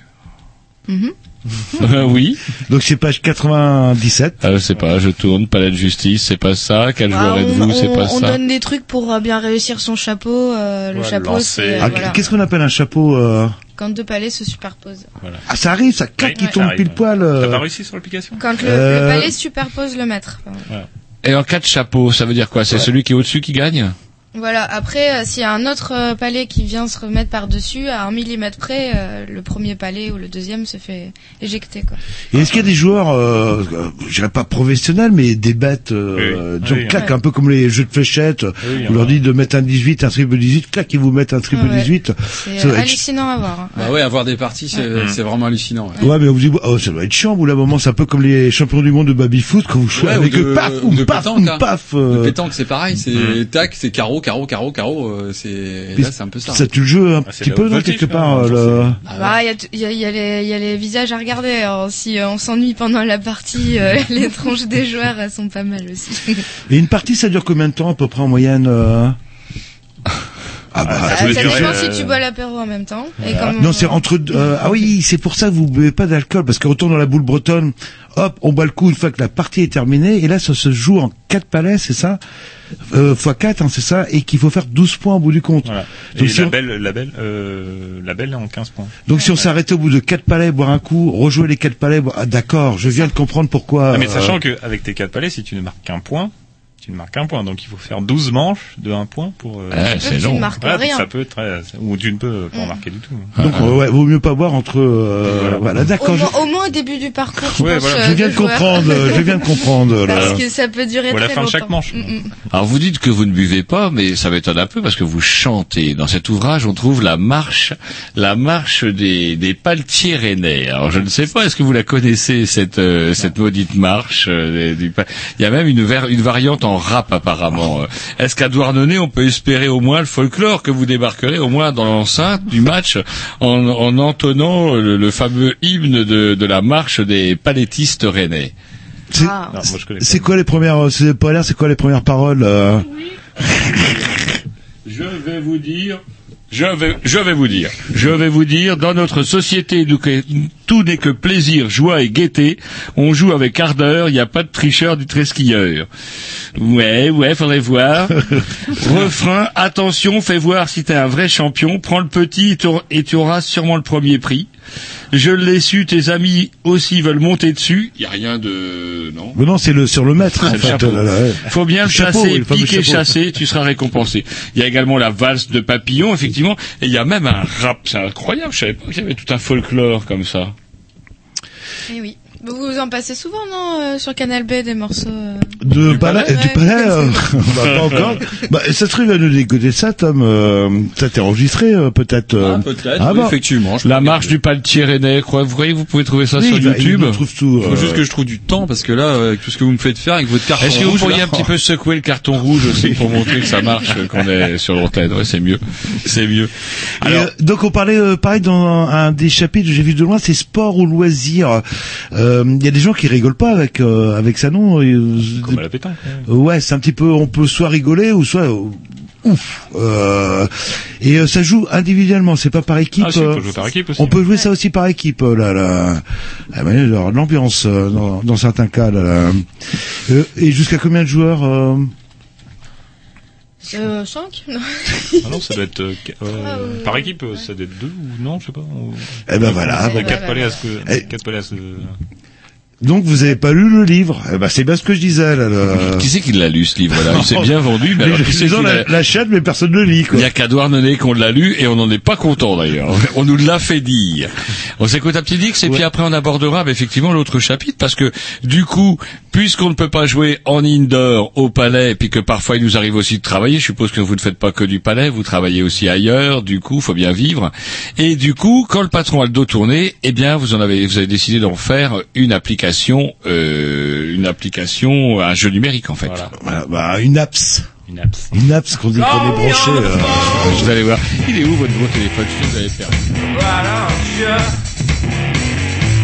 Speaker 8: Mhm.
Speaker 1: Euh, oui.
Speaker 2: Donc c'est page 97.
Speaker 1: Ah, je sais pas. Je tourne. Palais de justice, c'est pas ça. Quel joueur
Speaker 8: Ah,
Speaker 1: êtes-vous
Speaker 8: on,
Speaker 1: C'est
Speaker 8: on-
Speaker 1: pas
Speaker 8: on
Speaker 1: ça.
Speaker 8: donne des trucs pour euh, bien réussir son chapeau. euh, le
Speaker 1: Ouais,
Speaker 8: chapeau, c'est
Speaker 2: Ah,
Speaker 8: voilà.
Speaker 2: Qu'est-ce qu'on appelle un chapeau euh
Speaker 8: quand deux palais se superposent.
Speaker 2: Ah, ça arrive, ça claque, il tombe
Speaker 3: ça
Speaker 2: pile
Speaker 3: arrive.
Speaker 2: poil. euh.
Speaker 3: T'as pas réussi sur l'application?
Speaker 8: Quand le,
Speaker 2: Euh,
Speaker 8: le palais superpose le maître.
Speaker 1: Et en cas de chapeau, ça veut dire quoi? C'est celui qui est au-dessus qui gagne?
Speaker 8: Voilà. Après, euh, s'il y a un autre euh, palais qui vient se remettre par dessus à un millimètre près, euh, le premier palais ou le deuxième se fait éjecter quoi.
Speaker 2: Et est-ce qu'il y a des joueurs, euh, euh, je dirais pas professionnels, mais des bêtes, euh,
Speaker 3: Oui.
Speaker 2: disons,
Speaker 3: Oui,
Speaker 2: clac,
Speaker 8: ouais.
Speaker 2: un peu comme les jeux de fléchettes. vous leur
Speaker 3: a.
Speaker 2: dites de mettre un 18, un triple 18, clac, ils vous mettent un triple
Speaker 8: Ouais.
Speaker 2: 18.
Speaker 8: C'est hallucinant à voir. hein.
Speaker 7: Bah ouais, avoir des parties, c'est
Speaker 3: Ouais.
Speaker 7: c'est vraiment hallucinant. ouais.
Speaker 2: Ouais, mais on vous dit, oh, ça doit être chiant, vous, là, moment, c'est un peu comme les champions du monde de baby-foot, quand vous jouez
Speaker 7: Ouais,
Speaker 2: avec
Speaker 7: ou de,
Speaker 2: eux, paf,
Speaker 7: ou de
Speaker 2: paf,
Speaker 7: pétanque,
Speaker 2: ou
Speaker 7: hein.
Speaker 2: paf,
Speaker 7: De pétanque, c'est pareil, c'est tac, c'est carreau, carreau, carreau, carreau, euh, c'est là, c'est un peu ça.
Speaker 2: ça tue le jeu un
Speaker 3: Ah,
Speaker 2: petit peu, non, quelque
Speaker 3: quand
Speaker 2: part, euh, le...
Speaker 8: Ah bah, il y a t- il y, a, il y, a les- il y a les visages à regarder. Alors, si euh, on s'ennuie pendant la partie, euh, [laughs] les tronches des joueurs elles sont pas mal aussi.
Speaker 2: Et une partie, ça dure combien de temps, à peu près, en moyenne, euh... [laughs] Ah bah,
Speaker 8: Ah,
Speaker 3: ça
Speaker 8: dépend
Speaker 3: euh,
Speaker 8: si tu bois l'apéro en même temps. Et comme
Speaker 2: Non, c'est entre deux- euh, ah oui, c'est pour ça que vous buvez pas d'alcool parce que retour dans la boule bretonne, hop, on boit le coup une fois que la partie est terminée et là ça se joue en quatre palais, c'est ça euh, fois 4 hein, c'est ça et qu'il faut faire 12 points au bout du compte.
Speaker 3: Voilà.
Speaker 2: Donc,
Speaker 3: Et
Speaker 2: si
Speaker 3: la
Speaker 2: on,
Speaker 3: belle, la belle, euh, la belle est en 15 points.
Speaker 2: donc si on s'arrêtait au bout de quatre palais, boire un coup, rejouer les quatre palais, boire- ah, d'accord, je viens de comprendre pourquoi.
Speaker 3: Ah, mais
Speaker 2: euh,
Speaker 3: sachant qu'avec tes 4 palais, si tu ne marques qu'un point, tu ne marques qu'un point. Donc il faut faire 12 manches de 1 point pour... euh,
Speaker 1: Ouais, c'est
Speaker 8: tu
Speaker 1: long.
Speaker 8: ne marques
Speaker 3: voilà, donc
Speaker 8: rien.
Speaker 3: ça peut être. Ou tu ne peux pas en marquer du tout.
Speaker 2: donc euh, ouais, vaut mieux pas boire entre euh, voilà,
Speaker 8: Au,
Speaker 2: d'accord.
Speaker 8: moins,
Speaker 2: je-
Speaker 8: au moins au début du parcours, je
Speaker 3: Ouais,
Speaker 8: pense.
Speaker 3: voilà.
Speaker 8: euh,
Speaker 2: Je viens de comprendre, je viens de comprendre. là.
Speaker 8: Parce que ça peut durer
Speaker 3: Ou à la fin de
Speaker 8: longtemps.
Speaker 3: chaque manche.
Speaker 8: Mm, mm.
Speaker 1: Alors vous dites que vous ne buvez pas, mais ça m'étonne un peu parce que vous chantez. Dans cet ouvrage, on trouve la marche, la marche des, des paletiers rennais. Alors je ne sais pas, est-ce que vous la connaissez cette euh, cette maudite marche euh, du Il y a même une, ver- une variante en, en rap apparemment. Euh, Est-ce qu'à Douarnenez, on peut espérer au moins le folklore que vous débarquerez au moins dans l'enceinte du match en, en entonnant le, le fameux hymne de, de la marche des palettistes rennais
Speaker 2: C'est-
Speaker 8: Ah.
Speaker 2: Quoi les premières, c'est pas l'air, c'est quoi les premières paroles euh [laughs]
Speaker 1: Je vais vous dire. Je vais, je vais vous dire. Je vais vous dire, dans notre société, tout n'est que plaisir, joie et gaieté. On joue avec ardeur, il n'y a pas de tricheur du tresquilleur. Ouais, ouais, faudrait voir. [laughs] Refrain, attention, fais voir si t'es un vrai champion. Prends le petit et tu auras sûrement le premier prix. Je l'ai su, tes amis aussi veulent monter dessus. Il y a rien de... Non
Speaker 2: Mais non, c'est le sur le maître. en
Speaker 1: c'est le
Speaker 2: fait,
Speaker 1: chapeau.
Speaker 2: là, là, ouais.
Speaker 1: Faut bien le
Speaker 2: chapeau,
Speaker 1: chasser,
Speaker 2: oui, le
Speaker 1: piquer,
Speaker 2: chapeau.
Speaker 1: chasser, tu seras récompensé. Il y a également la valse de papillon, effectivement, et il y a même un rap, c'est incroyable, je savais pas qu'il y avait tout un folklore comme ça.
Speaker 8: Eh oui. Vous vous en passez souvent, non, euh, sur Canal B, des morceaux euh
Speaker 2: De
Speaker 8: palais,
Speaker 2: du
Speaker 8: ouais.
Speaker 2: palais, euh, bah, [laughs] pas encore. Bah, ça se trouve, il va nous dégoter ça, Tom. Euh, ça t'est enregistré, euh, peut-être. euh.
Speaker 7: Peut-être,
Speaker 2: Ah
Speaker 7: oui,
Speaker 2: bon.
Speaker 7: effectivement. je
Speaker 1: La marche du paletier rennais, quoi, vous voyez, vous pouvez trouver ça
Speaker 2: Oui,
Speaker 1: sur
Speaker 2: bah, il
Speaker 1: YouTube.
Speaker 2: trouve tout.
Speaker 7: Faut juste que je trouve du temps parce que là, euh, avec tout ce que vous me faites faire avec votre carton
Speaker 1: Est-ce que vous pourriez un petit peu secouer le carton rouge aussi pour montrer que ça marche, euh, qu'on est sur l'antenne? Ouais, c'est mieux. C'est mieux.
Speaker 2: Et,
Speaker 1: Alors,
Speaker 2: euh, donc on parlait euh, pareil dans un, un des chapitres que j'ai vu de loin, c'est sport ou loisir. Euh, Il y a des gens qui rigolent pas avec euh, avec ça non? euh,
Speaker 3: Comme à la pétanque. ouais.
Speaker 2: Ouais, c'est un petit peu, on peut soit rigoler ou soit euh, ouf. Euh, et euh, ça joue individuellement, c'est pas par équipe.
Speaker 3: Ah, si, on
Speaker 2: euh,
Speaker 3: peut jouer par équipe aussi.
Speaker 2: on peut jouer ça aussi par équipe, euh, là, là. Ah, l'ambiance euh, dans, dans certains cas, là. là. Euh, et jusqu'à combien de joueurs euh,
Speaker 8: euh, 5 Non.
Speaker 3: Ah non, ça doit être euh, euh, par équipe, ça doit être deux ou non, je sais pas. ou-
Speaker 2: Eh ben voilà.
Speaker 3: Ouais,
Speaker 8: bah,
Speaker 3: quatre
Speaker 8: bah,
Speaker 3: palais à ce
Speaker 2: Eh.
Speaker 3: que, quatre palais à ce
Speaker 2: Donc vous avez pas lu le livre? Eh ben c'est bien ce que je disais là. là. [laughs]
Speaker 1: qui c'est qui l'a lu ce livre-là? Il s'est [laughs] bien vendu, mais alors
Speaker 2: Les
Speaker 1: qui c'est qui l'a-
Speaker 2: la, l'achètent, mais personne ne le lit
Speaker 1: Il
Speaker 2: quoi.
Speaker 1: n'y a qu'à Douarnenez qu'on l'a lu et on n'en est pas content d'ailleurs. [laughs] On nous l'a fait dire. On s'écoute un petit Dix et puis après on abordera bah, effectivement l'autre chapitre parce que du coup, puisqu'on ne peut pas jouer en indoor au palais et puis que parfois il nous arrive aussi de travailler, je suppose que vous ne faites pas que du palais, vous travaillez aussi ailleurs, du coup, faut bien vivre. Et du coup, quand le patron a le dos tourné, eh bien vous en avez vous avez décidé d'en faire une application euh, une application un jeu numérique en fait.
Speaker 3: Voilà.
Speaker 2: Bah, une apps.
Speaker 3: Une apps.
Speaker 2: Une apps qu'on dit qu'on est branché. euh.
Speaker 1: Je vais aller voir. Il est où votre nouveau téléphone? Je vous avais perdu.
Speaker 14: Why don't you?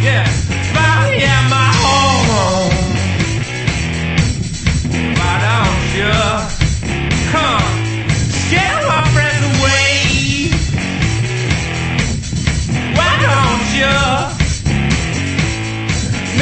Speaker 14: Yeah, finally at my home. Why don't you come scare my friends away? Why don't you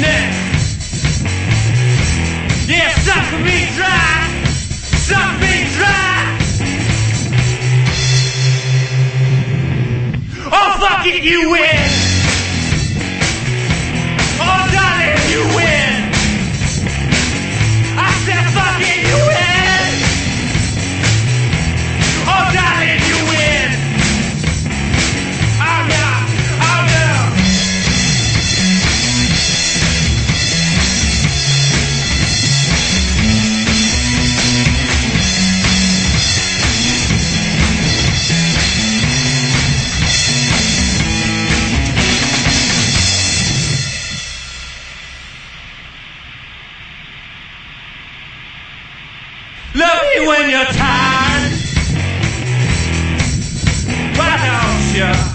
Speaker 14: neck? Yeah, suck me dry, suck me dry. Oh, fuck it, you win. Love me when you're tired. Why don't you?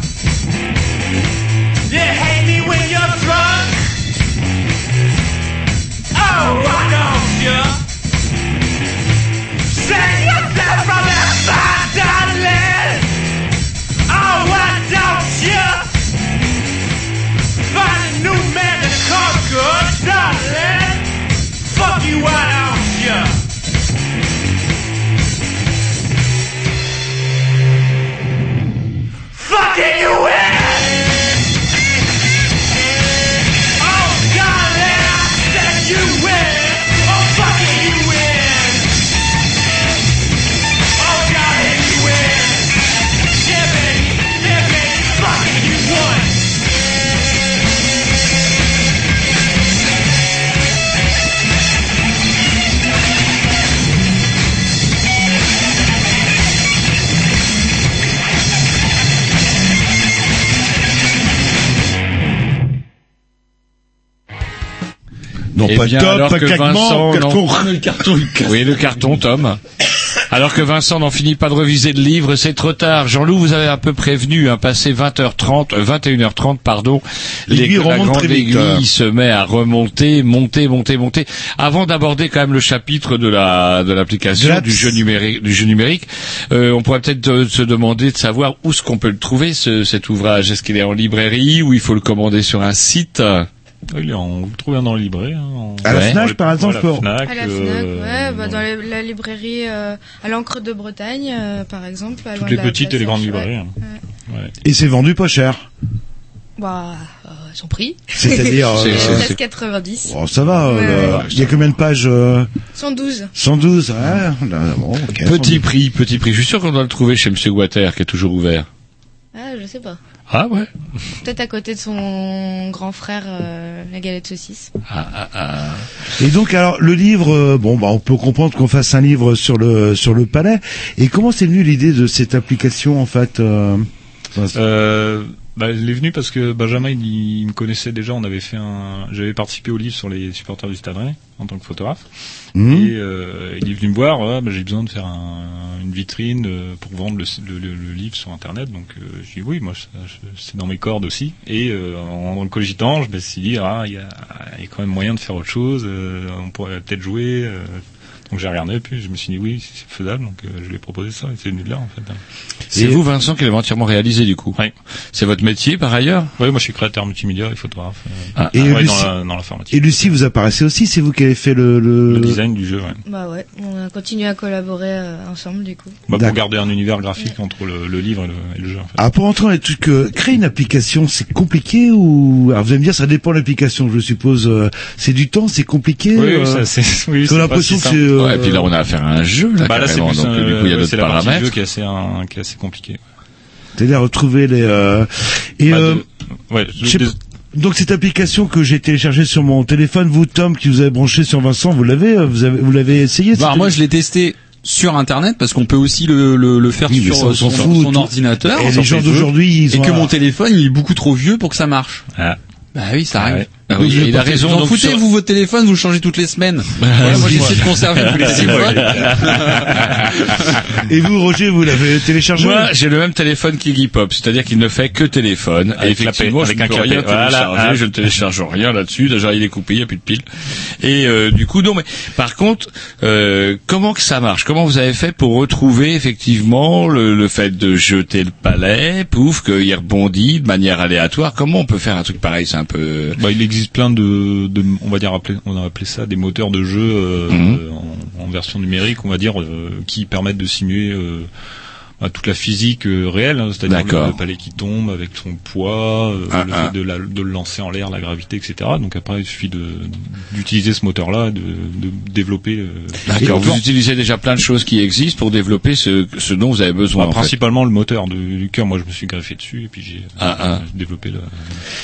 Speaker 2: Non,
Speaker 1: Eh
Speaker 2: pas
Speaker 1: bien,
Speaker 2: top, pas
Speaker 1: Vincent,
Speaker 2: carton. [laughs]
Speaker 1: le carton, oui, le carton, Tom. Alors que Vincent n'en finit pas de reviser le livre, c'est trop tard. Jean-Loup, vous avez un peu prévenu, hein, passé 20h30, euh, 21h30, pardon.
Speaker 2: L'aiguille
Speaker 1: la
Speaker 2: remonte
Speaker 1: grande
Speaker 2: très vite,
Speaker 1: aiguille
Speaker 2: hein.
Speaker 1: se met à remonter, monter, monter, monter. Avant d'aborder quand même le chapitre de la de l'application du jeu numérique, du jeu numérique, euh, on pourrait peut-être euh, se demander de savoir où est-ce qu'on peut le trouver ce, cet ouvrage. Est-ce qu'il est en librairie ou il faut le commander sur un site?
Speaker 3: Oui, en- vous le trouvez dans le librairie. Hein,
Speaker 2: À la
Speaker 1: Ouais.
Speaker 2: Fnac,
Speaker 3: les-
Speaker 2: par exemple,
Speaker 3: voilà,
Speaker 2: pour-
Speaker 3: Fnac,
Speaker 8: À la Fnac,
Speaker 3: euh,
Speaker 8: ouais, bah, dans les- la librairie euh, à l'encre de Bretagne, euh, par exemple. à
Speaker 3: toutes les petites et les grandes librairies.
Speaker 8: ouais.
Speaker 3: hein.
Speaker 2: Et c'est vendu pas cher.
Speaker 8: Bah, euh, son prix.
Speaker 2: C'est-à-dire, [laughs] euh,
Speaker 1: C'est- c'est-
Speaker 8: 13,90.
Speaker 2: Oh, ça va. Euh. Il y a combien de pages euh,
Speaker 8: 112.
Speaker 2: 112. Ouais, là, bon,
Speaker 1: Petit
Speaker 2: 112.
Speaker 1: prix, petit prix. Je suis sûr qu'on doit le trouver chez Monsieur Guater, qui est toujours ouvert.
Speaker 8: Ah, je sais pas.
Speaker 1: Ah ouais.
Speaker 8: Peut-être à côté de son grand frère, euh, la galette saucisse.
Speaker 1: Ah, ah, ah.
Speaker 2: Et donc alors le livre, euh, bon bah on peut comprendre qu'on fasse un livre sur le sur le palais. Et comment c'est venu l'idée de cette application en fait euh,
Speaker 3: Euh, bah, il est venu parce que Benjamin, il, il me connaissait déjà. On avait fait un, j'avais participé au livre sur les supporters du Stade Rennais en tant que photographe.
Speaker 2: Mhm.
Speaker 3: Et euh, il est venu me voir. Voilà, bah, j'ai besoin de faire un- une vitrine euh, pour vendre le, le- le- le livre sur Internet. Donc euh, je dis oui, moi c'est dans mes cordes aussi. Et euh, en, en le cogitant, je me suis dit ah il y y a quand même moyen de faire autre chose. euh, on pourrait peut-être jouer. Donc j'ai regardé, puis je me suis dit oui, c'est faisable. Donc euh, je lui ai proposé ça. Et c'est venu de là en fait.
Speaker 1: C'est vous, Vincent, qui l'avez entièrement réalisé, du coup.
Speaker 3: Oui.
Speaker 1: C'est votre métier, par ailleurs
Speaker 3: Oui, moi je suis créateur multimédia et photographe. euh,
Speaker 1: Ah,
Speaker 2: Et
Speaker 3: ouais,
Speaker 2: Lucie-
Speaker 3: dans la- dans l'informatique.
Speaker 2: Et Lucie, vous apparaissez aussi, c'est vous qui avez fait le, le...
Speaker 3: Le design du jeu, ouais.
Speaker 8: Bah ouais, on a continué à collaborer euh, ensemble du coup.
Speaker 3: Bah, pour garder un univers graphique entre le, le livre et le, et le jeu. En fait.
Speaker 2: Ah, pour entrer dans les trucs, euh, créer une application, c'est compliqué ou alors vous allez me dire ça dépend de l'application, je suppose. euh, c'est du temps, c'est compliqué.
Speaker 3: Oui,
Speaker 2: euh,
Speaker 3: oui, ça, c'est, [laughs] oui, c'est
Speaker 2: l'impression
Speaker 3: si
Speaker 2: que
Speaker 1: Ouais, et puis là, on a affaire à un jeu, là,
Speaker 3: Bah là, c'est
Speaker 1: carrément.
Speaker 3: plus
Speaker 1: donc,
Speaker 3: un-
Speaker 1: du coup, il y a
Speaker 3: ouais,
Speaker 1: d'autres paramètres.
Speaker 3: jeu qui est assez, un- qui est assez compliqué.
Speaker 2: C'est-à-dire retrouver les. euh, et
Speaker 3: Bah,
Speaker 2: euh,
Speaker 3: de- ouais,
Speaker 2: je sais
Speaker 3: de-
Speaker 2: pas- donc cette application que j'ai téléchargée sur mon téléphone, vous Tom, qui vous avez branché sur Vincent, vous l'avez, euh, vous avez, vous l'avez essayé
Speaker 7: Bah, moi, je l'ai testé sur Internet parce qu'on peut aussi le, le, le faire
Speaker 2: Oui,
Speaker 7: sur
Speaker 2: ça,
Speaker 7: son,
Speaker 2: fout,
Speaker 7: son ordinateur.
Speaker 2: Et les gens d'aujourd'hui, ils
Speaker 7: et
Speaker 2: ont
Speaker 7: que
Speaker 2: un-
Speaker 7: mon téléphone il est beaucoup trop vieux pour que ça marche.
Speaker 3: Ah.
Speaker 7: Bah oui, ça
Speaker 3: Ah
Speaker 7: arrive.
Speaker 3: ouais.
Speaker 1: Ah oui,
Speaker 7: Vous-
Speaker 1: il a raison,
Speaker 7: Vous en
Speaker 1: donc
Speaker 7: foutez,
Speaker 1: sur-
Speaker 7: vous, votre téléphone, vous le changez toutes les semaines. Voilà, moi, j'essaie de conserver tous les six mois.
Speaker 2: Et vous, Roger, vous l'avez téléchargé
Speaker 1: Moi, j'ai le même téléphone qu'Iggy Pop, c'est-à-dire qu'il ne fait que téléphone. et
Speaker 3: Avec
Speaker 1: effectivement,
Speaker 3: clapet,
Speaker 1: je
Speaker 3: avec
Speaker 1: ne peux rien
Speaker 3: Voilà,
Speaker 1: je ne télécharge rien là-dessus. Déjà, il est coupé, il n'y a plus de piles. Et euh, du coup, non, mais par contre, euh, comment que ça marche? Comment vous avez fait pour retrouver effectivement le, le fait de jeter le palais, pouf, qu'il rebondit de manière aléatoire? Comment on peut faire un truc pareil? C'est un peu...
Speaker 3: Bah, il existe plein de, de, on va dire, appeler- on a appelé ça des moteurs de jeu euh,
Speaker 1: Mhm.
Speaker 3: en, en version numérique, on va dire, euh, qui permettent de simuler euh, bah, toute la physique euh, réelle, hein, c'est-à-dire le, le palais qui tombe avec son poids, euh,
Speaker 1: Ah,
Speaker 3: le
Speaker 1: ah.
Speaker 3: fait de, la- de le lancer en l'air, la gravité, etc. Donc après, il suffit d'utiliser ce moteur-là, de, de développer. euh,
Speaker 1: D'accord, vous
Speaker 3: moteur.
Speaker 1: utilisez déjà plein de choses qui existent pour développer ce, ce dont vous avez besoin.
Speaker 3: Bah,
Speaker 1: en fait.
Speaker 3: principalement le moteur de- du cœur. Moi, je me suis greffé dessus et puis j'ai
Speaker 1: Ah, ah.
Speaker 3: développé le,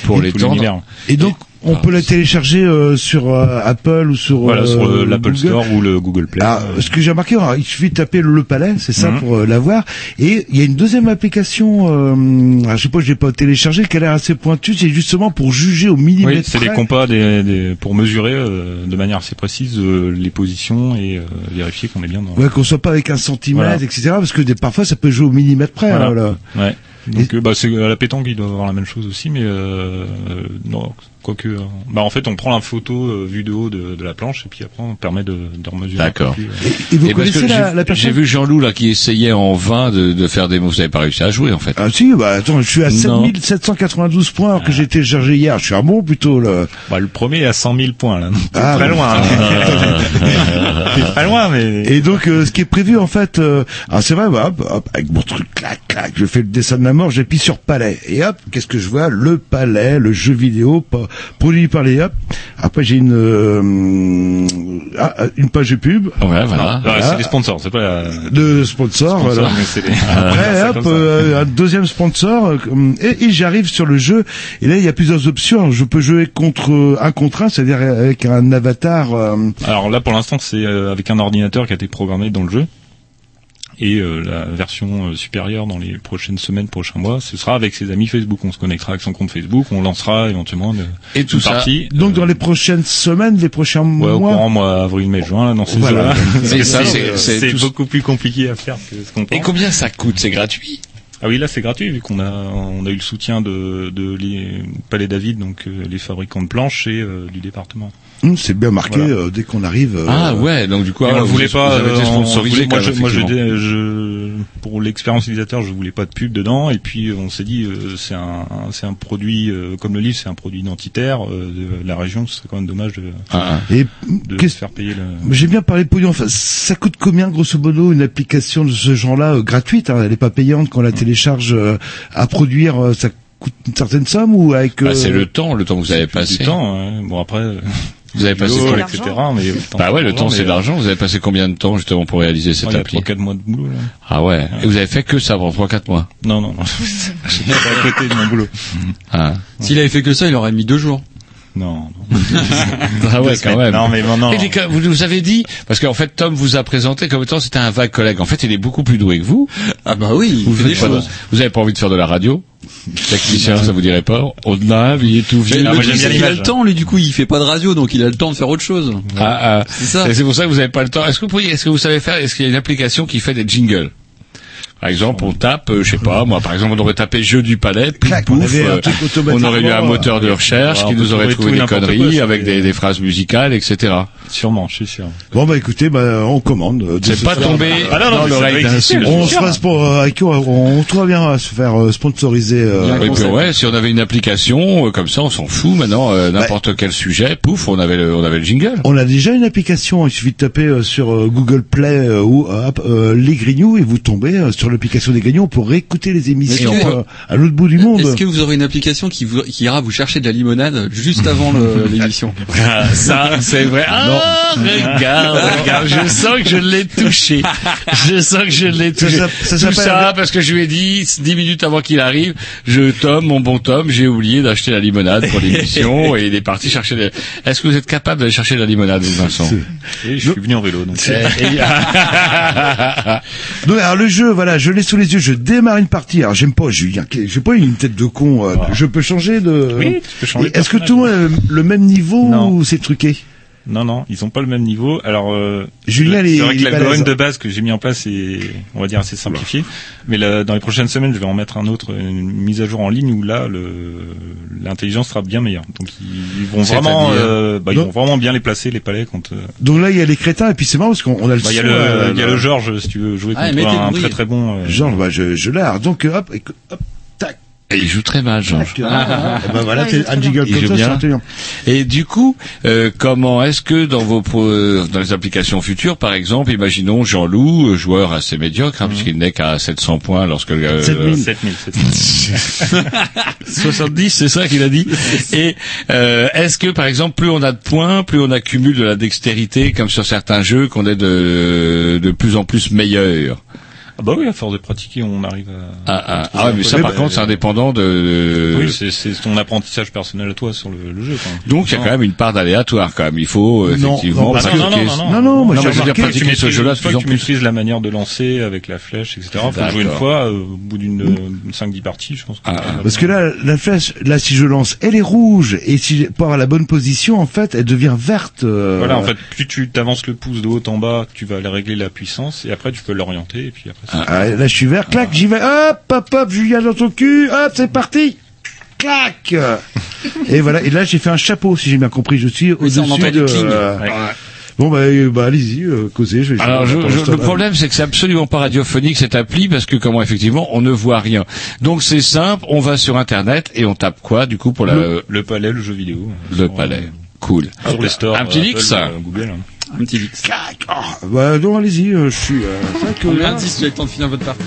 Speaker 1: Pour l'étendre.
Speaker 3: l'univers.
Speaker 2: Et donc, on
Speaker 1: Ah,
Speaker 2: peut la télécharger euh, sur euh, Apple ou sur
Speaker 3: Voilà,
Speaker 2: euh,
Speaker 3: sur le- l'Apple
Speaker 2: Google.
Speaker 3: Store ou le Google Play.
Speaker 2: Ah, ce que j'ai remarqué, alors, il suffit de taper le palais, c'est ça
Speaker 3: Mhm.
Speaker 2: pour euh, l'avoir. Et il y a une deuxième application, euh, alors, je sais pas, je l'ai pas téléchargée, qui a l'air assez pointue, c'est justement pour juger au millimètre
Speaker 3: Oui, c'est des compas des, des- pour mesurer euh, de manière assez précise euh, les positions et euh, vérifier qu'on est bien dans.
Speaker 2: Ouais, qu'on soit pas avec un centimètre,
Speaker 3: Voilà.
Speaker 2: etc. Parce que des, parfois, ça peut jouer au millimètre près.
Speaker 3: Voilà.
Speaker 2: hein, là.
Speaker 3: Ouais. Donc euh, bah, c'est à la pétanque, il doit avoir la même chose aussi, mais euh, euh, non, Quoique, euh, bah en fait, on prend la photo euh, vue de haut de, de la planche et puis après on permet de, de remesurer.
Speaker 1: D'accord.
Speaker 3: euh.
Speaker 2: Et vous
Speaker 1: Et
Speaker 2: connaissez la,
Speaker 1: j'ai-
Speaker 2: la personne
Speaker 1: J'ai vu Jean-Loup là qui essayait en vain de, de faire des mots. Vous n'avez pas réussi à jouer en fait.
Speaker 2: Ah si, bah attends, je suis à
Speaker 1: Non.
Speaker 2: 7792 points alors que j'ai téléchargé hier. Je suis un bon plutôt là.
Speaker 3: Bah, le premier est à 100 000 points là. C'est
Speaker 2: Ah,
Speaker 3: très loin. hein. [laughs] C'est très loin, mais.
Speaker 2: Et donc, euh, ce qui est prévu, en fait, euh, alors c'est vrai, bah, hop, hop, avec mon truc, clac, clac, je fais le dessin de la mort, j'appuie sur palais. Et hop, qu'est-ce que je vois? Le palais, le jeu vidéo, pa- produit par les hop. Après, j'ai une euh, ah, une page de pub.
Speaker 1: Ouais, voilà.
Speaker 3: Ouais,
Speaker 2: Voilà.
Speaker 3: c'est des sponsors, c'est pas la...
Speaker 2: De sponsors,
Speaker 3: Sponsors,
Speaker 2: voilà.
Speaker 3: des-
Speaker 2: Après, hop, euh, un deuxième sponsor, euh, et, et j'arrive sur le jeu. Et là, il y a plusieurs options. Alors, je peux jouer contre euh, un contre un, c'est-à-dire avec un avatar. euh,
Speaker 3: Alors là, pour l'instant, c'est euh, avec un ordinateur qui a été programmé dans le jeu. Et euh, la version euh, supérieure dans les prochaines semaines, prochains mois, ce sera avec ses amis Facebook. On se connectera avec son compte Facebook, on lancera éventuellement une,
Speaker 1: Et tout
Speaker 3: une
Speaker 1: ça.
Speaker 3: partie.
Speaker 2: donc, dans les prochaines semaines, les prochains
Speaker 3: Ouais, au
Speaker 2: mois.
Speaker 3: courant mois avril, mai, juin, là, dans ces
Speaker 2: Voilà.
Speaker 1: c'est-
Speaker 3: euh,
Speaker 1: c'est
Speaker 3: c'est
Speaker 1: tout-
Speaker 3: beaucoup plus compliqué à faire que ce qu'on pense.
Speaker 1: Et combien ça coûte C'est gratuit?
Speaker 3: Ah oui, là c'est gratuit vu qu'on a on a eu le soutien de de les Palais David, donc euh, les fabricants de planches et euh, du département.
Speaker 2: C'est bien marqué
Speaker 3: Voilà.
Speaker 2: euh, dès qu'on arrive. euh,
Speaker 1: Ah ouais, donc du coup, ah,
Speaker 3: on ne voulait pas. Euh,
Speaker 1: sponsorisé.
Speaker 3: moi, je, moi, je, je- pour l'expérience utilisateur, je voulais pas de pub dedans. Et puis, on s'est dit, euh, c'est un, c'est un produit euh, comme le livre, c'est un produit identitaire euh, de la région. Ce serait quand même dommage de,
Speaker 1: Ah,
Speaker 2: Et
Speaker 3: de
Speaker 2: qu'est-ce-
Speaker 3: faire payer le.
Speaker 2: J'ai bien parlé de pognon. Enfin, ça coûte combien, grosso modo, une application de ce genre-là, euh, gratuite hein, Elle n'est pas payante quand on la télécharge euh, à produire. euh, ça coûte une certaine somme ou avec
Speaker 1: Bah,
Speaker 2: euh,
Speaker 1: c'est le temps, le temps que vous avez passé.
Speaker 3: du temps. Bon après, euh,
Speaker 1: Vous avez passé combien
Speaker 3: etc. Mais
Speaker 1: Bah ouais, le temps c'est de l'argent. Vous avez passé combien de temps justement pour réaliser cette
Speaker 3: Il
Speaker 1: appli
Speaker 3: 3-4 mois de boulot. Là.
Speaker 1: Ah ouais. Et vous avez fait que ça pendant 3-4 mois.
Speaker 3: Non, non, non. [laughs] J'étais à côté de mon boulot.
Speaker 1: Ah,
Speaker 7: S'il avait fait que ça, il aurait mis deux jours.
Speaker 3: Non, non. [laughs]
Speaker 1: ah ouais, quand même.
Speaker 3: Non, mais
Speaker 1: vous nous avez dit, parce qu'en fait Tom vous a présenté comme étant c'était un vague collègue. En fait, il est beaucoup plus doué que vous.
Speaker 7: Ah bah oui, il
Speaker 1: Vous
Speaker 7: fait des
Speaker 1: pas
Speaker 7: choses.
Speaker 1: Vous avez pas envie de faire de la radio Technicien, ça vous dirait pas On-a, il est tout vieux.
Speaker 7: Mais
Speaker 3: Ah, moi, j'aime bien
Speaker 7: qu'il a le temps, lui, du coup, il fait pas de radio, donc il a le temps de faire autre chose.
Speaker 1: Ah, ah.
Speaker 7: C'est ça.
Speaker 1: Et c'est pour ça que vous n'avez pas le temps. Est-ce que vous pourriez, est-ce que vous savez faire, est-ce qu'il y a une application qui fait des jingles? Par exemple, on tape, euh, je sais pas, moi, par exemple, on aurait tapé jeu du palais, puis
Speaker 2: on
Speaker 1: pouf,
Speaker 2: avait un
Speaker 1: euh,
Speaker 2: truc
Speaker 1: on aurait eu un moteur de
Speaker 2: euh,
Speaker 1: recherche
Speaker 3: ouais,
Speaker 1: qui
Speaker 3: on
Speaker 1: nous aurait trouvé des
Speaker 3: quoi,
Speaker 1: conneries
Speaker 3: c'est
Speaker 1: avec
Speaker 3: des-
Speaker 1: des, phrases musicales, etc.
Speaker 3: Sûrement, je suis sûr.
Speaker 2: Bon bah écoutez, bah, on commande. de
Speaker 1: C'est
Speaker 2: ce
Speaker 1: pas tombé
Speaker 3: Ah non, non,
Speaker 1: l'oreille
Speaker 2: On se passe pour euh, avec qui on, on trouve bien à se faire euh, sponsoriser. euh,
Speaker 1: Et puis, ouais, si on avait une application euh, comme ça, on s'en fout maintenant. euh, N'importe quel sujet, pouf, on avait le, on avait le jingle.
Speaker 2: On a déjà une application, il suffit de taper euh, sur euh, Google Play euh, ou euh, euh, les Grignoux et vous tombez euh, sur l'application des Grignoux pour réécouter les émissions euh, à l'autre bout du monde.
Speaker 7: Est-ce que vous aurez une application qui, vous, qui ira vous chercher de la limonade juste avant [laughs] l'émission?
Speaker 1: Ah, ça, c'est vrai. Ah, regarde, regarde, je sens que je l'ai touché. Je sens que je l'ai touché.
Speaker 2: Ça, ça, ça
Speaker 1: Tout ça parce que je lui ai dit, dix minutes avant qu'il arrive, je, Tom, mon bon Tom, j'ai oublié d'acheter la limonade pour l'émission [laughs] et il est parti chercher les... Est-ce que vous êtes capable d'aller chercher de la limonade, Vincent?
Speaker 3: Et je suis venu en vélo, donc.
Speaker 1: Et- et-
Speaker 2: Donc, alors le jeu, voilà, je l'ai sous les yeux, je démarre une partie. Alors j'aime pas Julien, qui- j'ai pas une tête de con. euh, Je peux changer de.
Speaker 3: Oui, tu peux changer
Speaker 2: Est-ce que tout le monde a le- le même niveau
Speaker 3: Non.
Speaker 2: ou c'est truqué?
Speaker 3: Non, non, ils ont pas le même niveau. Alors, euh,
Speaker 2: Julien,
Speaker 3: c'est vrai que l'algorithme de base que j'ai mis en place est, on va dire, assez simplifié. Mais là, dans les prochaines semaines, je vais en mettre un autre, une mise à jour en ligne où là, le, l'intelligence sera bien meilleure. Donc, ils vont vraiment, euh, bah, ils
Speaker 2: Donc-
Speaker 3: vont vraiment bien les placer, les palais, quand, euh,
Speaker 2: Donc là il y a les crétins et puis c'est marrant parce qu'on on a le.
Speaker 3: bah, il y a le,
Speaker 2: euh,
Speaker 3: il y a le Georges, si tu veux jouer
Speaker 7: Ah,
Speaker 3: contre
Speaker 7: le
Speaker 3: un
Speaker 7: bruit.
Speaker 3: très très bon, euh,
Speaker 2: Genre, bah, je, je l'ai. Donc euh, hop, écoute, hop.
Speaker 1: Et il joue très mal, Georges.
Speaker 2: ah, ah, bah, voilà,
Speaker 8: Ouais,
Speaker 2: un jingle
Speaker 1: bien. Et du coup, euh, comment est-ce que dans vos pro- dans les applications futures, par exemple, imaginons Jean-Loup, euh, joueur assez médiocre, hein, puisqu'il n'est qu'à 700 points lorsque le,
Speaker 2: 7000.
Speaker 3: 7000, 7000.
Speaker 1: 70, c'est ça qu'il a dit. [laughs] Et euh, est-ce que, par exemple, plus on a de points, plus on accumule de la dextérité, comme sur certains jeux, qu'on est de de plus en plus meilleur?
Speaker 3: Ah bah oui, à force de pratiquer, on arrive à.
Speaker 1: ah, ah, ah ouais, mais ça, par
Speaker 3: bah,
Speaker 1: contre, c'est indépendant de.
Speaker 3: Oui, c'est, c'est ton apprentissage personnel à toi sur le, le jeu. Quoi.
Speaker 1: Donc, il y a quand même une part d'aléatoire, quand même. Il faut euh,
Speaker 2: Non,
Speaker 1: effectivement
Speaker 2: non, parce
Speaker 3: Ah non, non,
Speaker 1: pratiquer.
Speaker 3: non, non,
Speaker 2: Non, non, moi,
Speaker 1: Non,
Speaker 2: j'ai
Speaker 1: mais je veux dire,
Speaker 2: remarqué,
Speaker 1: pratiquer
Speaker 3: tu
Speaker 1: ce jeu-là
Speaker 3: fois que tu maîtrises la manière de lancer avec la flèche, etc. Faut jouer une fois, euh, au bout d'une euh, 5-10 parties, je pense. que-
Speaker 1: Ah, ah.
Speaker 2: Parce que là, la flèche, là, si je lance, elle est rouge, et si pas à la bonne position, en fait, elle devient verte. euh,
Speaker 3: Voilà, en fait, plus tu t'avances le pouce de haut en bas, tu vas aller régler la puissance, et après tu peux l'orienter, et puis après. C'est-
Speaker 2: Ah, là, je suis vert, clac, j'y vais, hop, hop, hop, Julien dans ton cul, hop, c'est parti, clac. Et voilà. Et là, j'ai fait un chapeau, si j'ai bien compris. Je suis au-dessus de. euh,
Speaker 15: Ouais.
Speaker 2: Bon bah, euh, bah allez-y, euh, causez. Je vais
Speaker 1: Alors, je- je- le problème, c'est que c'est absolument pas radiophonique cette appli parce que comment effectivement on ne voit rien. Donc c'est simple, on va sur internet et on tape quoi du coup pour la
Speaker 3: Le, le palais, le jeu vidéo.
Speaker 1: le palais. Cool.
Speaker 3: Sur les stores.
Speaker 1: Un petit
Speaker 3: euh,
Speaker 1: X.
Speaker 3: Apple, euh, Google. hein.
Speaker 15: Un petit vix.
Speaker 2: Ah, bah non, allez-y. euh, je suis. Euh, que
Speaker 15: 10 tu as le temps de finir votre partie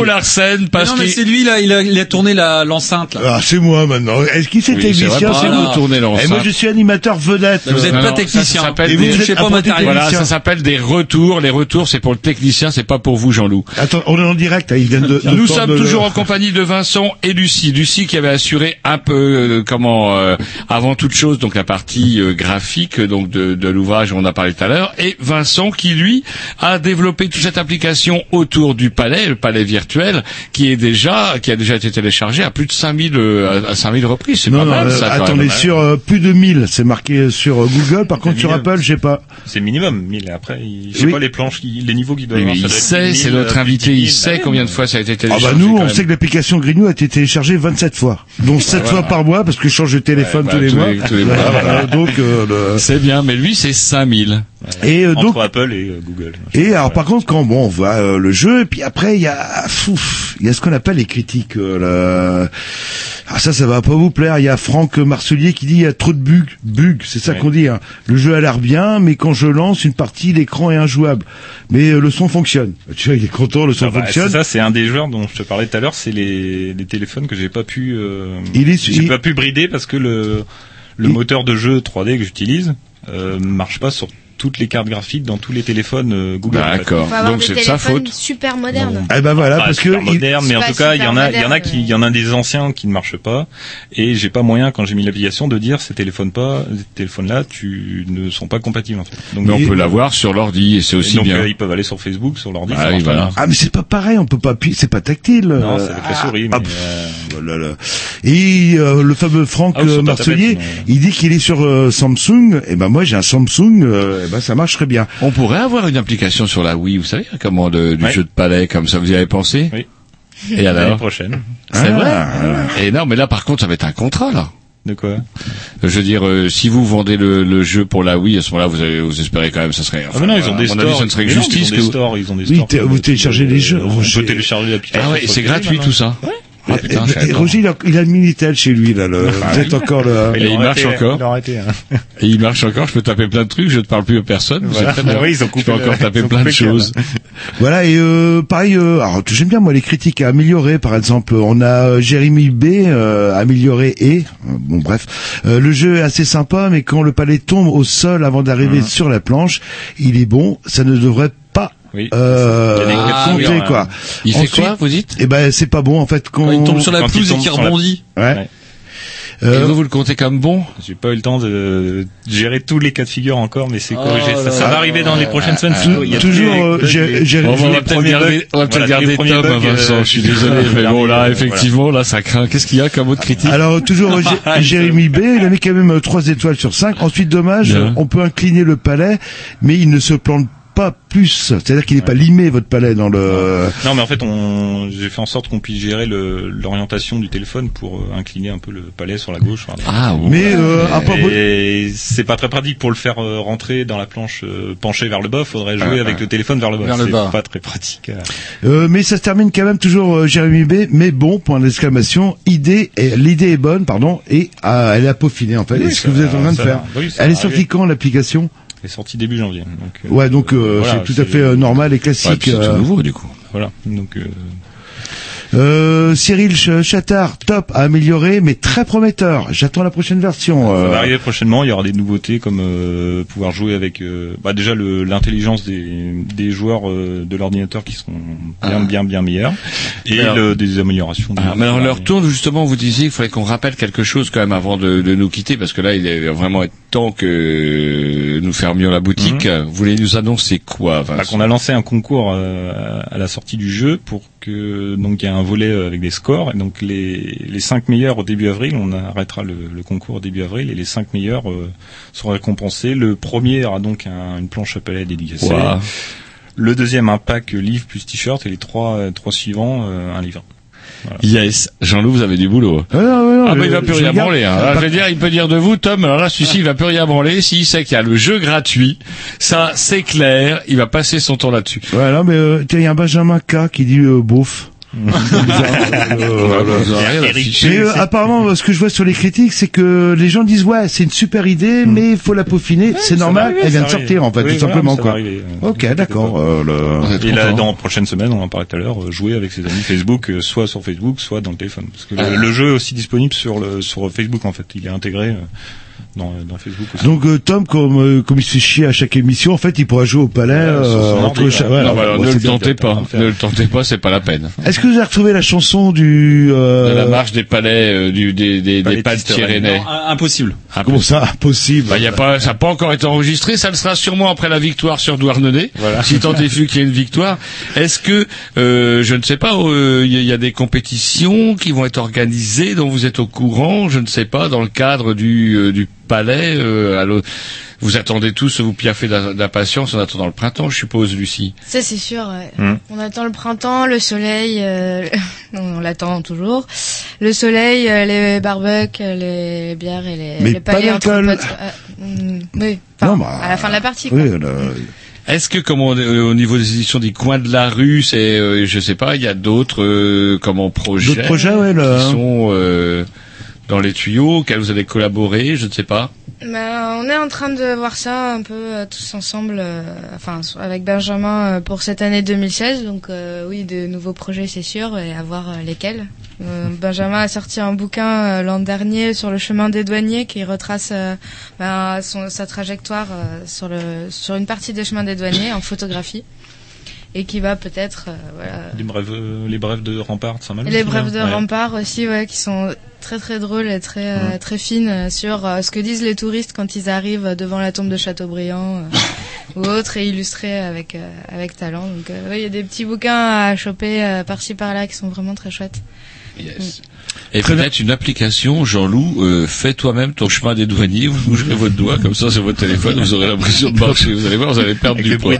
Speaker 1: beau, beau Larsen parce
Speaker 15: non, mais
Speaker 1: qu'il
Speaker 15: c'est lui là, il a, il a tourné la l'enceinte là.
Speaker 2: Ah, c'est moi maintenant. Est-ce qui c'est
Speaker 1: Oui, c'est
Speaker 2: technicien C'est vous.
Speaker 1: Tournez l'enceinte.
Speaker 2: Et moi, je suis animateur vedette.
Speaker 15: Mais vous êtes
Speaker 1: Non,
Speaker 15: pas
Speaker 1: non,
Speaker 15: technicien.
Speaker 1: ça, ça s'appelle des-
Speaker 2: vous
Speaker 15: pas matériel.
Speaker 1: Voilà, ça s'appelle des retours. Les retours, c'est pour le technicien, c'est pas pour vous, Jean-Loup.
Speaker 2: Attends, on est en direct. hein, Ils viennent de.
Speaker 1: Nous sommes toujours en compagnie de Vincent et Lucie. Lucie qui avait assuré un peu euh, comment euh, avant toute chose donc la partie euh, graphique donc de, de l'ouvrage on en a parlé tout à l'heure et Vincent qui lui a développé toute cette application autour du palais, le palais virtuel qui est déjà qui a déjà été téléchargé à plus de 5000 euh, à à 5000 reprises. C'est
Speaker 2: Non,
Speaker 1: pas
Speaker 2: non,
Speaker 1: mal
Speaker 2: euh,
Speaker 1: ça.
Speaker 2: attendez,
Speaker 1: même.
Speaker 2: sur euh, plus de 1000, c'est marqué sur euh, Google, par contre sur
Speaker 3: minimum.
Speaker 2: Apple, j'ai pas.
Speaker 3: C'est minimum 1000. Après, il- je sais
Speaker 2: Oui.
Speaker 3: pas les planches, qui- les niveaux qu'il doit
Speaker 1: Oui, mais
Speaker 3: avoir.
Speaker 1: il sait, c'est
Speaker 3: 1000,
Speaker 1: notre
Speaker 3: euh,
Speaker 1: invité,
Speaker 3: 10
Speaker 1: il
Speaker 3: 000.
Speaker 1: sait
Speaker 3: Ah,
Speaker 1: combien de fois ça a été
Speaker 2: Ah
Speaker 1: téléchargé.
Speaker 2: bah nous, on
Speaker 1: même.
Speaker 2: sait que l'application Grignou a été téléchargée 27 fois, dont 7 fois par mois parce que je change de téléphone
Speaker 1: Ouais,
Speaker 2: tous
Speaker 1: bah,
Speaker 2: les
Speaker 1: tous
Speaker 2: mois.
Speaker 1: les- tous les [laughs] mois,
Speaker 2: donc euh, le-
Speaker 1: C'est bien, mais lui c'est 5000.
Speaker 2: Et euh, donc
Speaker 3: Entre Apple et euh, Google.
Speaker 2: et alors par contre quand bon on voit euh, le jeu et puis après il y a fouf, il y a ce qu'on appelle les critiques euh, le- ah ça ça va pas vous plaire il y a Franck Marcelier qui dit il y a trop de bugs bugs c'est ça
Speaker 3: Ouais.
Speaker 2: qu'on dit hein. le jeu a l'air bien mais quand je lance une partie l'écran est injouable mais le son fonctionne tu vois il est content le son
Speaker 3: Ah bah,
Speaker 2: fonctionne
Speaker 3: ça, c'est un des joueurs dont je te parlais tout à l'heure, c'est les, les téléphones que j'ai pas pu,
Speaker 2: Il est-
Speaker 3: j'ai
Speaker 2: il-
Speaker 3: pas pu brider parce que le, le
Speaker 2: Il-
Speaker 3: moteur de jeu 3D que j'utilise euh, marche pas sur toutes les cartes graphiques dans tous les téléphones euh, Google. en fait.
Speaker 1: D'accord. Donc c'est de sa
Speaker 8: téléphones
Speaker 1: faute.
Speaker 8: super modernes.
Speaker 2: Eh ben voilà, parce que
Speaker 3: moderne, mais en tout cas, il y en a, il y en a qui,
Speaker 8: moderne,
Speaker 3: il y en a des anciens qui ne marchent pas, et j'ai pas moyen quand j'ai mis l'application de dire ces téléphones pas, ces téléphones-là, tu ne sont pas compatibles en fait. Donc,
Speaker 1: Mais on peut l'avoir sur l'ordi et c'est aussi
Speaker 3: donc,
Speaker 1: bien.
Speaker 3: euh, ils peuvent aller sur Facebook, sur l'ordi.
Speaker 1: Ah voilà.
Speaker 2: Ah mais c'est pas pareil, on peut pas appuyer, c'est pas tactile.
Speaker 3: Non, c'est avec la souris,
Speaker 2: ah,
Speaker 3: mais,
Speaker 2: pff,
Speaker 3: euh,
Speaker 2: oh là là. Et euh, le fameux Franck
Speaker 3: Ah,
Speaker 2: Marcelier, il dit qu'il est sur euh, Samsung. Et ben moi j'ai un Samsung, euh, ben ça marche très bien.
Speaker 1: On pourrait avoir une application sur la Wii, vous savez, comment de- du
Speaker 3: Ouais.
Speaker 1: jeu de palais comme ça, vous y avez pensé?
Speaker 3: Oui.
Speaker 1: Et [laughs]
Speaker 3: L'année
Speaker 1: alors?
Speaker 3: prochaine.
Speaker 1: C'est
Speaker 2: Ah,
Speaker 1: vrai
Speaker 2: ah.
Speaker 1: Et non, mais là par contre, ça va être un contrat là.
Speaker 3: De quoi?
Speaker 1: Je veux dire, euh, si vous vendez le, le jeu pour la Wii, à ce moment-là, vous, avez, vous espérez quand même, ça serait.
Speaker 3: Ah mais non, ils ont des stores.
Speaker 1: avis, ça ne serait que
Speaker 3: Mais non,
Speaker 1: justice
Speaker 3: ils ont
Speaker 1: que
Speaker 3: des
Speaker 1: vous-
Speaker 3: stores, ils ont des
Speaker 2: Oui,
Speaker 3: stores. pour
Speaker 2: vous téléchargez les jeux.
Speaker 3: On
Speaker 2: Roger.
Speaker 3: peut télécharger l'application.
Speaker 1: Ah ouais, c'est gratuit
Speaker 3: maintenant.
Speaker 1: tout ça. Ah putain, je
Speaker 2: Et. Roger, il a, il a le Minitel chez lui là. Le,
Speaker 1: Ah
Speaker 2: Peut-être
Speaker 1: oui.
Speaker 2: encore le.
Speaker 1: Et il
Speaker 3: l'ont
Speaker 1: marche
Speaker 3: arrêté,
Speaker 1: encore
Speaker 3: Ils l'ont arrêté. hein.
Speaker 1: Et il marche encore, je peux taper plein de trucs, je ne parle plus à personne.
Speaker 3: Voilà.
Speaker 1: très bien. [laughs]
Speaker 3: Oui, ils ont
Speaker 1: je
Speaker 3: coupé
Speaker 1: peux encore
Speaker 3: le-
Speaker 1: taper
Speaker 3: ils ont
Speaker 1: plein de choses. [laughs]
Speaker 2: Voilà et euh, pareil. Euh, alors j'aime bien moi les critiques à améliorer. Par exemple, on a euh, Jérémy B euh, amélioré et euh, bon bref, Euh, le jeu est assez sympa, mais quand le palais tombe au sol avant d'arriver sur la planche, il est bon. Ça ne devrait pas
Speaker 3: Oui.
Speaker 2: euh,
Speaker 1: Ah,
Speaker 3: oui,
Speaker 2: quoi.
Speaker 1: Il fait
Speaker 2: Ensuite,
Speaker 1: quoi, vous dites
Speaker 2: Eh ben c'est pas bon en fait quand,
Speaker 7: Quand il tombe sur la pelouse et qu'il
Speaker 3: sur la-
Speaker 7: rebondit.
Speaker 2: Ouais.
Speaker 3: Ouais.
Speaker 1: Et
Speaker 2: Euh,
Speaker 1: vous, vous le comptez comme bon
Speaker 3: J'ai pas eu le temps de gérer tous les cas de figure encore, mais c'est
Speaker 7: Oh
Speaker 3: corrigé. Ça, ça va arriver dans les prochaines semaines.
Speaker 2: tou-
Speaker 3: Il y a
Speaker 2: toujours, euh, j'ai-
Speaker 1: Bon, on va peut-être garder, on va peut-être
Speaker 3: Voilà,
Speaker 1: garder Tom,
Speaker 3: bugs, euh,
Speaker 1: Vincent. Je suis désolé, [laughs] mais bon, là,
Speaker 3: Voilà.
Speaker 1: effectivement, là, ça craint. Qu'est-ce qu'il y a comme autre critique?
Speaker 2: Alors toujours euh, Jé- [laughs] Jérémy B, il a mis quand même 3 étoiles sur 5. Ensuite dommage,
Speaker 1: Bien.
Speaker 2: on peut incliner le palais, mais il ne se plante pas plus. C'est-à-dire qu'il n'est pas limé votre palais dans le.
Speaker 3: Non, mais en fait, on, j'ai fait en sorte qu'on puisse gérer le, l'orientation du téléphone pour euh, incliner un peu le palais sur la gauche. Enfin,
Speaker 1: Ah, bon.
Speaker 2: Mais euh, à propos-
Speaker 3: c'est pas très pratique pour le faire euh, rentrer dans la planche euh, penchée vers le bas. Faudrait jouer
Speaker 1: Ah,
Speaker 3: avec
Speaker 1: ah.
Speaker 3: le téléphone vers le bas.
Speaker 7: Vers le
Speaker 3: c'est
Speaker 7: bas.
Speaker 3: pas très pratique. euh.
Speaker 2: Mais ça se termine quand même toujours euh, Jérémy B. Mais bon, point d'exclamation. Idée, est- l'idée est bonne, pardon, et ah, elle est à peaufiner en fait.
Speaker 3: Oui,
Speaker 2: Est-ce
Speaker 3: ça
Speaker 2: que vous êtes en train de faire.
Speaker 3: Oui,
Speaker 2: Elle est sortie quand l'application?
Speaker 3: Est sortie début janvier. Donc, euh,
Speaker 2: Ouais, donc euh,
Speaker 3: voilà,
Speaker 2: c'est tout à fait euh, normal et
Speaker 1: Ouais,
Speaker 2: classique.
Speaker 1: puis c'est tout nouveau, du coup.
Speaker 3: Voilà. Donc, euh,
Speaker 2: Euh, Cyril Ch- Chattard, top, à améliorer, mais très prometteur. J'attends la prochaine version.
Speaker 3: Ça
Speaker 2: euh.
Speaker 3: va arriver prochainement. Il y aura des nouveautés comme euh, pouvoir jouer avec euh, bah déjà le- l'intelligence des, des joueurs euh, de l'ordinateur qui seront bien
Speaker 1: Ah.
Speaker 3: bien bien meilleurs et
Speaker 1: Alors-
Speaker 3: le- des améliorations.
Speaker 1: Ah, mais alors, leur tourne, justement, vous disiez qu'il fallait qu'on rappelle quelque chose quand même avant de, de nous quitter, parce que là, il est vraiment temps que nous fermions la boutique. Vous voulez nous annoncer quoi,
Speaker 3: Bah,
Speaker 1: Vincent
Speaker 3: qu'on a lancé un concours euh, à la sortie du jeu pour que donc il y a un volet euh, avec des scores et donc les les cinq meilleurs au début avril on arrêtera le, le concours au début avril et les cinq meilleurs euh, seront récompensés le premier aura donc un- une planche à palais dédicacée
Speaker 1: Ouah.
Speaker 3: le deuxième un pack livre plus t-shirt et les trois euh, trois suivants euh, un livre
Speaker 1: Yes. Jean-Loup, vous avez du boulot.
Speaker 2: Ah, non, non,
Speaker 1: Ah bah il va plus rien branler. Hein. Alors, je veux dire, il peut dire de vous, Tom. Alors là, celui-ci, il va plus rien branler. S'il sait qu'il y a le jeu gratuit, ça, c'est clair. Il va passer son temps là-dessus.
Speaker 2: Ouais, non, mais euh, il y a un Benjamin K qui dit euh, beauf. Mais euh, apparemment, ce que je vois sur les critiques, c'est que les gens disent ouais, c'est une super idée, mais il faut la peaufiner. c'est normal, elle vient de sortir en fait, tout simplement quoi. Ok, d'accord. euh, le-
Speaker 3: Et là, dans la prochaine semaine, on en parlait tout à l'heure, euh, jouer avec ses amis Facebook, euh, soit sur Facebook, soit dans le téléphone. Parce que le,
Speaker 1: Ah.
Speaker 3: le jeu est aussi disponible sur le sur Facebook en fait. Il est intégré euh, dans, dans Facebook aussi.
Speaker 2: Donc euh, Tom, comme euh, comme il se fait chier à chaque émission, en fait, il pourra jouer au palais. Euh, entre cha-
Speaker 3: ouais.
Speaker 2: ouais,
Speaker 1: Non, bah,
Speaker 2: ouais,
Speaker 1: alors,
Speaker 2: bon,
Speaker 1: ne le tentez pas. Ne le tentez pas, c'est pas la peine.
Speaker 2: Est-ce que vous avez retrouvé la chanson du euh,
Speaker 1: De la marche des palais, euh, du, des, des,
Speaker 3: Palais
Speaker 1: des pas de
Speaker 7: impossible.
Speaker 2: Comment ça Impossible.
Speaker 1: Bah, y a pas, ça n'a pas encore été enregistré. Ça le sera sûrement après la victoire sur Douarnenez.
Speaker 3: Voilà.
Speaker 1: Si tant est fut qu'il y ait une victoire. Est-ce que, euh, je ne sais pas, euh, il y, a- y a des compétitions qui vont être organisées dont vous êtes au courant, je ne sais pas, dans le cadre du, euh, du palais. euh, à vous attendez tous, vous piaffez d'impatience en attendant le printemps, je suppose, Lucie.
Speaker 8: Ça c'est sûr. ouais.
Speaker 3: Hmm.
Speaker 8: On attend le printemps, le soleil. euh, [laughs] on l'attend toujours. Le soleil, euh, les barbecues, les bières et les,
Speaker 2: Mais
Speaker 8: les
Speaker 2: pas
Speaker 8: palais entre potes. Euh, hmm, oui. Enfin,
Speaker 2: Non, bah,
Speaker 8: à la fin de la partie. Quoi.
Speaker 2: Oui, le-
Speaker 1: Est-ce que, comme on- euh, au niveau des éditions des coins de la rue, c'est, euh, je sais pas, il y a d'autres, euh, comment projets,
Speaker 2: D'autres projets, ouais, là,
Speaker 1: qui
Speaker 2: hein.
Speaker 1: sont euh, dans les tuyaux, auxquels vous allez collaborer, je ne sais pas.
Speaker 8: Bah, on est en train de voir ça un peu euh, tous ensemble, euh, enfin avec Benjamin euh, pour cette année 2016. Donc oui, de nouveaux projets c'est sûr et à voir lesquels. Benjamin a sorti un bouquin l'an dernier sur le chemin des douaniers qui retrace ben, sa trajectoire sur une partie des chemins des douaniers en photographie et qui va peut-être euh, voilà,
Speaker 3: Les brèves, euh, les brèves de Rampart, ça m'a
Speaker 8: et les brèves de
Speaker 3: Ouais.
Speaker 8: rempart aussi, ouais, qui sont très très drôles et très euh, très fines sur euh, ce que disent les touristes quand ils arrivent devant la tombe de Chateaubriand euh, ou autre et illustrés avec euh, avec talent. Donc euh, ouais, il y a des petits bouquins à choper euh, par-ci par-là qui sont vraiment très chouettes.
Speaker 1: Yes. Et peut-être une application, Jean-Loup, euh, fais toi-même ton chemin des douaniers, vous bougerez votre doigt comme ça sur votre téléphone, vous aurez l'impression de marcher. Vous allez voir, vous allez perdre du poids.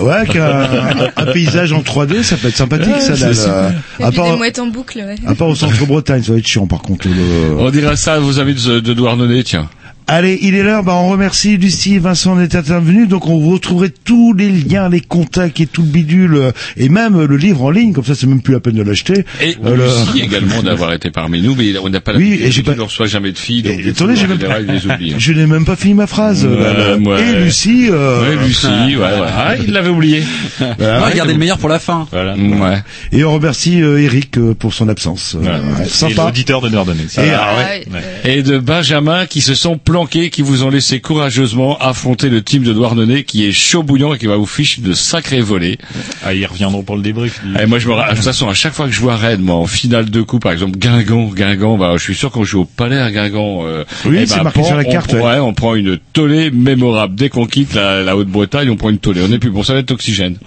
Speaker 16: Ouais, avec un, un paysage en 3D, ça peut être sympathique,
Speaker 1: Ouais,
Speaker 16: ça. là,
Speaker 1: ça.
Speaker 16: là. À
Speaker 8: puis des
Speaker 16: part,
Speaker 8: mouettes en boucle, ouais.
Speaker 16: à part au centre-Bretagne, ça va être chiant par contre. le-
Speaker 1: On dira ça à vos amis de, de Douarnenez, tiens.
Speaker 16: Allez, il est l'heure. Bah, on remercie Lucie et Vincent d'être intervenus. Donc, on vous retrouverait tous les liens, les contacts et tout le bidule, euh, et même euh, le livre en ligne. Comme ça, c'est même plus la peine de l'acheter.
Speaker 1: Et
Speaker 16: Euh, le-
Speaker 1: Lucie également d'avoir été parmi nous, mais on n'a pas la
Speaker 16: Oui, et j'ai pas-
Speaker 1: ne reçoit jamais de filles, donc
Speaker 16: attendez, j'ai même pas-
Speaker 1: il les oublie. hein.
Speaker 16: Je n'ai même pas fini ma phrase.
Speaker 1: Ouais,
Speaker 16: là, là.
Speaker 1: ouais.
Speaker 16: Et Lucie. Euh...
Speaker 1: Ouais, Lucie, ouais, ouais. [laughs] Ah, il l'avait oublié.
Speaker 16: Voilà.
Speaker 7: Ah, regardez le meilleur pour la fin.
Speaker 3: Voilà.
Speaker 1: Ouais.
Speaker 16: Et on remercie euh, Eric euh, pour son absence. Euh, ouais,
Speaker 3: Et
Speaker 16: sympa.
Speaker 3: l'auditeur de Nordonnais.
Speaker 16: Et,
Speaker 1: Ah
Speaker 8: ouais.
Speaker 1: Et de Benjamin qui se sont planqués, qui vous ont laissé courageusement affronter le team de Douarnenez qui est chaud bouillant et qui va vous ficher de sacrés volets.
Speaker 3: Ah, ils reviendront pour le débrief.
Speaker 1: Et moi, je me, de toute façon, à chaque fois que je vois Rennes, moi, en finale de coup, par exemple, Guingamp, Guingamp, bah, je suis sûr qu'on joue au Palais à Guingamp. euh,
Speaker 16: Oui,
Speaker 1: eh
Speaker 16: c'est
Speaker 1: ben,
Speaker 16: marqué sur la
Speaker 1: on
Speaker 16: carte,
Speaker 1: prend-
Speaker 16: ouais.
Speaker 1: Ouais, on prend une tollée mémorable. Dès qu'on quitte la, la Haute-Bretagne, on prend une tollée. On est plus bon, ça va être oxygène. [laughs]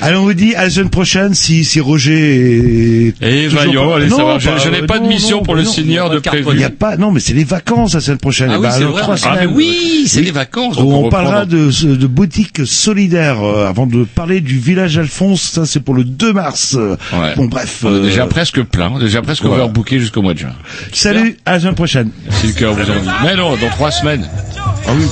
Speaker 16: Allez, on vous dit à la semaine prochaine si, si Roger est...
Speaker 1: Et
Speaker 16: toujours
Speaker 1: vaillant,
Speaker 16: pas-
Speaker 1: allez
Speaker 16: Non,
Speaker 1: savoir. Je,
Speaker 16: pas-
Speaker 1: je n'ai pas de mission
Speaker 16: non,
Speaker 1: pour le
Speaker 16: non,
Speaker 1: seigneur de prévu.
Speaker 16: Il y a pas, non, mais c'est les vacances la semaine prochaine.
Speaker 7: Ah
Speaker 16: Eh
Speaker 7: oui,
Speaker 16: ben,
Speaker 7: c'est
Speaker 16: alors,
Speaker 7: vrai.
Speaker 16: trois
Speaker 1: Ah, mais oui, c'est les vacances. donc
Speaker 16: On, parlera de, de boutique solidaire euh, avant de parler du village Alphonse. Ça, c'est pour le 2 mars. Euh,
Speaker 1: Ouais.
Speaker 16: Bon, bref.
Speaker 1: On est
Speaker 16: euh,
Speaker 1: déjà presque plein, déjà presque
Speaker 16: voilà.
Speaker 1: overbooké jusqu'au mois de juin.
Speaker 16: salut, à la semaine prochaine.
Speaker 1: Si le cœur vous en dit. Mais non, dans trois semaines.
Speaker 16: Ah oui.